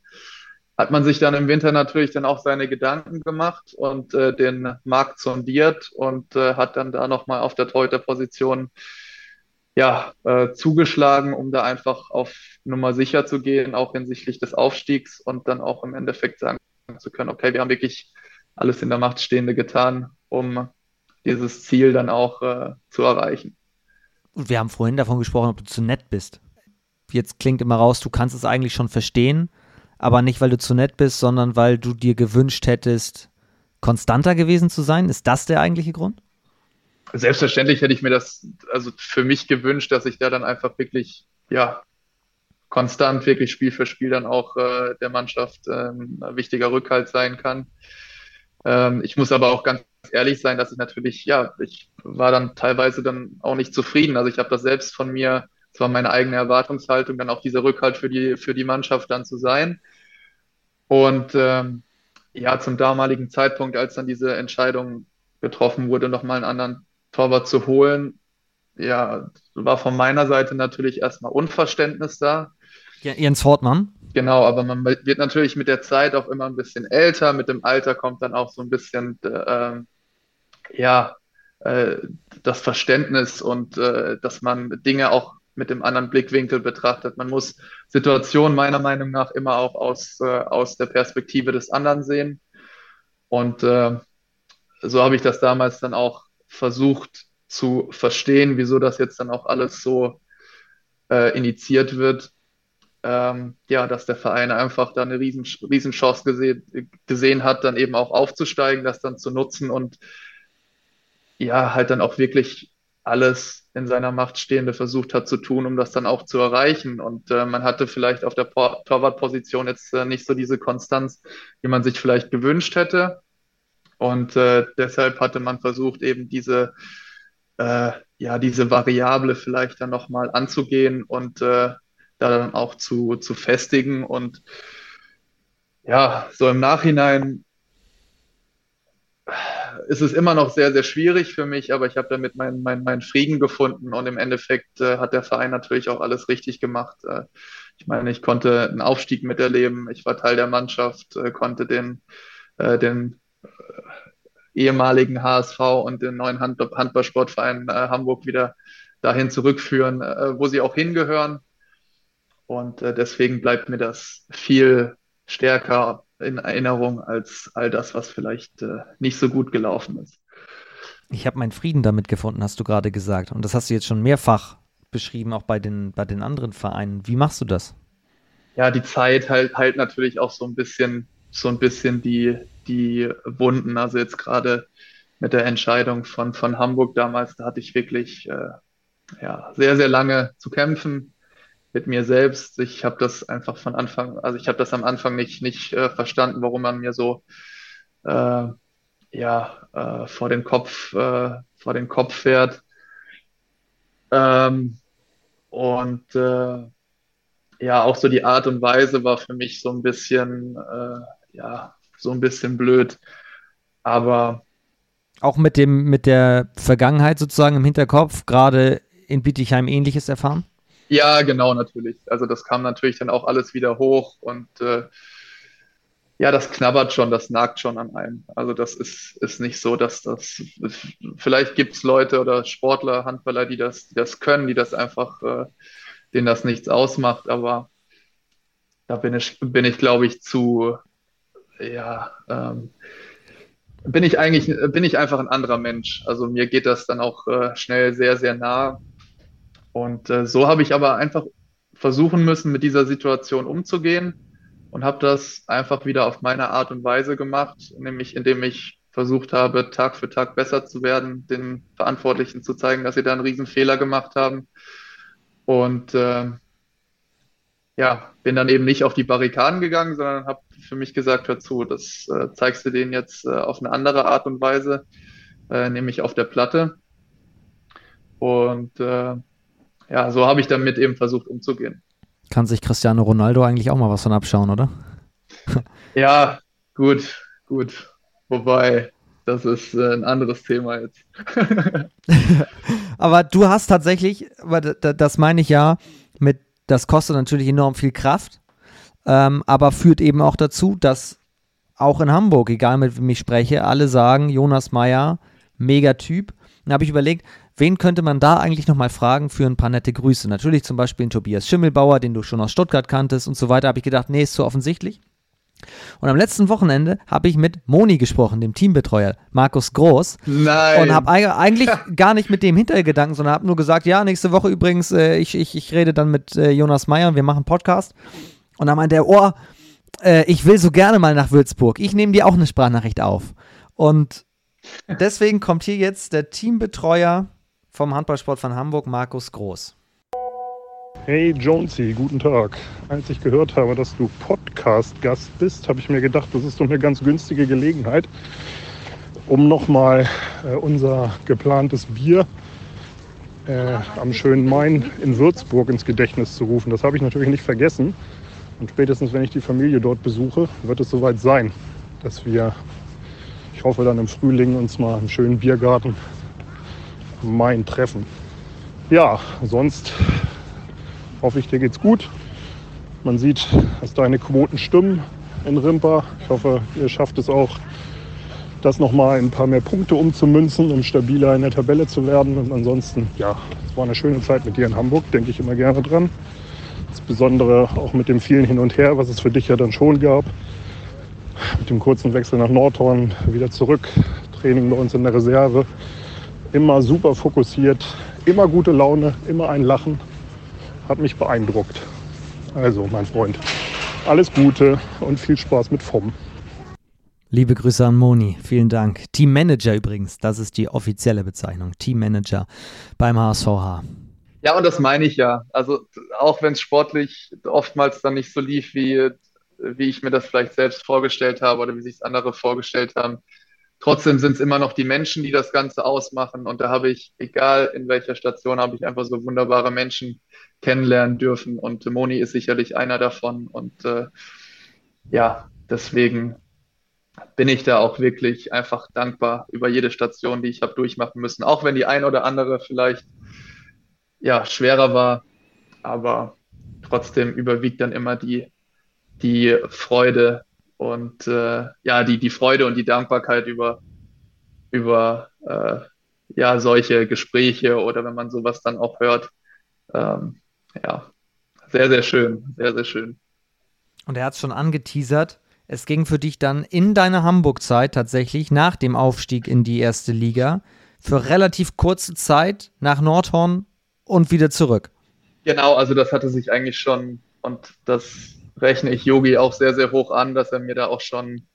Hat man sich dann im Winter natürlich dann auch seine Gedanken gemacht und äh, den Markt sondiert und äh, hat dann da nochmal auf der Torhüter-Position ja, äh, zugeschlagen, um da einfach auf Nummer sicher zu gehen, auch hinsichtlich des Aufstiegs und dann auch im Endeffekt sagen zu können, okay, wir haben wirklich alles in der Macht Stehende getan, um dieses Ziel dann auch äh, zu erreichen. Und wir haben vorhin davon gesprochen, ob du zu nett bist. Jetzt klingt immer raus, du kannst es eigentlich schon verstehen, aber nicht, weil du zu nett bist, sondern weil du dir gewünscht hättest, konstanter gewesen zu sein. Ist das der eigentliche Grund? Selbstverständlich hätte ich mir das also für mich gewünscht, dass ich da dann einfach wirklich, ja, konstant wirklich Spiel für Spiel dann auch äh, der Mannschaft äh, ein wichtiger Rückhalt sein kann. Ähm, ich muss aber auch ganz ehrlich sein, dass ich natürlich, ja, ich war dann teilweise dann auch nicht zufrieden. Also ich habe das selbst von mir, es war meine eigene Erwartungshaltung, dann auch dieser Rückhalt für die, für die Mannschaft dann zu sein. Und ähm, ja, zum damaligen Zeitpunkt, als dann diese Entscheidung getroffen wurde, nochmal einen anderen Torwart zu holen, ja, war von meiner Seite natürlich erstmal Unverständnis da. Jens Hortmann. Genau, aber man wird natürlich mit der Zeit auch immer ein bisschen älter. Mit dem Alter kommt dann auch so ein bisschen, äh, ja, äh, das Verständnis und äh, dass man Dinge auch mit dem anderen Blickwinkel betrachtet. Man muss Situationen meiner Meinung nach immer auch aus, äh, aus der Perspektive des anderen sehen. Und äh, so habe ich das damals dann auch versucht zu verstehen, wieso das jetzt dann auch alles so äh, initiiert wird ähm, ja, dass der Verein einfach da eine riesen, riesen Chance gesehen, gesehen hat, dann eben auch aufzusteigen, das dann zu nutzen und ja, halt dann auch wirklich alles in seiner Macht Stehende versucht hat zu tun, um das dann auch zu erreichen. Und äh, man hatte vielleicht auf der Torwartposition jetzt äh, nicht so diese Konstanz, wie man sich vielleicht gewünscht hätte. Und äh, deshalb hatte man versucht, eben diese, äh, ja, diese Variable vielleicht dann nochmal anzugehen und äh, da dann auch zu, zu festigen. Und ja, so im Nachhinein ist es immer noch sehr, sehr schwierig für mich, aber ich habe damit meinen mein, mein Frieden gefunden und im Endeffekt äh, hat der Verein natürlich auch alles richtig gemacht. Äh, ich meine, ich konnte einen Aufstieg miterleben, ich war Teil der Mannschaft, äh, konnte den, äh, den äh, ehemaligen HSV und den neuen Hand Handballsportverein äh, Hamburg wieder dahin zurückführen, wo sie auch hingehören. Und äh, deswegen bleibt mir das viel stärker in Erinnerung als all das, was vielleicht äh, nicht so gut gelaufen ist. Ich habe meinen Frieden damit gefunden, hast du gerade gesagt. Und das hast du jetzt schon mehrfach beschrieben, auch bei den, bei den anderen Vereinen. Wie machst du das? Ja, die Zeit halt, halt natürlich auch so ein bisschen, so ein bisschen die, die Wunden. Also jetzt gerade mit der Entscheidung von, von Hamburg damals, da hatte ich wirklich äh, ja, sehr, sehr lange zu kämpfen mit mir selbst. Ich habe das einfach von Anfang, also ich habe das am Anfang nicht, nicht äh, verstanden, warum man mir so äh, ja, äh, vor den Kopf, äh, vor den Kopf fährt. Ähm, und äh, ja, auch so die Art und Weise war für mich so ein bisschen, ja, so ein bisschen blöd. Aber auch mit dem, mit der Vergangenheit sozusagen im Hinterkopf, gerade in Bietigheim ähnliches erfahren? Ja, genau, natürlich. Also das kam natürlich dann auch alles wieder hoch und äh, ja, das knabbert schon, das nagt schon an einem. Also das ist, ist nicht so, dass das, vielleicht gibt es Leute oder Sportler, Handballer, die das, die das können, die das einfach, äh, denen das nichts ausmacht, aber da bin ich, bin ich, glaube ich, zu, ja, ähm, bin ich eigentlich, bin ich einfach ein anderer Mensch. Also mir geht das dann auch äh, schnell sehr, sehr nah und äh, so habe ich aber einfach versuchen müssen, mit dieser Situation umzugehen und habe das einfach wieder auf meine Art und Weise gemacht, nämlich indem ich versucht habe, Tag für Tag besser zu werden, den Verantwortlichen zu zeigen, dass sie da einen riesen Fehler gemacht haben. Und äh, ja, bin dann eben nicht auf die Barrikaden gegangen, sondern habe für mich gesagt, hör zu, das äh, zeigst du denen jetzt äh, auf eine andere Art und Weise, äh, nämlich auf der Platte. Und äh, ja, so habe ich damit eben versucht umzugehen. Kann sich Cristiano Ronaldo eigentlich auch mal was von abschauen, oder? ja, Gut, gut. Wobei, das ist äh, ein anderes Thema jetzt. aber du hast tatsächlich, das meine ich ja, mit, das kostet natürlich enorm viel Kraft, ähm, aber führt eben auch dazu, dass auch in Hamburg, egal mit wem ich spreche, alle sagen, Jonas Meyer, mega Typ. Dann habe ich überlegt, wen könnte man da eigentlich nochmal fragen für ein paar nette Grüße? Natürlich zum Beispiel Tobias Schimmelbauer, den du schon aus Stuttgart kanntest und so weiter. Habe ich gedacht, nee, ist zu offensichtlich. Und am letzten Wochenende habe ich mit Moni gesprochen, dem Teambetreuer Markus Groß. Nein. Und habe eigentlich gar nicht mit dem Hintergedanken, sondern habe nur gesagt, ja, nächste Woche übrigens, äh, ich, ich, ich rede dann mit äh, Jonas Meyer und wir machen Podcast. Und dann meinte er, oh, äh, ich will so gerne mal nach Würzburg. Ich nehme dir auch eine Sprachnachricht auf. Und deswegen kommt hier jetzt der Teambetreuer vom Handballsport von Hamburg, Markus Groß. Hey Jonesy, guten Tag. Als ich gehört habe, dass du Podcast-Gast bist, habe ich mir gedacht, das ist doch eine ganz günstige Gelegenheit, um nochmal äh, unser geplantes Bier äh, am schönen Main in Würzburg ins Gedächtnis zu rufen. Das habe ich natürlich nicht vergessen. Und spätestens, wenn ich die Familie dort besuche, wird es soweit sein, dass wir, ich hoffe dann im Frühling, uns mal im schönen Biergarten am Main treffen. Ja, sonst hoffe ich, dir geht's gut. Man sieht, dass deine Quoten stimmen in Rimpa. Ich hoffe, ihr schafft es auch, das nochmal in ein paar mehr Punkte umzumünzen, um stabiler in der Tabelle zu werden. Und ansonsten, ja, es war eine schöne Zeit mit dir in Hamburg, denke ich immer gerne dran. Insbesondere auch mit dem vielen Hin und Her, was es für dich ja dann schon gab. Mit dem kurzen Wechsel nach Nordhorn wieder zurück, Training bei uns in der Reserve. Immer super fokussiert, immer gute Laune, immer ein Lachen hat mich beeindruckt. Also, mein Freund, alles Gute und viel Spaß mit FOM. Liebe Grüße an Moni, vielen Dank. Teammanager übrigens, das ist die offizielle Bezeichnung. Teammanager beim HSVH. Ja, und das meine ich ja. Also auch wenn es sportlich oftmals dann nicht so lief, wie, wie ich mir das vielleicht selbst vorgestellt habe oder wie sich es andere vorgestellt haben, Trotzdem sind es immer noch die Menschen, die das Ganze ausmachen. Und da habe ich, egal in welcher Station, habe ich einfach so wunderbare Menschen kennenlernen dürfen. Und Moni ist sicherlich einer davon. Und äh, ja, deswegen bin ich da auch wirklich einfach dankbar über jede Station, die ich habe durchmachen müssen. Auch wenn die ein oder andere vielleicht ja schwerer war, aber trotzdem überwiegt dann immer die, die Freude und äh, ja, die, die Freude und die Dankbarkeit über, über äh, ja, solche Gespräche oder wenn man sowas dann auch hört. Ähm, ja, sehr, sehr schön, sehr, sehr schön. Und er hat es schon angeteasert. Es ging für dich dann in deiner Hamburg-Zeit tatsächlich nach dem Aufstieg in die erste Liga für relativ kurze Zeit nach Nordhorn und wieder zurück. Genau, also das hatte sich eigentlich schon und das rechne ich Yogi auch sehr, sehr hoch an, dass er mir da auch schon,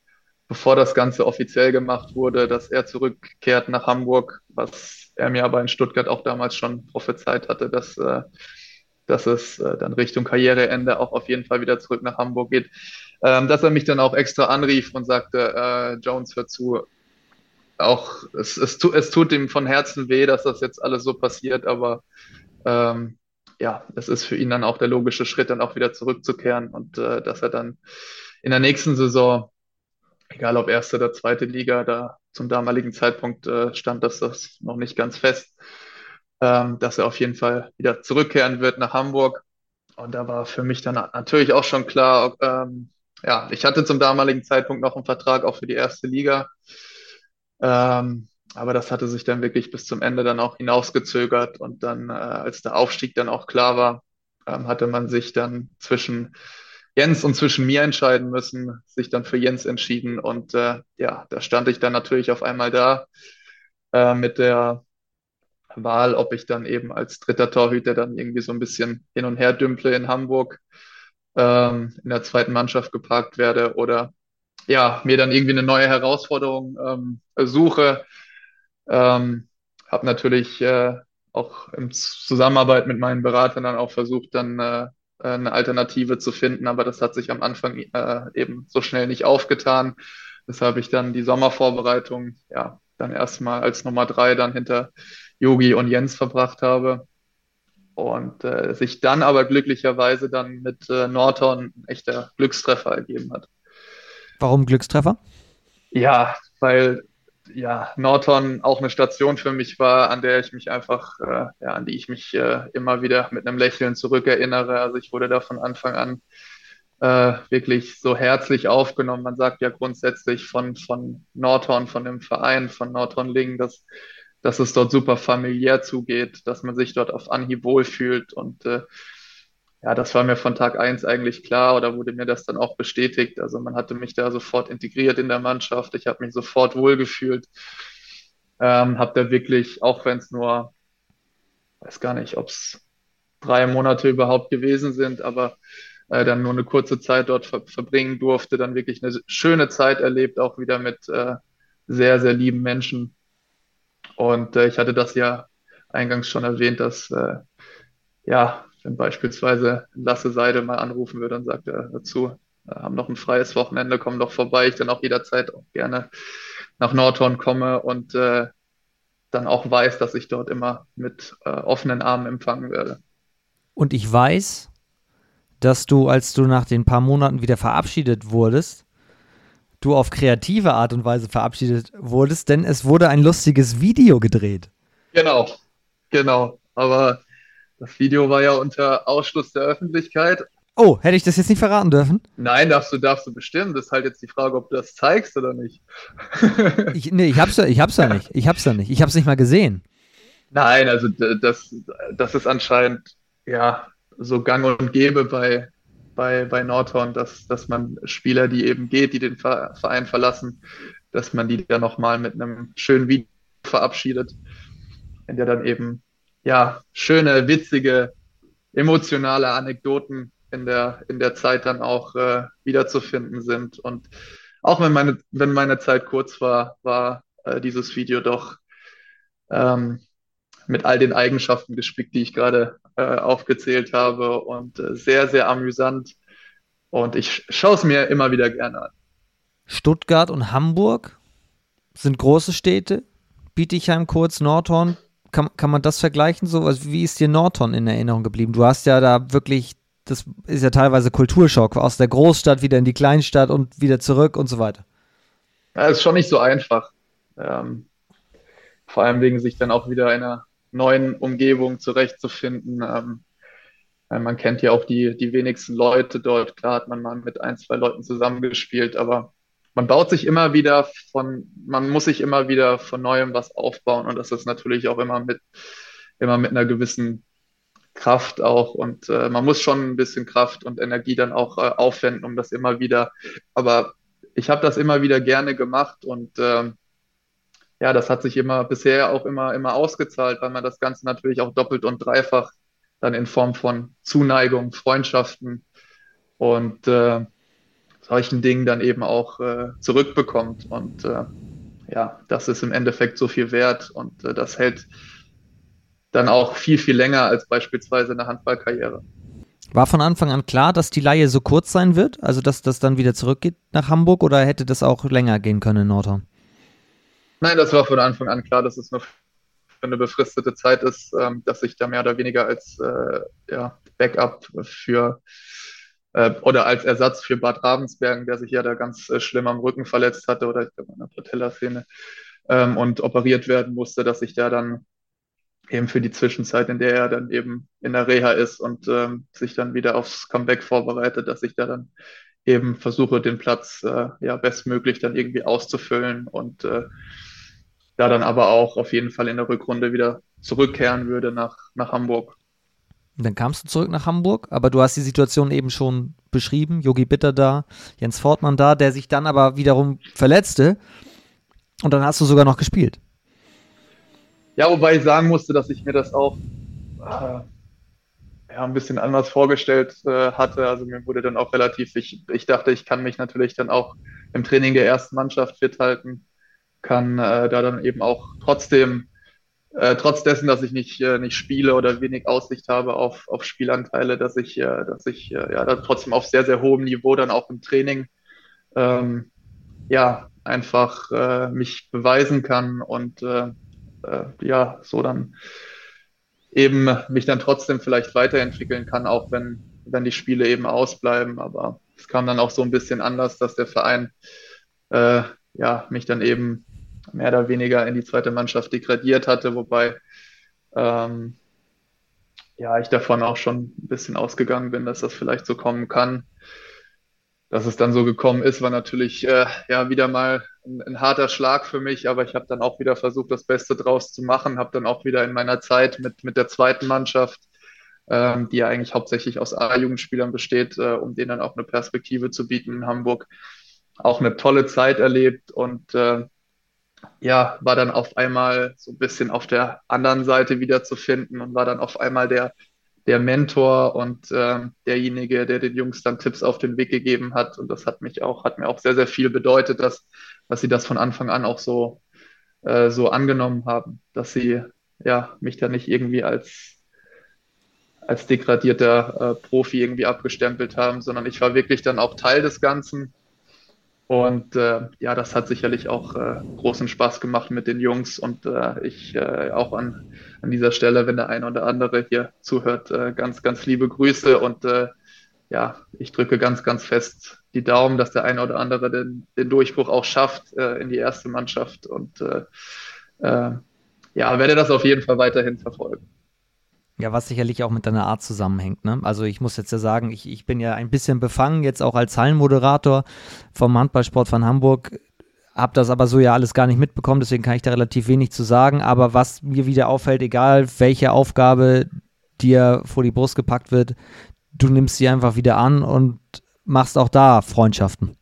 bevor das Ganze offiziell gemacht wurde, dass er zurückkehrt nach Hamburg, was er mir aber in Stuttgart auch damals schon prophezeit hatte, dass, äh, dass es äh, dann Richtung Karriereende auch auf jeden Fall wieder zurück nach Hamburg geht. Ähm, dass er mich dann auch extra anrief und sagte, äh, Jones, hör zu, auch es, es, es tut ihm von Herzen weh, dass das jetzt alles so passiert, aber ähm, ja, es ist für ihn dann auch der logische Schritt, dann auch wieder zurückzukehren und äh, dass er dann in der nächsten Saison, egal ob erste oder zweite Liga, da zum damaligen Zeitpunkt äh, stand dass das noch nicht ganz fest, ähm, dass er auf jeden Fall wieder zurückkehren wird nach Hamburg. Und da war für mich dann natürlich auch schon klar, ähm, ja, ich hatte zum damaligen Zeitpunkt noch einen Vertrag auch für die erste Liga. Ähm, aber das hatte sich dann wirklich bis zum Ende dann auch hinausgezögert und dann, äh, als der Aufstieg dann auch klar war, ähm, hatte man sich dann zwischen Jens und zwischen mir entscheiden müssen, sich dann für Jens entschieden und äh, ja, da stand ich dann natürlich auf einmal da äh, mit der Wahl, ob ich dann eben als dritter Torhüter dann irgendwie so ein bisschen hin und her dümple in Hamburg ähm, in der zweiten Mannschaft geparkt werde oder ja, mir dann irgendwie eine neue Herausforderung ähm, suche ähm, habe natürlich äh, auch in Zusammenarbeit mit meinen Beratern dann auch versucht, dann äh, eine Alternative zu finden, aber das hat sich am Anfang äh, eben so schnell nicht aufgetan. Deshalb ich dann die Sommervorbereitung ja dann erstmal als Nummer drei dann hinter Yogi und Jens verbracht habe und äh, sich dann aber glücklicherweise dann mit äh, Norton ein echter Glückstreffer ergeben hat. Warum Glückstreffer? Ja, weil ja, Norton auch eine Station für mich war, an der ich mich einfach, äh, ja, an die ich mich äh, immer wieder mit einem Lächeln zurückerinnere. Also ich wurde da von Anfang an äh, wirklich so herzlich aufgenommen. Man sagt ja grundsätzlich von, von Norton, von dem Verein, von Norton Lingen, dass, dass es dort super familiär zugeht, dass man sich dort auf Anhieb wohlfühlt und äh, ja, das war mir von Tag eins eigentlich klar oder wurde mir das dann auch bestätigt. Also man hatte mich da sofort integriert in der Mannschaft. Ich habe mich sofort wohlgefühlt. Ähm, habe da wirklich, auch wenn es nur, weiß gar nicht, ob es drei Monate überhaupt gewesen sind, aber äh, dann nur eine kurze Zeit dort ver verbringen durfte, dann wirklich eine schöne Zeit erlebt, auch wieder mit äh, sehr, sehr lieben Menschen. Und äh, ich hatte das ja eingangs schon erwähnt, dass äh, ja, wenn beispielsweise Lasse Seide mal anrufen würde und sagt er dazu, haben noch ein freies Wochenende, kommen doch vorbei, ich dann auch jederzeit auch gerne nach Nordhorn komme und äh, dann auch weiß, dass ich dort immer mit äh, offenen Armen empfangen werde. Und ich weiß, dass du, als du nach den paar Monaten wieder verabschiedet wurdest, du auf kreative Art und Weise verabschiedet wurdest, denn es wurde ein lustiges Video gedreht. Genau, genau. Aber das Video war ja unter Ausschluss der Öffentlichkeit. Oh, hätte ich das jetzt nicht verraten dürfen? Nein, darfst du, darfst du bestimmen. Das ist halt jetzt die Frage, ob du das zeigst oder nicht. ich, nee, ich hab's ja, ich hab's ja nicht. Ich hab's ja nicht. Ich hab's nicht mal gesehen. Nein, also das, das ist anscheinend ja so gang und gäbe bei, bei, bei Nordhorn, dass, dass man Spieler, die eben geht, die den Verein verlassen, dass man die dann nochmal mit einem schönen Video verabschiedet, in der dann eben ja, schöne, witzige, emotionale Anekdoten in der, in der Zeit dann auch äh, wiederzufinden sind. Und auch wenn meine, wenn meine Zeit kurz war, war äh, dieses Video doch ähm, mit all den Eigenschaften gespickt, die ich gerade äh, aufgezählt habe und äh, sehr, sehr amüsant. Und ich schaue es mir immer wieder gerne an. Stuttgart und Hamburg sind große Städte. Bietigheim kurz, Nordhorn, kann, kann man das vergleichen? So, also wie ist dir Norton in Erinnerung geblieben? Du hast ja da wirklich, das ist ja teilweise Kulturschock, aus der Großstadt wieder in die Kleinstadt und wieder zurück und so weiter. Ja, ist schon nicht so einfach. Ähm, vor allem wegen sich dann auch wieder in einer neuen Umgebung zurechtzufinden. Ähm, man kennt ja auch die, die wenigsten Leute dort. Klar hat man mal mit ein, zwei Leuten zusammengespielt, aber man baut sich immer wieder von, man muss sich immer wieder von neuem was aufbauen und das ist natürlich auch immer mit, immer mit einer gewissen Kraft auch und äh, man muss schon ein bisschen Kraft und Energie dann auch äh, aufwenden, um das immer wieder, aber ich habe das immer wieder gerne gemacht und äh, ja, das hat sich immer bisher auch immer, immer ausgezahlt, weil man das Ganze natürlich auch doppelt und dreifach dann in Form von Zuneigung, Freundschaften und äh, solchen Dingen dann eben auch äh, zurückbekommt. Und äh, ja, das ist im Endeffekt so viel wert und äh, das hält dann auch viel, viel länger als beispielsweise eine Handballkarriere. War von Anfang an klar, dass die Laie so kurz sein wird? Also, dass das dann wieder zurückgeht nach Hamburg oder hätte das auch länger gehen können in Nordhorn? Nein, das war von Anfang an klar, dass es nur für eine befristete Zeit ist, ähm, dass ich da mehr oder weniger als äh, ja, Backup für äh, oder als Ersatz für Bad Ravensbergen, der sich ja da ganz äh, schlimm am Rücken verletzt hatte oder ich glaube an der Patellasehne ähm, und operiert werden musste, dass ich da dann eben für die Zwischenzeit, in der er dann eben in der Reha ist und ähm, sich dann wieder aufs Comeback vorbereitet, dass ich da dann eben versuche, den Platz äh, ja bestmöglich dann irgendwie auszufüllen und äh, da dann aber auch auf jeden Fall in der Rückrunde wieder zurückkehren würde nach, nach Hamburg. Und dann kamst du zurück nach Hamburg, aber du hast die Situation eben schon beschrieben. Yogi Bitter da, Jens Fortmann da, der sich dann aber wiederum verletzte. Und dann hast du sogar noch gespielt. Ja, wobei ich sagen musste, dass ich mir das auch äh, ja, ein bisschen anders vorgestellt äh, hatte. Also mir wurde dann auch relativ, ich, ich dachte, ich kann mich natürlich dann auch im Training der ersten Mannschaft fit halten, kann äh, da dann eben auch trotzdem äh, trotz dessen, dass ich nicht, äh, nicht spiele oder wenig Aussicht habe auf, auf Spielanteile, dass ich, äh, dass ich äh, ja trotzdem auf sehr, sehr hohem Niveau dann auch im Training ähm, ja einfach äh, mich beweisen kann und äh, äh, ja, so dann eben mich dann trotzdem vielleicht weiterentwickeln kann, auch wenn, wenn die Spiele eben ausbleiben. Aber es kam dann auch so ein bisschen anders, dass der Verein äh, ja, mich dann eben mehr oder weniger in die zweite Mannschaft degradiert hatte, wobei ähm, ja, ich davon auch schon ein bisschen ausgegangen bin, dass das vielleicht so kommen kann. Dass es dann so gekommen ist, war natürlich äh, ja wieder mal ein, ein, harter Schlag für mich, aber ich habe dann auch wieder versucht, das Beste draus zu machen, habe dann auch wieder in meiner Zeit mit, mit der zweiten Mannschaft, ähm, die ja eigentlich hauptsächlich aus A-Jugendspielern besteht, äh, um denen dann auch eine Perspektive zu bieten in Hamburg, auch eine tolle Zeit erlebt und äh, ja, war dann auf einmal so ein bisschen auf der anderen Seite wieder zu finden und war dann auf einmal der, der Mentor und äh, derjenige, der den Jungs dann Tipps auf den Weg gegeben hat. Und das hat mich auch, hat mir auch sehr, sehr viel bedeutet, dass, dass sie das von Anfang an auch so, äh, so angenommen haben, dass sie ja, mich da nicht irgendwie als, als degradierter äh, Profi irgendwie abgestempelt haben, sondern ich war wirklich dann auch Teil des Ganzen und äh, ja, das hat sicherlich auch äh, großen Spaß gemacht mit den Jungs. Und äh, ich äh, auch an, an dieser Stelle, wenn der eine oder andere hier zuhört, äh, ganz, ganz liebe Grüße. Und äh, ja, ich drücke ganz, ganz fest die Daumen, dass der eine oder andere den, den Durchbruch auch schafft äh, in die erste Mannschaft. Und äh, äh, ja, werde das auf jeden Fall weiterhin verfolgen. Ja, was sicherlich auch mit deiner Art zusammenhängt. Ne? Also ich muss jetzt ja sagen, ich, ich bin ja ein bisschen befangen, jetzt auch als Hallenmoderator vom Handballsport von Hamburg, habe das aber so ja alles gar nicht mitbekommen, deswegen kann ich da relativ wenig zu sagen. Aber was mir wieder auffällt, egal welche Aufgabe dir vor die Brust gepackt wird, du nimmst sie einfach wieder an und machst auch da Freundschaften.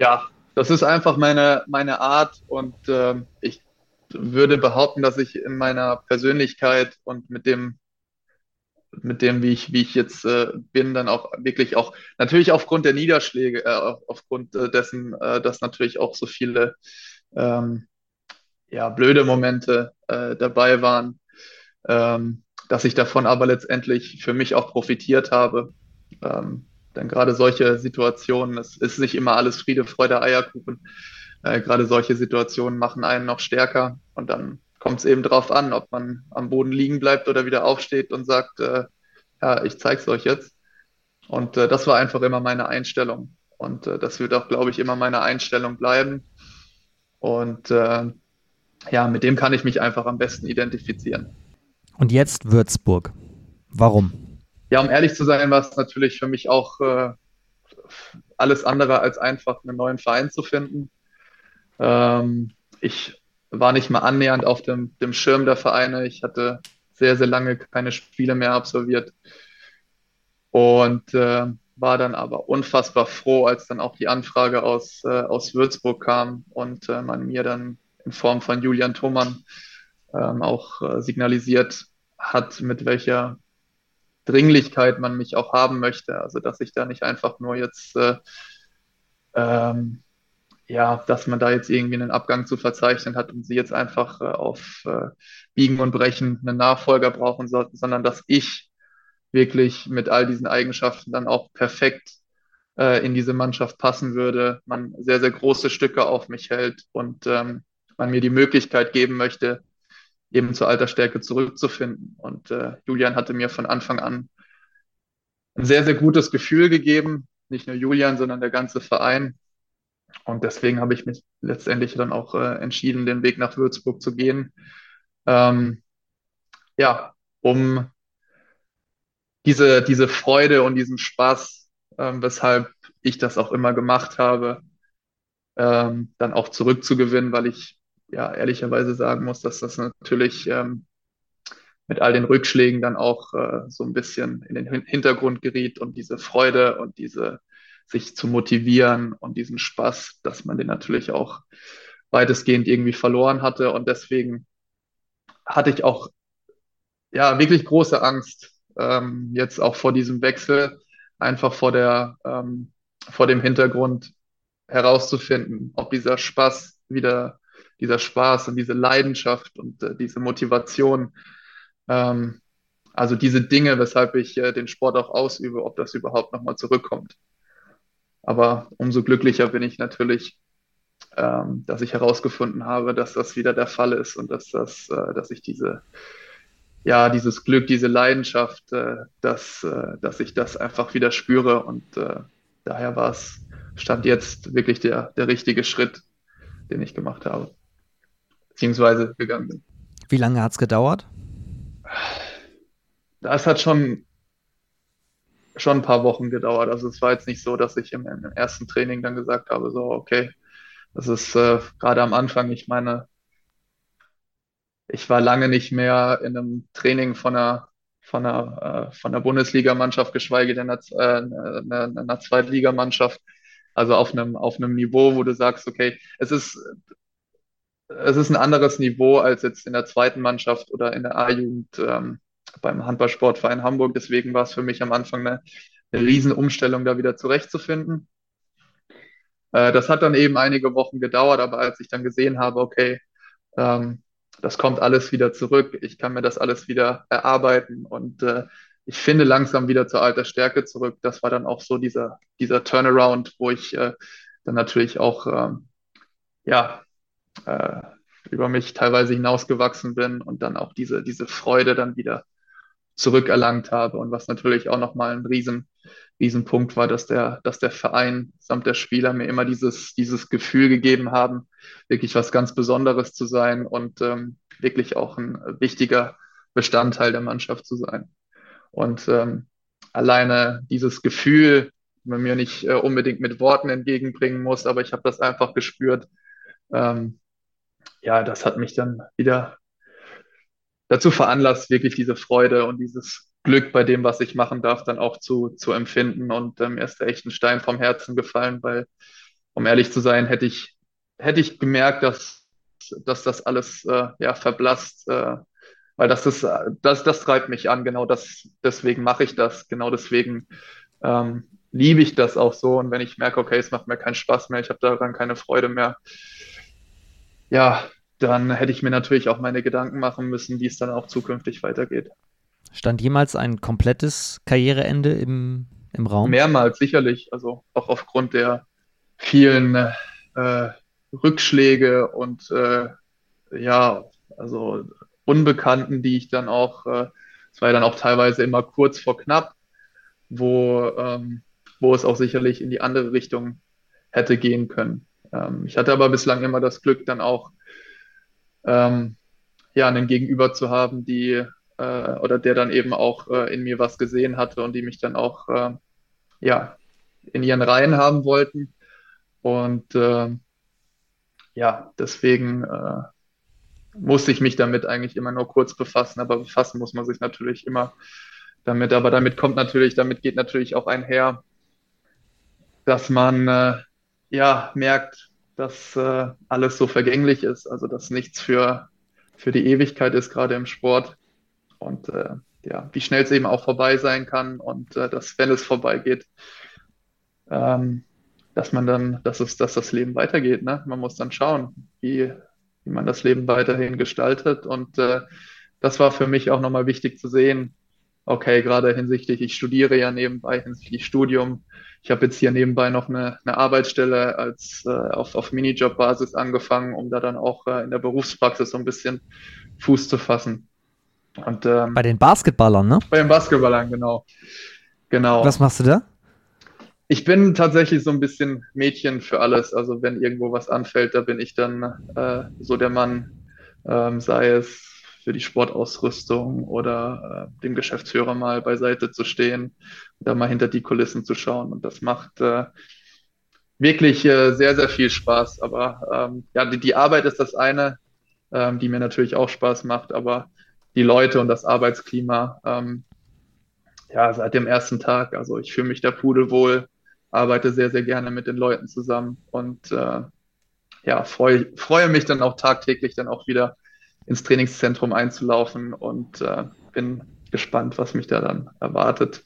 Ja, das ist einfach meine, meine Art und äh, ich würde behaupten, dass ich in meiner Persönlichkeit und mit dem mit dem, wie ich, wie ich jetzt äh, bin, dann auch wirklich auch, natürlich aufgrund der Niederschläge, äh, aufgrund äh, dessen, äh, dass natürlich auch so viele ähm, ja, blöde Momente äh, dabei waren, ähm, dass ich davon aber letztendlich für mich auch profitiert habe. Ähm, denn gerade solche Situationen, es ist nicht immer alles Friede, Freude, Eierkuchen. Äh, gerade solche Situationen machen einen noch stärker und dann kommt es eben darauf an, ob man am Boden liegen bleibt oder wieder aufsteht und sagt, äh, ja, ich zeige es euch jetzt. Und äh, das war einfach immer meine Einstellung. Und äh, das wird auch, glaube ich, immer meine Einstellung bleiben. Und äh, ja, mit dem kann ich mich einfach am besten identifizieren. Und jetzt Würzburg. Warum? Ja, um ehrlich zu sein, war es natürlich für mich auch äh, alles andere als einfach, einen neuen Verein zu finden. Ähm, ich war nicht mal annähernd auf dem, dem Schirm der Vereine. Ich hatte sehr, sehr lange keine Spiele mehr absolviert und äh, war dann aber unfassbar froh, als dann auch die Anfrage aus, äh, aus Würzburg kam und äh, man mir dann in Form von Julian Thomann ähm, auch äh, signalisiert hat, mit welcher Dringlichkeit man mich auch haben möchte. Also dass ich da nicht einfach nur jetzt äh, ähm, ja, dass man da jetzt irgendwie einen Abgang zu verzeichnen hat und sie jetzt einfach äh, auf äh, Biegen und Brechen einen Nachfolger brauchen sollten, sondern dass ich wirklich mit all diesen Eigenschaften dann auch perfekt äh, in diese Mannschaft passen würde, man sehr, sehr große Stücke auf mich hält und ähm, man mir die Möglichkeit geben möchte, eben zur Altersstärke zurückzufinden. Und äh, Julian hatte mir von Anfang an ein sehr, sehr gutes Gefühl gegeben. Nicht nur Julian, sondern der ganze Verein. Und deswegen habe ich mich letztendlich dann auch äh, entschieden, den Weg nach Würzburg zu gehen. Ähm, ja, um diese, diese Freude und diesen Spaß, ähm, weshalb ich das auch immer gemacht habe, ähm, dann auch zurückzugewinnen, weil ich ja ehrlicherweise sagen muss, dass das natürlich ähm, mit all den Rückschlägen dann auch äh, so ein bisschen in den Hintergrund geriet und diese Freude und diese sich zu motivieren und diesen Spaß, dass man den natürlich auch weitestgehend irgendwie verloren hatte. Und deswegen hatte ich auch ja wirklich große Angst ähm, jetzt auch vor diesem Wechsel, einfach vor der ähm, vor dem Hintergrund herauszufinden, ob dieser Spaß wieder dieser Spaß und diese Leidenschaft und äh, diese Motivation, ähm, also diese Dinge, weshalb ich äh, den Sport auch ausübe, ob das überhaupt nochmal zurückkommt. Aber umso glücklicher bin ich natürlich, ähm, dass ich herausgefunden habe, dass das wieder der Fall ist und dass das, äh, dass ich diese, ja, dieses Glück, diese Leidenschaft, äh, dass, äh, dass ich das einfach wieder spüre und äh, daher war es, stand jetzt wirklich der, der richtige Schritt, den ich gemacht habe, beziehungsweise gegangen bin. Wie lange hat es gedauert? Das hat schon, schon ein paar Wochen gedauert. Also es war jetzt nicht so, dass ich im, im ersten Training dann gesagt habe, so, okay, das ist äh, gerade am Anfang, ich meine, ich war lange nicht mehr in einem Training von einer, von einer, äh, von einer Bundesligamannschaft, geschweige denn einer, äh, einer, Zweitligamannschaft. Also auf einem, auf einem Niveau, wo du sagst, okay, es ist, es ist ein anderes Niveau als jetzt in der zweiten Mannschaft oder in der A-Jugend ähm, beim Handballsportverein Hamburg. Deswegen war es für mich am Anfang eine, eine Riesenumstellung, da wieder zurechtzufinden. Äh, das hat dann eben einige Wochen gedauert, aber als ich dann gesehen habe, okay, ähm, das kommt alles wieder zurück, ich kann mir das alles wieder erarbeiten und äh, ich finde langsam wieder zur alter Stärke zurück. Das war dann auch so dieser, dieser Turnaround, wo ich äh, dann natürlich auch ähm, ja, äh, über mich teilweise hinausgewachsen bin und dann auch diese, diese Freude dann wieder zurückerlangt habe. Und was natürlich auch nochmal ein riesen, Riesenpunkt war, dass der, dass der Verein samt der Spieler mir immer dieses, dieses Gefühl gegeben haben, wirklich was ganz Besonderes zu sein und ähm, wirklich auch ein wichtiger Bestandteil der Mannschaft zu sein. Und ähm, alleine dieses Gefühl, man mir nicht äh, unbedingt mit Worten entgegenbringen muss, aber ich habe das einfach gespürt. Ähm, ja, das hat mich dann wieder dazu veranlasst, wirklich diese Freude und dieses Glück bei dem, was ich machen darf, dann auch zu, zu empfinden. Und ähm, mir ist da echt ein Stein vom Herzen gefallen, weil, um ehrlich zu sein, hätte ich, hätte ich gemerkt, dass, dass das alles äh, ja, verblasst, äh, weil das ist, das, das treibt mich an, genau das, deswegen mache ich das, genau deswegen ähm, liebe ich das auch so. Und wenn ich merke, okay, es macht mir keinen Spaß mehr, ich habe daran keine Freude mehr, ja, dann hätte ich mir natürlich auch meine Gedanken machen müssen, wie es dann auch zukünftig weitergeht. Stand jemals ein komplettes Karriereende im, im Raum? Mehrmals, sicherlich. Also auch aufgrund der vielen äh, Rückschläge und äh, ja, also Unbekannten, die ich dann auch, äh, es war ja dann auch teilweise immer kurz vor knapp, wo, ähm, wo es auch sicherlich in die andere Richtung hätte gehen können. Ähm, ich hatte aber bislang immer das Glück, dann auch ähm, ja, einen Gegenüber zu haben, die äh, oder der dann eben auch äh, in mir was gesehen hatte und die mich dann auch äh, ja, in ihren Reihen haben wollten. Und äh, ja, deswegen äh, musste ich mich damit eigentlich immer nur kurz befassen, aber befassen muss man sich natürlich immer damit. Aber damit kommt natürlich, damit geht natürlich auch einher, dass man äh, ja merkt, dass äh, alles so vergänglich ist, also dass nichts für, für die Ewigkeit ist, gerade im Sport. Und äh, ja, wie schnell es eben auch vorbei sein kann und äh, dass, wenn es vorbeigeht, ähm, dass man dann, dass es, dass das Leben weitergeht. Ne? Man muss dann schauen, wie, wie man das Leben weiterhin gestaltet. Und äh, das war für mich auch nochmal wichtig zu sehen. Okay, gerade hinsichtlich, ich studiere ja nebenbei hinsichtlich Studium. Ich habe jetzt hier nebenbei noch eine, eine Arbeitsstelle als äh, auf, auf Minijob-Basis angefangen, um da dann auch äh, in der Berufspraxis so ein bisschen Fuß zu fassen. Und, ähm, bei den Basketballern, ne? Bei den Basketballern, genau. Genau. Was machst du da? Ich bin tatsächlich so ein bisschen Mädchen für alles. Also wenn irgendwo was anfällt, da bin ich dann äh, so der Mann, ähm, sei es für die Sportausrüstung oder äh, dem Geschäftsführer mal beiseite zu stehen, da mal hinter die Kulissen zu schauen. Und das macht äh, wirklich äh, sehr, sehr viel Spaß. Aber ähm, ja, die, die Arbeit ist das eine, ähm, die mir natürlich auch Spaß macht, aber die Leute und das Arbeitsklima. Ähm, ja, seit dem ersten Tag. Also ich fühle mich da pudelwohl, arbeite sehr, sehr gerne mit den Leuten zusammen und äh, ja, freue, freue mich dann auch tagtäglich dann auch wieder ins Trainingszentrum einzulaufen und äh, bin gespannt, was mich da dann erwartet.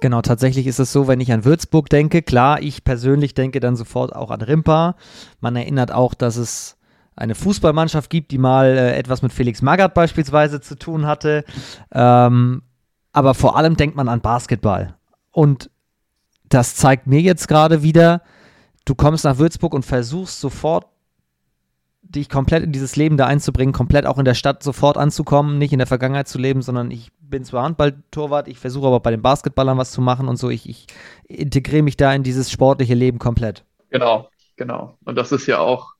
Genau, tatsächlich ist es so, wenn ich an Würzburg denke, klar, ich persönlich denke dann sofort auch an Rimpa. Man erinnert auch, dass es eine Fußballmannschaft gibt, die mal äh, etwas mit Felix Magath beispielsweise zu tun hatte. Ähm, aber vor allem denkt man an Basketball. Und das zeigt mir jetzt gerade wieder, du kommst nach Würzburg und versuchst sofort dich komplett in dieses Leben da einzubringen, komplett auch in der Stadt sofort anzukommen, nicht in der Vergangenheit zu leben, sondern ich bin zwar Handballtorwart, ich versuche aber bei den Basketballern was zu machen und so. Ich, ich integriere mich da in dieses sportliche Leben komplett. Genau, genau. Und das ist ja auch,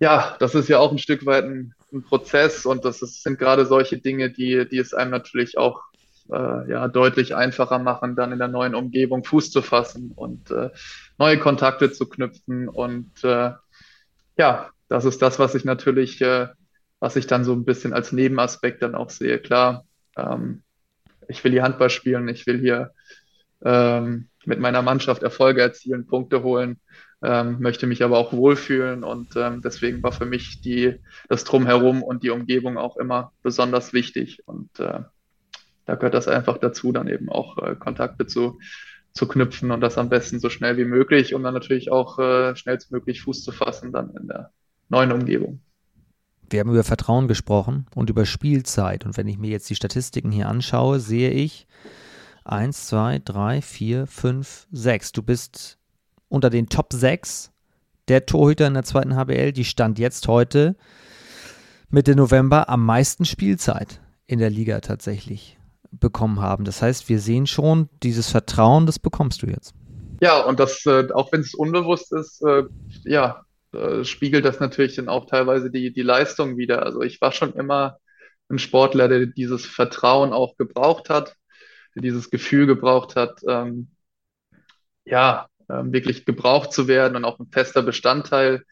ja, das ist ja auch ein Stück weit ein, ein Prozess und das ist, sind gerade solche Dinge, die, die es einem natürlich auch äh, ja, deutlich einfacher machen, dann in der neuen Umgebung Fuß zu fassen und äh, neue Kontakte zu knüpfen. Und äh, ja, das ist das, was ich natürlich, äh, was ich dann so ein bisschen als Nebenaspekt dann auch sehe. Klar, ähm, ich will hier Handball spielen, ich will hier ähm, mit meiner Mannschaft Erfolge erzielen, Punkte holen, ähm, möchte mich aber auch wohlfühlen und ähm, deswegen war für mich die, das Drumherum und die Umgebung auch immer besonders wichtig und äh, da gehört das einfach dazu, dann eben auch äh, Kontakte zu, zu knüpfen und das am besten so schnell wie möglich, um dann natürlich auch äh, schnellstmöglich Fuß zu fassen dann in der neuen Umgebung. Wir haben über Vertrauen gesprochen und über Spielzeit. Und wenn ich mir jetzt die Statistiken hier anschaue, sehe ich 1, 2, 3, 4, 5, 6. Du bist unter den Top 6 der Torhüter in der zweiten HBL. Die stand jetzt heute Mitte November am meisten Spielzeit in der Liga tatsächlich bekommen haben. Das heißt, wir sehen schon, dieses Vertrauen, das bekommst du jetzt. Ja, und das, äh, auch wenn es unbewusst ist, äh, ja, äh, spiegelt das natürlich dann auch teilweise die, die Leistung wieder. Also ich war schon immer ein Sportler, der dieses Vertrauen auch gebraucht hat, der dieses Gefühl gebraucht hat, ähm, ja, ähm, wirklich gebraucht zu werden und auch ein fester Bestandteil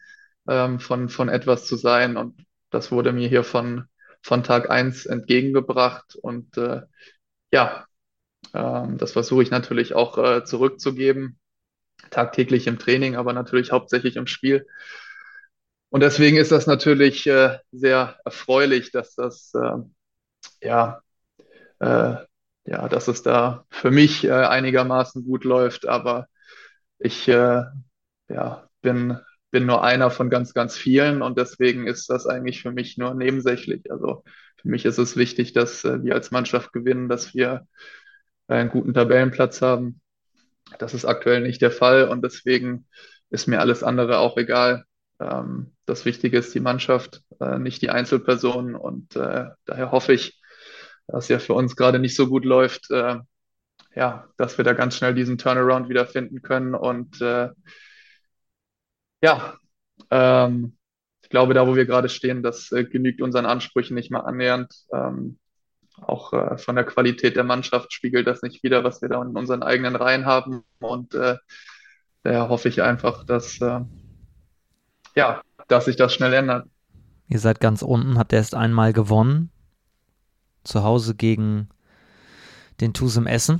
ähm, von, von etwas zu sein. Und das wurde mir hier von, von Tag eins entgegengebracht. Und äh, ja, ähm, das versuche ich natürlich auch äh, zurückzugeben, tagtäglich im Training, aber natürlich hauptsächlich im Spiel. Und deswegen ist das natürlich äh, sehr erfreulich, dass das äh, ja, äh, ja, dass es da für mich äh, einigermaßen gut läuft, aber ich ja, bin bin nur einer von ganz, ganz vielen und deswegen ist das eigentlich für mich nur nebensächlich. Also für mich ist es wichtig, dass äh, wir als Mannschaft gewinnen, dass wir einen guten Tabellenplatz haben. Das ist aktuell nicht der Fall und deswegen ist mir alles andere auch egal. Ähm, das Wichtige ist die Mannschaft, äh, nicht die Einzelpersonen und äh, daher hoffe ich, dass ja für uns gerade nicht so gut läuft, ja, dass wir da ganz schnell diesen Turnaround wiederfinden können und ja, ähm, ich glaube, da, wo wir gerade stehen, das äh, genügt unseren Ansprüchen nicht mal annähernd. Ähm, auch äh, von der Qualität der Mannschaft spiegelt das nicht wieder, was wir da in unseren eigenen Reihen haben. Und äh, daher hoffe ich einfach, dass, äh, ja, dass sich das schnell ändert. Ihr seid ganz unten, habt erst einmal gewonnen. Zu Hause gegen den Tusem Essen.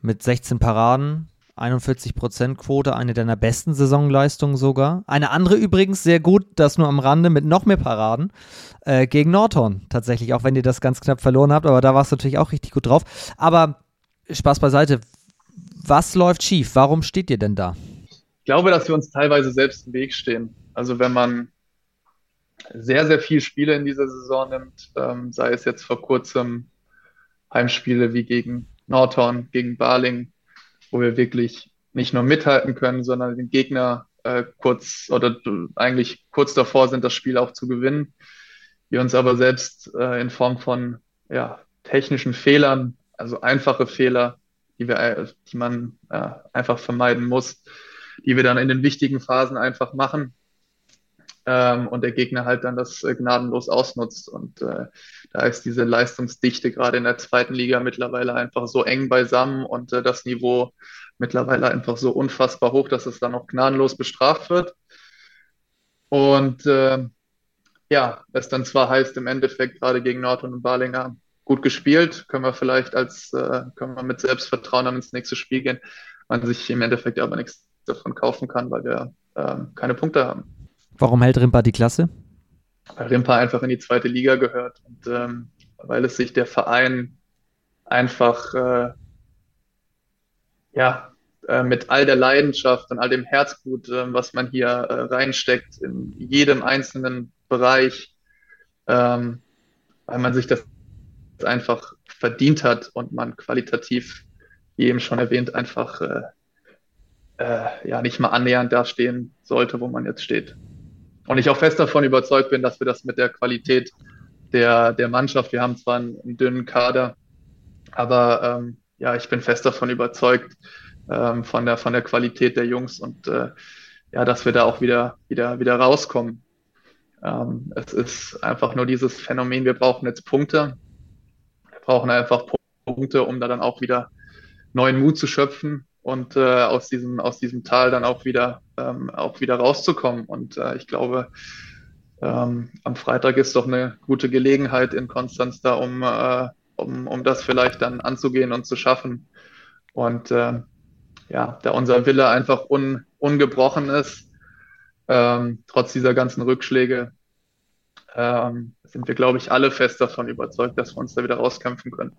Mit 16 Paraden, 41% Quote, eine deiner besten Saisonleistungen sogar. Eine andere übrigens sehr gut, das nur am Rande mit noch mehr Paraden, äh, gegen Norton tatsächlich, auch wenn ihr das ganz knapp verloren habt, aber da warst du natürlich auch richtig gut drauf. Aber Spaß beiseite, was läuft schief? Warum steht ihr denn da? Ich glaube, dass wir uns teilweise selbst im Weg stehen. Also wenn man sehr, sehr viele Spiele in dieser Saison nimmt, ähm, sei es jetzt vor kurzem Heimspiele wie gegen Norton, gegen Barling, wo wir wirklich nicht nur mithalten können, sondern den Gegner äh, kurz oder eigentlich kurz davor sind, das Spiel auch zu gewinnen. Wir uns aber selbst äh, in Form von ja, technischen Fehlern, also einfache Fehler, die, wir, äh, die man äh, einfach vermeiden muss, die wir dann in den wichtigen Phasen einfach machen, ähm, und der Gegner halt dann das äh, gnadenlos ausnutzt. Und äh, da ist diese Leistungsdichte gerade in der zweiten Liga mittlerweile einfach so eng beisammen und äh, das Niveau mittlerweile einfach so unfassbar hoch, dass es dann auch gnadenlos bestraft wird. Und äh, ja, es dann zwar heißt im Endeffekt gerade gegen Norton und Barlinger gut gespielt, können wir vielleicht als, äh, können wir mit Selbstvertrauen dann ins nächste Spiel gehen, man sich im Endeffekt aber nichts davon kaufen kann, weil wir äh, keine Punkte haben. Warum hält Rimpa die Klasse? Weil Rimpa einfach in die zweite Liga gehört und ähm, weil es sich der Verein einfach äh, ja äh, mit all der Leidenschaft und all dem Herzblut, äh, was man hier äh, reinsteckt in jedem einzelnen Bereich, ähm, weil man sich das einfach verdient hat und man qualitativ, wie eben schon erwähnt, einfach äh, äh, ja nicht mal annähernd dastehen sollte, wo man jetzt steht. Und ich auch fest davon überzeugt bin, dass wir das mit der Qualität der, der Mannschaft. Wir haben zwar einen, einen dünnen Kader, aber ähm, ja, ich bin fest davon überzeugt, ähm, von der, von der Qualität der Jungs und äh, ja, dass wir da auch wieder, wieder, wieder rauskommen. Ähm, es ist einfach nur dieses Phänomen, wir brauchen jetzt Punkte. Wir brauchen einfach Punkte, um da dann auch wieder neuen Mut zu schöpfen und äh, aus, diesem, aus diesem Tal dann auch wieder, ähm, auch wieder rauszukommen. Und äh, ich glaube, ähm, am Freitag ist doch eine gute Gelegenheit in Konstanz da, um, äh, um, um das vielleicht dann anzugehen und zu schaffen. Und äh, ja, da unser Wille einfach un, ungebrochen ist, ähm, trotz dieser ganzen Rückschläge, ähm, sind wir, glaube ich, alle fest davon überzeugt, dass wir uns da wieder rauskämpfen können.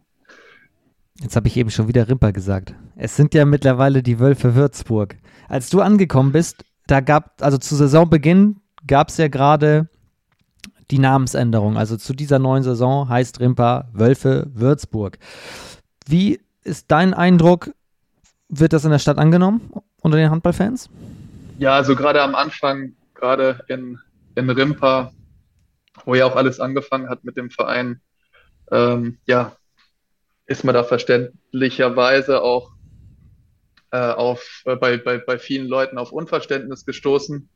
Jetzt habe ich eben schon wieder Rimper gesagt. Es sind ja mittlerweile die Wölfe Würzburg. Als du angekommen bist, da gab, also zu Saisonbeginn gab es ja gerade die Namensänderung. Also zu dieser neuen Saison heißt Rimper Wölfe Würzburg. Wie ist dein Eindruck? Wird das in der Stadt angenommen unter den Handballfans? Ja, also gerade am Anfang, gerade in, in Rimpa, wo ja auch alles angefangen hat mit dem Verein, ähm, ja, ist man da verständlicherweise auch äh, auf, äh, bei, bei, bei vielen Leuten auf Unverständnis gestoßen,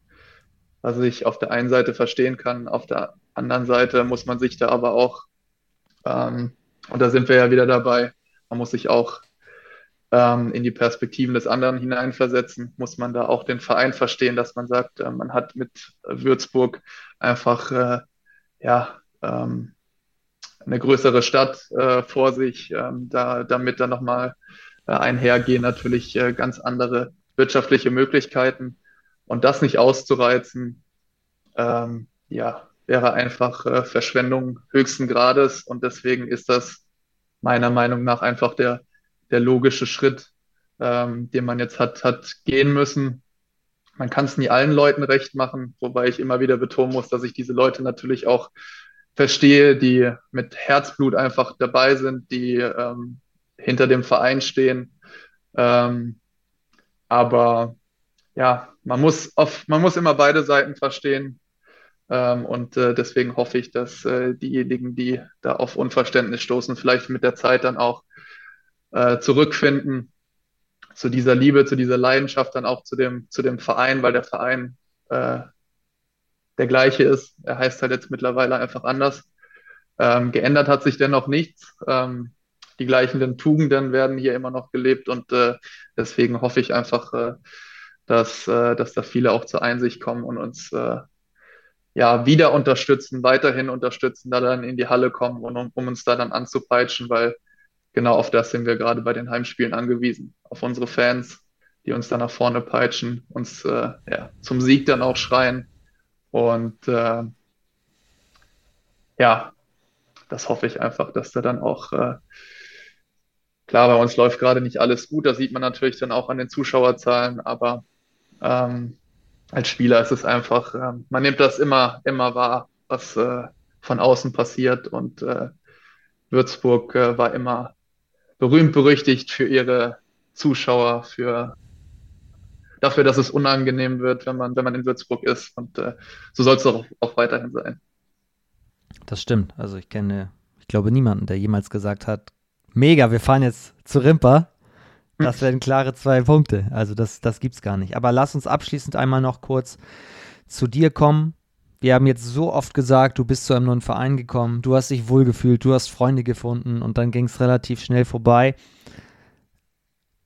was ich auf der einen Seite verstehen kann, auf der anderen Seite muss man sich da aber auch, ähm, und da sind wir ja wieder dabei, man muss sich auch ähm, in die Perspektiven des anderen hineinversetzen, muss man da auch den Verein verstehen, dass man sagt, äh, man hat mit Würzburg einfach äh, ja, ähm, eine größere Stadt äh, vor sich, ähm, da, damit dann nochmal äh, einhergehen natürlich äh, ganz andere wirtschaftliche Möglichkeiten. Und das nicht auszureizen, ähm, ja, wäre einfach äh, Verschwendung höchsten Grades. Und deswegen ist das meiner Meinung nach einfach der, der logische Schritt, ähm, den man jetzt hat, hat gehen müssen. Man kann es nie allen Leuten recht machen, wobei ich immer wieder betonen muss, dass ich diese Leute natürlich auch verstehe, die mit Herzblut einfach dabei sind, die ähm, hinter dem Verein stehen. Ähm, aber ja, man muss, auf, man muss immer beide Seiten verstehen. Ähm, und äh, deswegen hoffe ich, dass äh, diejenigen, die da auf Unverständnis stoßen, vielleicht mit der Zeit dann auch äh, zurückfinden zu dieser Liebe, zu dieser Leidenschaft, dann auch zu dem, zu dem Verein, weil der Verein äh, der gleiche ist. Er heißt halt jetzt mittlerweile einfach anders. Ähm, geändert hat sich dennoch nichts. Ähm, die gleichen Tugenden werden hier immer noch gelebt und äh, deswegen hoffe ich einfach, äh, dass, äh, dass da viele auch zur Einsicht kommen und uns äh, ja wieder unterstützen, weiterhin unterstützen, da dann in die Halle kommen und um, um uns da dann anzupeitschen, weil genau auf das sind wir gerade bei den Heimspielen angewiesen, auf unsere Fans, die uns dann nach vorne peitschen, uns äh, ja, zum Sieg dann auch schreien und äh, ja, das hoffe ich einfach, dass da dann auch, äh, klar, bei uns läuft gerade nicht alles gut, das sieht man natürlich dann auch an den Zuschauerzahlen, aber ähm, als Spieler ist es einfach, äh, man nimmt das immer, immer wahr, was äh, von außen passiert und äh, Würzburg äh, war immer berühmt berüchtigt für ihre Zuschauer, für dafür, dass es unangenehm wird, wenn man, wenn man in Würzburg ist. Und äh, so soll es auch, auch weiterhin sein. Das stimmt. Also ich kenne, ich glaube, niemanden, der jemals gesagt hat, mega, wir fahren jetzt zu Rimper. Das werden klare zwei Punkte. Also das, das gibt es gar nicht. Aber lass uns abschließend einmal noch kurz zu dir kommen. Wir haben jetzt so oft gesagt, du bist zu einem neuen Verein gekommen, du hast dich wohlgefühlt, du hast Freunde gefunden und dann ging es relativ schnell vorbei.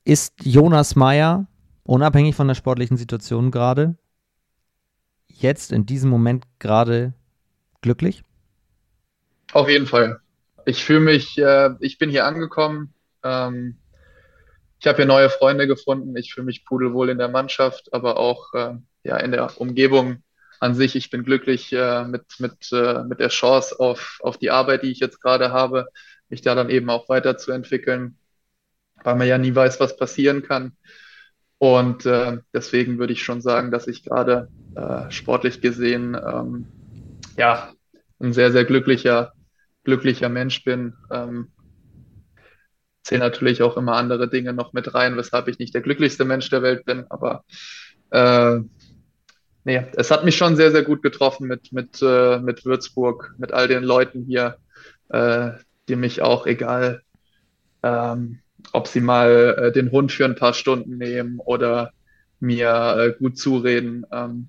Ist Jonas Meyer unabhängig von der sportlichen Situation gerade, jetzt in diesem Moment gerade glücklich? Auf jeden Fall. Ich fühle mich, äh, ich bin hier angekommen. Ähm, ich habe hier neue Freunde gefunden. Ich fühle mich pudelwohl in der Mannschaft, aber auch äh, ja, in der Umgebung an sich. Ich bin glücklich äh, mit, mit, äh, mit der Chance auf, auf die Arbeit, die ich jetzt gerade habe, mich da dann eben auch weiterzuentwickeln, weil man ja nie weiß, was passieren kann. Und äh, deswegen würde ich schon sagen, dass ich gerade äh, sportlich gesehen ähm, ja ein sehr, sehr glücklicher, glücklicher Mensch bin. Ähm, zähle natürlich auch immer andere Dinge noch mit rein, weshalb ich nicht der glücklichste Mensch der Welt bin, aber äh, nee, es hat mich schon sehr, sehr gut getroffen mit, mit, äh, mit Würzburg, mit all den Leuten hier, äh, die mich auch, egal, ähm, ob sie mal äh, den Hund für ein paar Stunden nehmen oder mir äh, gut zureden. Ähm,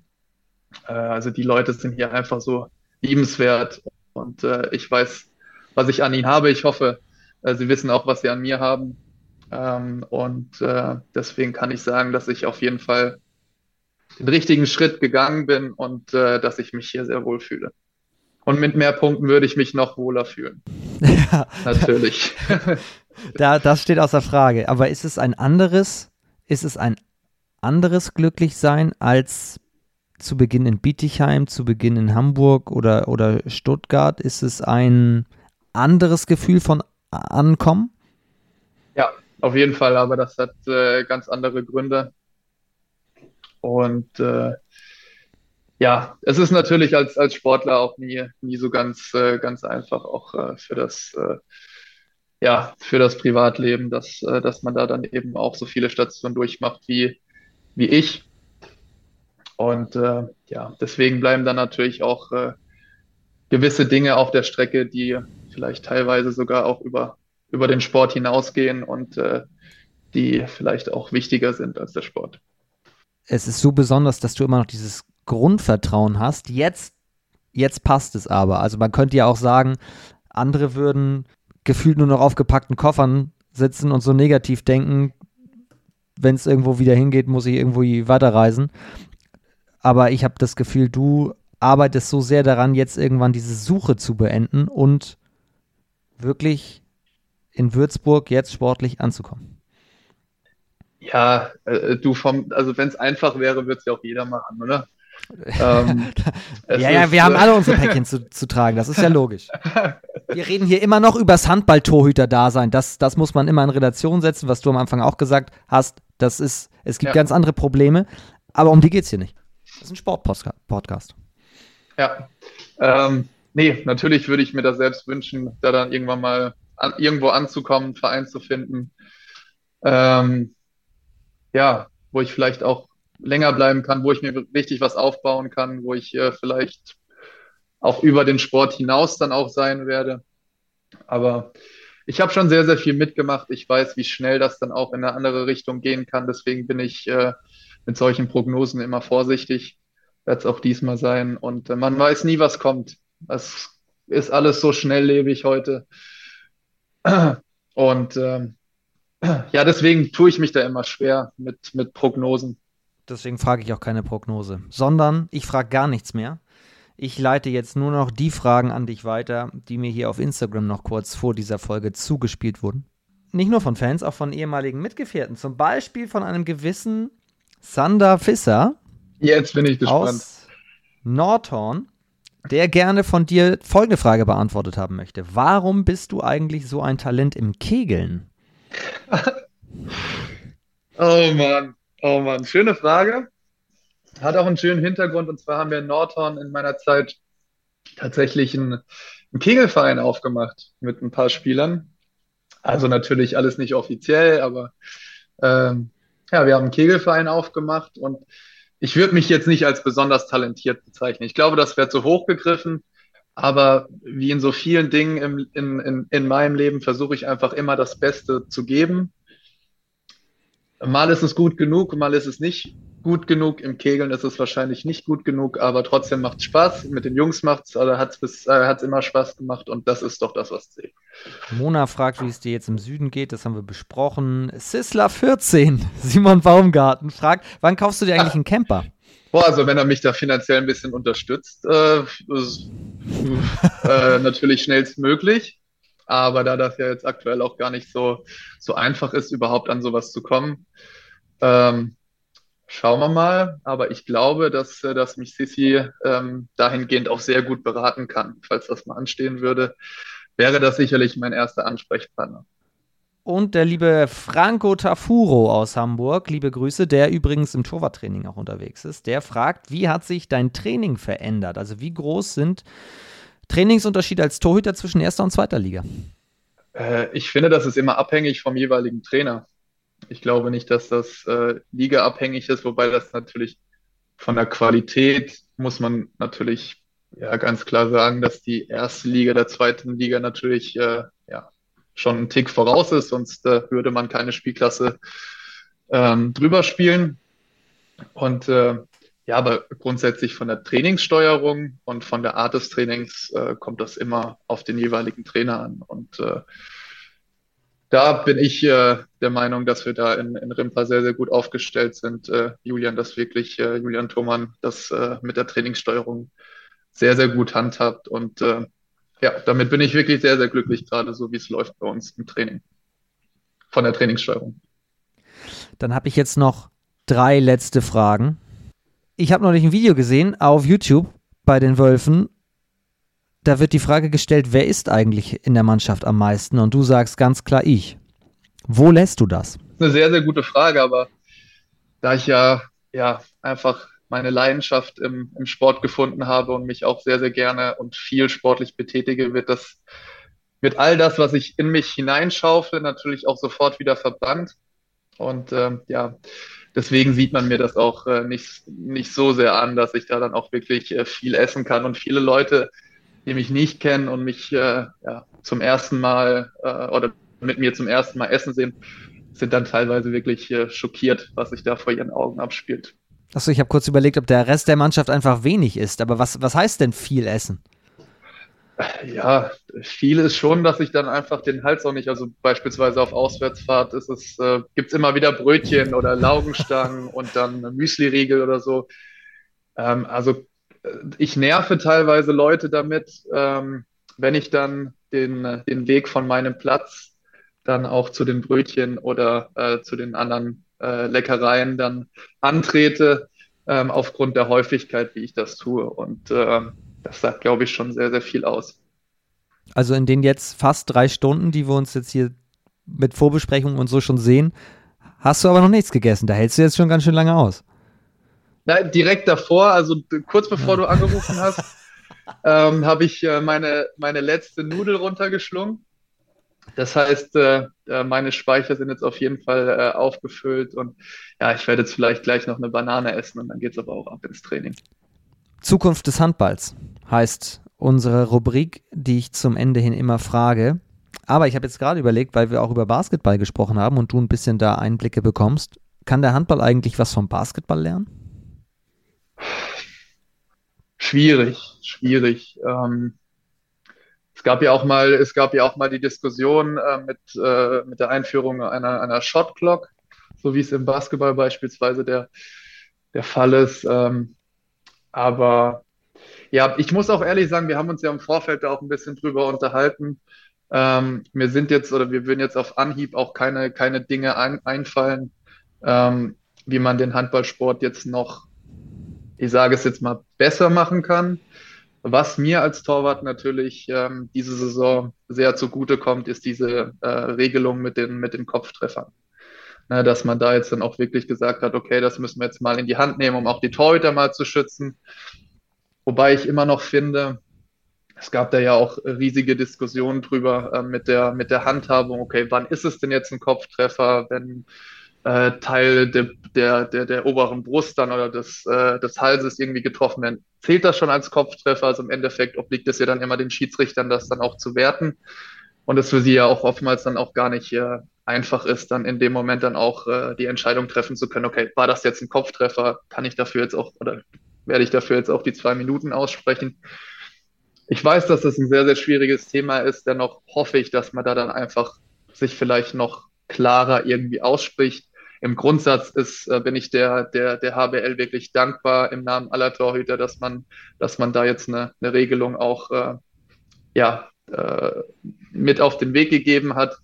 äh, also die Leute sind hier einfach so liebenswert und äh, ich weiß, was ich an ihnen habe. Ich hoffe, äh, sie wissen auch, was sie an mir haben. Ähm, und äh, deswegen kann ich sagen, dass ich auf jeden Fall den richtigen Schritt gegangen bin und äh, dass ich mich hier sehr wohl fühle. Und mit mehr Punkten würde ich mich noch wohler fühlen. Ja. Natürlich. da, das steht außer Frage. Aber ist es ein anderes, ist es ein anderes Glücklichsein als zu Beginn in Bietigheim, zu Beginn in Hamburg oder, oder Stuttgart? Ist es ein anderes Gefühl von Ankommen? Ja, auf jeden Fall, aber das hat äh, ganz andere Gründe. Und äh, ja, es ist natürlich als, als Sportler auch nie, nie so ganz, äh, ganz einfach, auch äh, für das, äh, ja, für das Privatleben, dass, äh, dass man da dann eben auch so viele Stationen durchmacht wie, wie ich. Und äh, ja, deswegen bleiben dann natürlich auch äh, gewisse Dinge auf der Strecke, die vielleicht teilweise sogar auch über, über den Sport hinausgehen und die vielleicht auch wichtiger sind als der Sport. Es ist so besonders, dass du immer noch dieses Grundvertrauen hast. Jetzt, jetzt passt es aber. Also man könnte ja auch sagen, andere würden gefühlt nur noch auf gepackten Koffern sitzen und so negativ denken, wenn es irgendwo wieder hingeht, muss ich irgendwo weiterreisen. Aber ich habe das Gefühl, du arbeitest so sehr daran, jetzt irgendwann diese Suche zu beenden und wirklich in Würzburg jetzt sportlich anzukommen. Ja, äh, du vom, also wenn es einfach wäre, würde es ja auch jeder machen, oder? ähm, ja, ja, wir haben äh, alle unsere Päckchen zu, zu tragen, das ist ja logisch. Wir reden hier immer noch über das Handball-Torhüter-Dasein. Das, das muss man immer in Relation setzen, was du am Anfang auch gesagt hast. Das ist, es gibt ja. ganz andere Probleme, aber um die geht es hier nicht. Das ist ein Sport-Podcast. Ja. Ähm, nee, natürlich würde ich mir das selbst wünschen, da dann irgendwann mal an, irgendwo anzukommen, einen Verein zu finden. Ähm, ja, wo ich vielleicht auch länger bleiben kann, wo ich mir richtig was aufbauen kann, wo ich äh, vielleicht auch über den Sport hinaus dann auch sein werde. Aber ich habe schon sehr, sehr viel mitgemacht. Ich weiß, wie schnell das dann auch in eine andere Richtung gehen kann. Deswegen bin ich äh, mit solchen Prognosen immer vorsichtig. Wird es auch diesmal sein. Und äh, man weiß nie, was kommt. Das ist alles so schnelllebig heute. Und ähm, ja, deswegen tue ich mich da immer schwer mit, mit Prognosen. Deswegen frage ich auch keine Prognose, sondern ich frage gar nichts mehr. Ich leite jetzt nur noch die Fragen an dich weiter, die mir hier auf Instagram noch kurz vor dieser Folge zugespielt wurden. Nicht nur von Fans, auch von ehemaligen Mitgefährten. Zum Beispiel von einem gewissen Sander Fisser. Jetzt bin ich gespannt. Aus Nordhorn, der gerne von dir folgende Frage beantwortet haben möchte. Warum bist du eigentlich so ein Talent im Kegeln? oh Mann, oh Mann, schöne Frage. Hat auch einen schönen Hintergrund. Und zwar haben wir in Nordhorn in meiner Zeit tatsächlich einen, einen Kegelverein aufgemacht mit ein paar Spielern. Also natürlich alles nicht offiziell, aber ähm, ja, wir haben einen Kegelverein aufgemacht und ich würde mich jetzt nicht als besonders talentiert bezeichnen. Ich glaube, das wäre zu hoch gegriffen. Aber wie in so vielen Dingen im, in, in, in meinem Leben versuche ich einfach immer das Beste zu geben. Mal ist es gut genug, mal ist es nicht gut genug. Im Kegeln ist es wahrscheinlich nicht gut genug, aber trotzdem macht es Spaß. Mit den Jungs oder hat es äh, immer Spaß gemacht und das ist doch das, was zählt. Mona fragt, wie es dir jetzt im Süden geht, das haben wir besprochen. Sisla 14, Simon Baumgarten fragt, wann kaufst du dir eigentlich einen Camper? Boah, also wenn er mich da finanziell ein bisschen unterstützt, äh, äh, natürlich schnellstmöglich. Aber da das ja jetzt aktuell auch gar nicht so, so einfach ist, überhaupt an sowas zu kommen, ähm, schauen wir mal. Aber ich glaube, dass, äh, dass mich Sissi ähm, dahingehend auch sehr gut beraten kann. Falls das mal anstehen würde, wäre das sicherlich mein erster Ansprechpartner. Und der liebe Franco Tafuro aus Hamburg, liebe Grüße, der übrigens im Torwarttraining auch unterwegs ist, der fragt, wie hat sich dein Training verändert? Also wie groß sind Trainingsunterschiede als Torhüter zwischen erster und zweiter Liga? Äh, ich finde, das ist immer abhängig vom jeweiligen Trainer. Ich glaube nicht, dass das äh, ligaabhängig ist, wobei das natürlich von der Qualität muss man natürlich ja ganz klar sagen, dass die erste Liga der zweiten Liga natürlich äh, ja, schon einen Tick voraus ist, sonst äh, würde man keine Spielklasse ähm, drüber spielen. Und äh, ja, aber grundsätzlich von der Trainingssteuerung und von der Art des Trainings äh, kommt das immer auf den jeweiligen Trainer an. Und äh, da bin ich äh, der Meinung, dass wir da in, in Rimpa sehr, sehr gut aufgestellt sind. Äh, Julian, das wirklich, äh, Julian Thomann, das äh, mit der Trainingssteuerung sehr, sehr gut handhabt. Und ja, damit bin ich wirklich sehr, sehr glücklich, gerade so wie es läuft bei uns im Training. Von der Trainingssteuerung. Dann habe ich jetzt noch drei letzte Fragen. Ich habe neulich ein Video gesehen auf YouTube bei den Wölfen. Da wird die Frage gestellt, wer ist eigentlich in der Mannschaft am meisten? Und du sagst ganz klar ich. Wo lässt du das? Das ist eine sehr, sehr gute Frage, aber da ich ja, ja einfach meine Leidenschaft im, im Sport gefunden habe und mich auch sehr, sehr gerne und viel sportlich betätige, wird das, wird all das, was ich in mich hineinschaufle, natürlich auch sofort wieder verbannt. Und ähm, ja, deswegen sieht man mir das auch äh, nicht, nicht so sehr an, dass ich da dann auch wirklich äh, viel essen kann. Und viele Leute, die mich nicht kennen und mich äh, ja, zum ersten Mal oder mit mir zum ersten Mal essen sehen, sind dann teilweise wirklich schockiert, was sich da vor ihren Augen abspielt. Achso, ich habe kurz überlegt, ob der Rest der Mannschaft einfach wenig ist. Aber was, was heißt denn viel essen? Ja, viel ist schon, dass ich dann einfach den Hals auch nicht, also beispielsweise auf Auswärtsfahrt ist es, äh, gibt es immer wieder Brötchen oder Laugenstangen und dann Müsli-Riegel oder so. Ähm, also äh, ich nerve teilweise Leute damit, ähm, wenn ich dann den, den Weg von meinem Platz dann auch zu den Brötchen oder äh, zu den anderen äh, Leckereien dann antrete, ähm, aufgrund der Häufigkeit, wie ich das tue. Und äh, das sagt, glaube ich, schon sehr, sehr viel aus. Also in den jetzt fast drei Stunden, die wir uns jetzt hier mit Vorbesprechungen und so schon sehen, hast du aber noch nichts gegessen. Da hältst du jetzt schon ganz schön lange aus. Nein, direkt davor, also kurz bevor du angerufen hast, ähm, habe ich äh, meine, meine letzte Nudel runtergeschlungen. Das heißt, äh, äh, meine Speicher sind jetzt auf jeden Fall äh, aufgefüllt und ja, ich werde jetzt vielleicht gleich noch eine Banane essen und dann geht es aber auch ab ins Training. Zukunft des Handballs heißt unsere Rubrik, die ich zum Ende hin immer frage. Aber ich habe jetzt gerade überlegt, weil wir auch über Basketball gesprochen haben und du ein bisschen da Einblicke bekommst, kann der Handball eigentlich was vom Basketball lernen? Schwierig, schwierig. Ähm, es gab ja auch mal, es gab ja auch mal die Diskussion äh, mit, äh, mit der Einführung einer, einer Shot Clock, so wie es im Basketball beispielsweise der, der Fall ist. Ähm, aber ja, ich muss auch ehrlich sagen, wir haben uns ja im Vorfeld da auch ein bisschen drüber unterhalten. Ähm, mir sind jetzt oder wir würden jetzt auf Anhieb auch keine, keine Dinge ein, einfallen, ähm, wie man den Handballsport jetzt noch, ich sage es jetzt mal, besser machen kann. Was mir als Torwart natürlich ähm, diese Saison sehr zugute kommt, ist diese äh, Regelung mit den, mit den Kopftreffern. Ne, dass man da jetzt dann auch wirklich gesagt hat, okay, das müssen wir jetzt mal in die Hand nehmen, um auch die Torhüter mal zu schützen. Wobei ich immer noch finde, es gab da ja auch riesige Diskussionen drüber äh, mit, der, mit der Handhabung. Okay, wann ist es denn jetzt ein Kopftreffer, wenn äh, Teil de, der, der, der oberen Brust dann oder des, äh, des Halses irgendwie getroffen werden. Zählt das schon als Kopftreffer? Also im Endeffekt obliegt es ja dann immer den Schiedsrichtern, das dann auch zu werten. Und es für sie ja auch oftmals dann auch gar nicht äh, einfach ist, dann in dem Moment dann auch äh, die Entscheidung treffen zu können, okay, war das jetzt ein Kopftreffer? Kann ich dafür jetzt auch oder werde ich dafür jetzt auch die zwei Minuten aussprechen? Ich weiß, dass das ein sehr, sehr schwieriges Thema ist. Dennoch hoffe ich, dass man da dann einfach sich vielleicht noch klarer irgendwie ausspricht im Grundsatz ist, äh, bin ich der, der, der HBL wirklich dankbar im Namen aller Torhüter, dass man, dass man da jetzt eine, eine Regelung auch äh, ja, äh, mit auf den Weg gegeben hat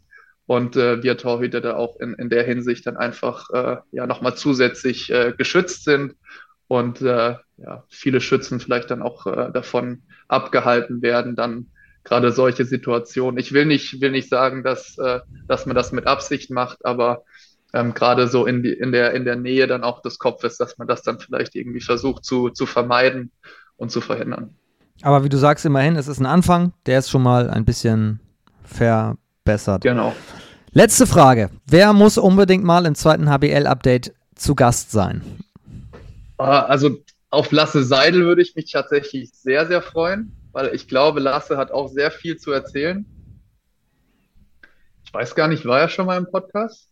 und äh, wir Torhüter da auch in, in der Hinsicht dann einfach äh, ja nochmal zusätzlich äh, geschützt sind und äh, ja, viele Schützen vielleicht dann auch äh, davon abgehalten werden, dann gerade solche Situationen. Ich will nicht, will nicht sagen, dass, äh, dass man das mit Absicht macht, aber ähm, gerade so in, die, in, der, in der Nähe dann auch des Kopfes, dass man das dann vielleicht irgendwie versucht zu, zu vermeiden und zu verhindern. Aber wie du sagst, immerhin, es ist ein Anfang, der ist schon mal ein bisschen verbessert. Genau. Letzte Frage. Wer muss unbedingt mal im zweiten HBL-Update zu Gast sein? Ah, also auf Lasse Seidel würde ich mich tatsächlich sehr, sehr freuen, weil ich glaube, Lasse hat auch sehr viel zu erzählen. Ich weiß gar nicht, war er schon mal im Podcast?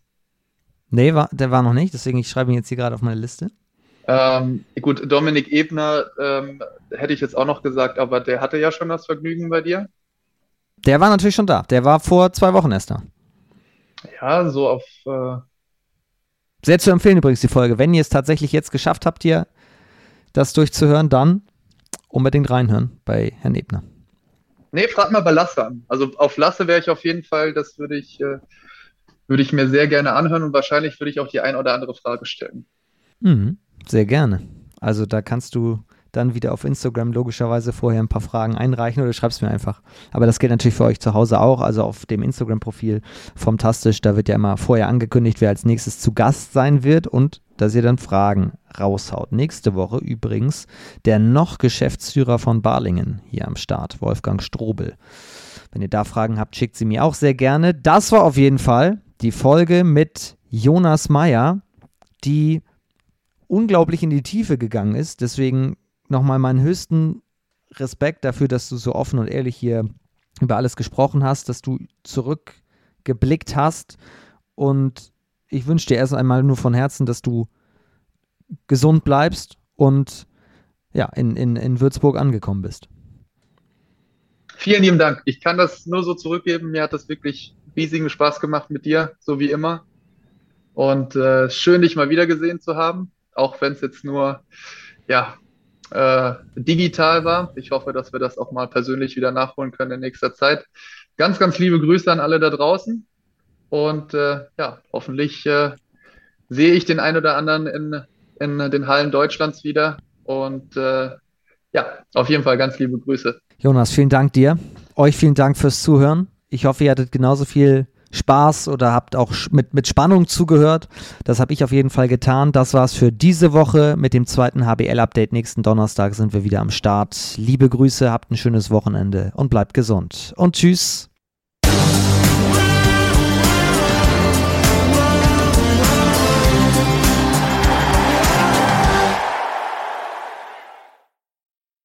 Nee, war, der war noch nicht, deswegen ich schreibe ihn jetzt hier gerade auf meine Liste. Ähm, gut, Dominik Ebner ähm, hätte ich jetzt auch noch gesagt, aber der hatte ja schon das Vergnügen bei dir. Der war natürlich schon da. Der war vor zwei Wochen erst da. Ja, so auf. Äh Sehr zu empfehlen übrigens die Folge. Wenn ihr es tatsächlich jetzt geschafft habt, hier das durchzuhören, dann unbedingt reinhören bei Herrn Ebner. Nee, frag mal bei Lasse an. Also auf Lasse wäre ich auf jeden Fall, das würde ich, äh, würde ich mir sehr gerne anhören und wahrscheinlich würde ich auch die ein oder andere Frage stellen. Mhm, sehr gerne. Also da kannst du dann wieder auf Instagram logischerweise vorher ein paar Fragen einreichen oder schreibst mir einfach. Aber das gilt natürlich für euch zu Hause auch, also auf dem Instagram-Profil vom Tastisch, da wird ja immer vorher angekündigt, wer als nächstes zu Gast sein wird und dass ihr dann Fragen raushaut. Nächste Woche übrigens der noch Geschäftsführer von Barlingen hier am Start, Wolfgang Strobel. Wenn ihr da Fragen habt, schickt sie mir auch sehr gerne. Das war auf jeden Fall die Folge mit Jonas Meyer, die unglaublich in die Tiefe gegangen ist. Deswegen nochmal meinen höchsten Respekt dafür, dass du so offen und ehrlich hier über alles gesprochen hast, dass du zurückgeblickt hast. Und ich wünsche dir erst einmal nur von Herzen, dass du gesund bleibst und ja, in, in, in Würzburg angekommen bist. Vielen lieben Dank. Ich kann das nur so zurückgeben. Mir hat das wirklich riesigen Spaß gemacht mit dir, so wie immer. Und äh, schön, dich mal wieder gesehen zu haben, auch wenn es jetzt nur ja, äh, digital war. Ich hoffe, dass wir das auch mal persönlich wieder nachholen können in nächster Zeit. Ganz, ganz liebe Grüße an alle da draußen. Und äh, ja, hoffentlich äh, sehe ich den einen oder anderen in, in den Hallen Deutschlands wieder. Und äh, ja, auf jeden Fall ganz liebe Grüße. Jonas, vielen Dank dir. Euch vielen Dank fürs Zuhören. Ich hoffe, ihr hattet genauso viel Spaß oder habt auch mit, mit Spannung zugehört. Das habe ich auf jeden Fall getan. Das war's für diese Woche. Mit dem zweiten HBL-Update nächsten Donnerstag sind wir wieder am Start. Liebe Grüße, habt ein schönes Wochenende und bleibt gesund. Und tschüss.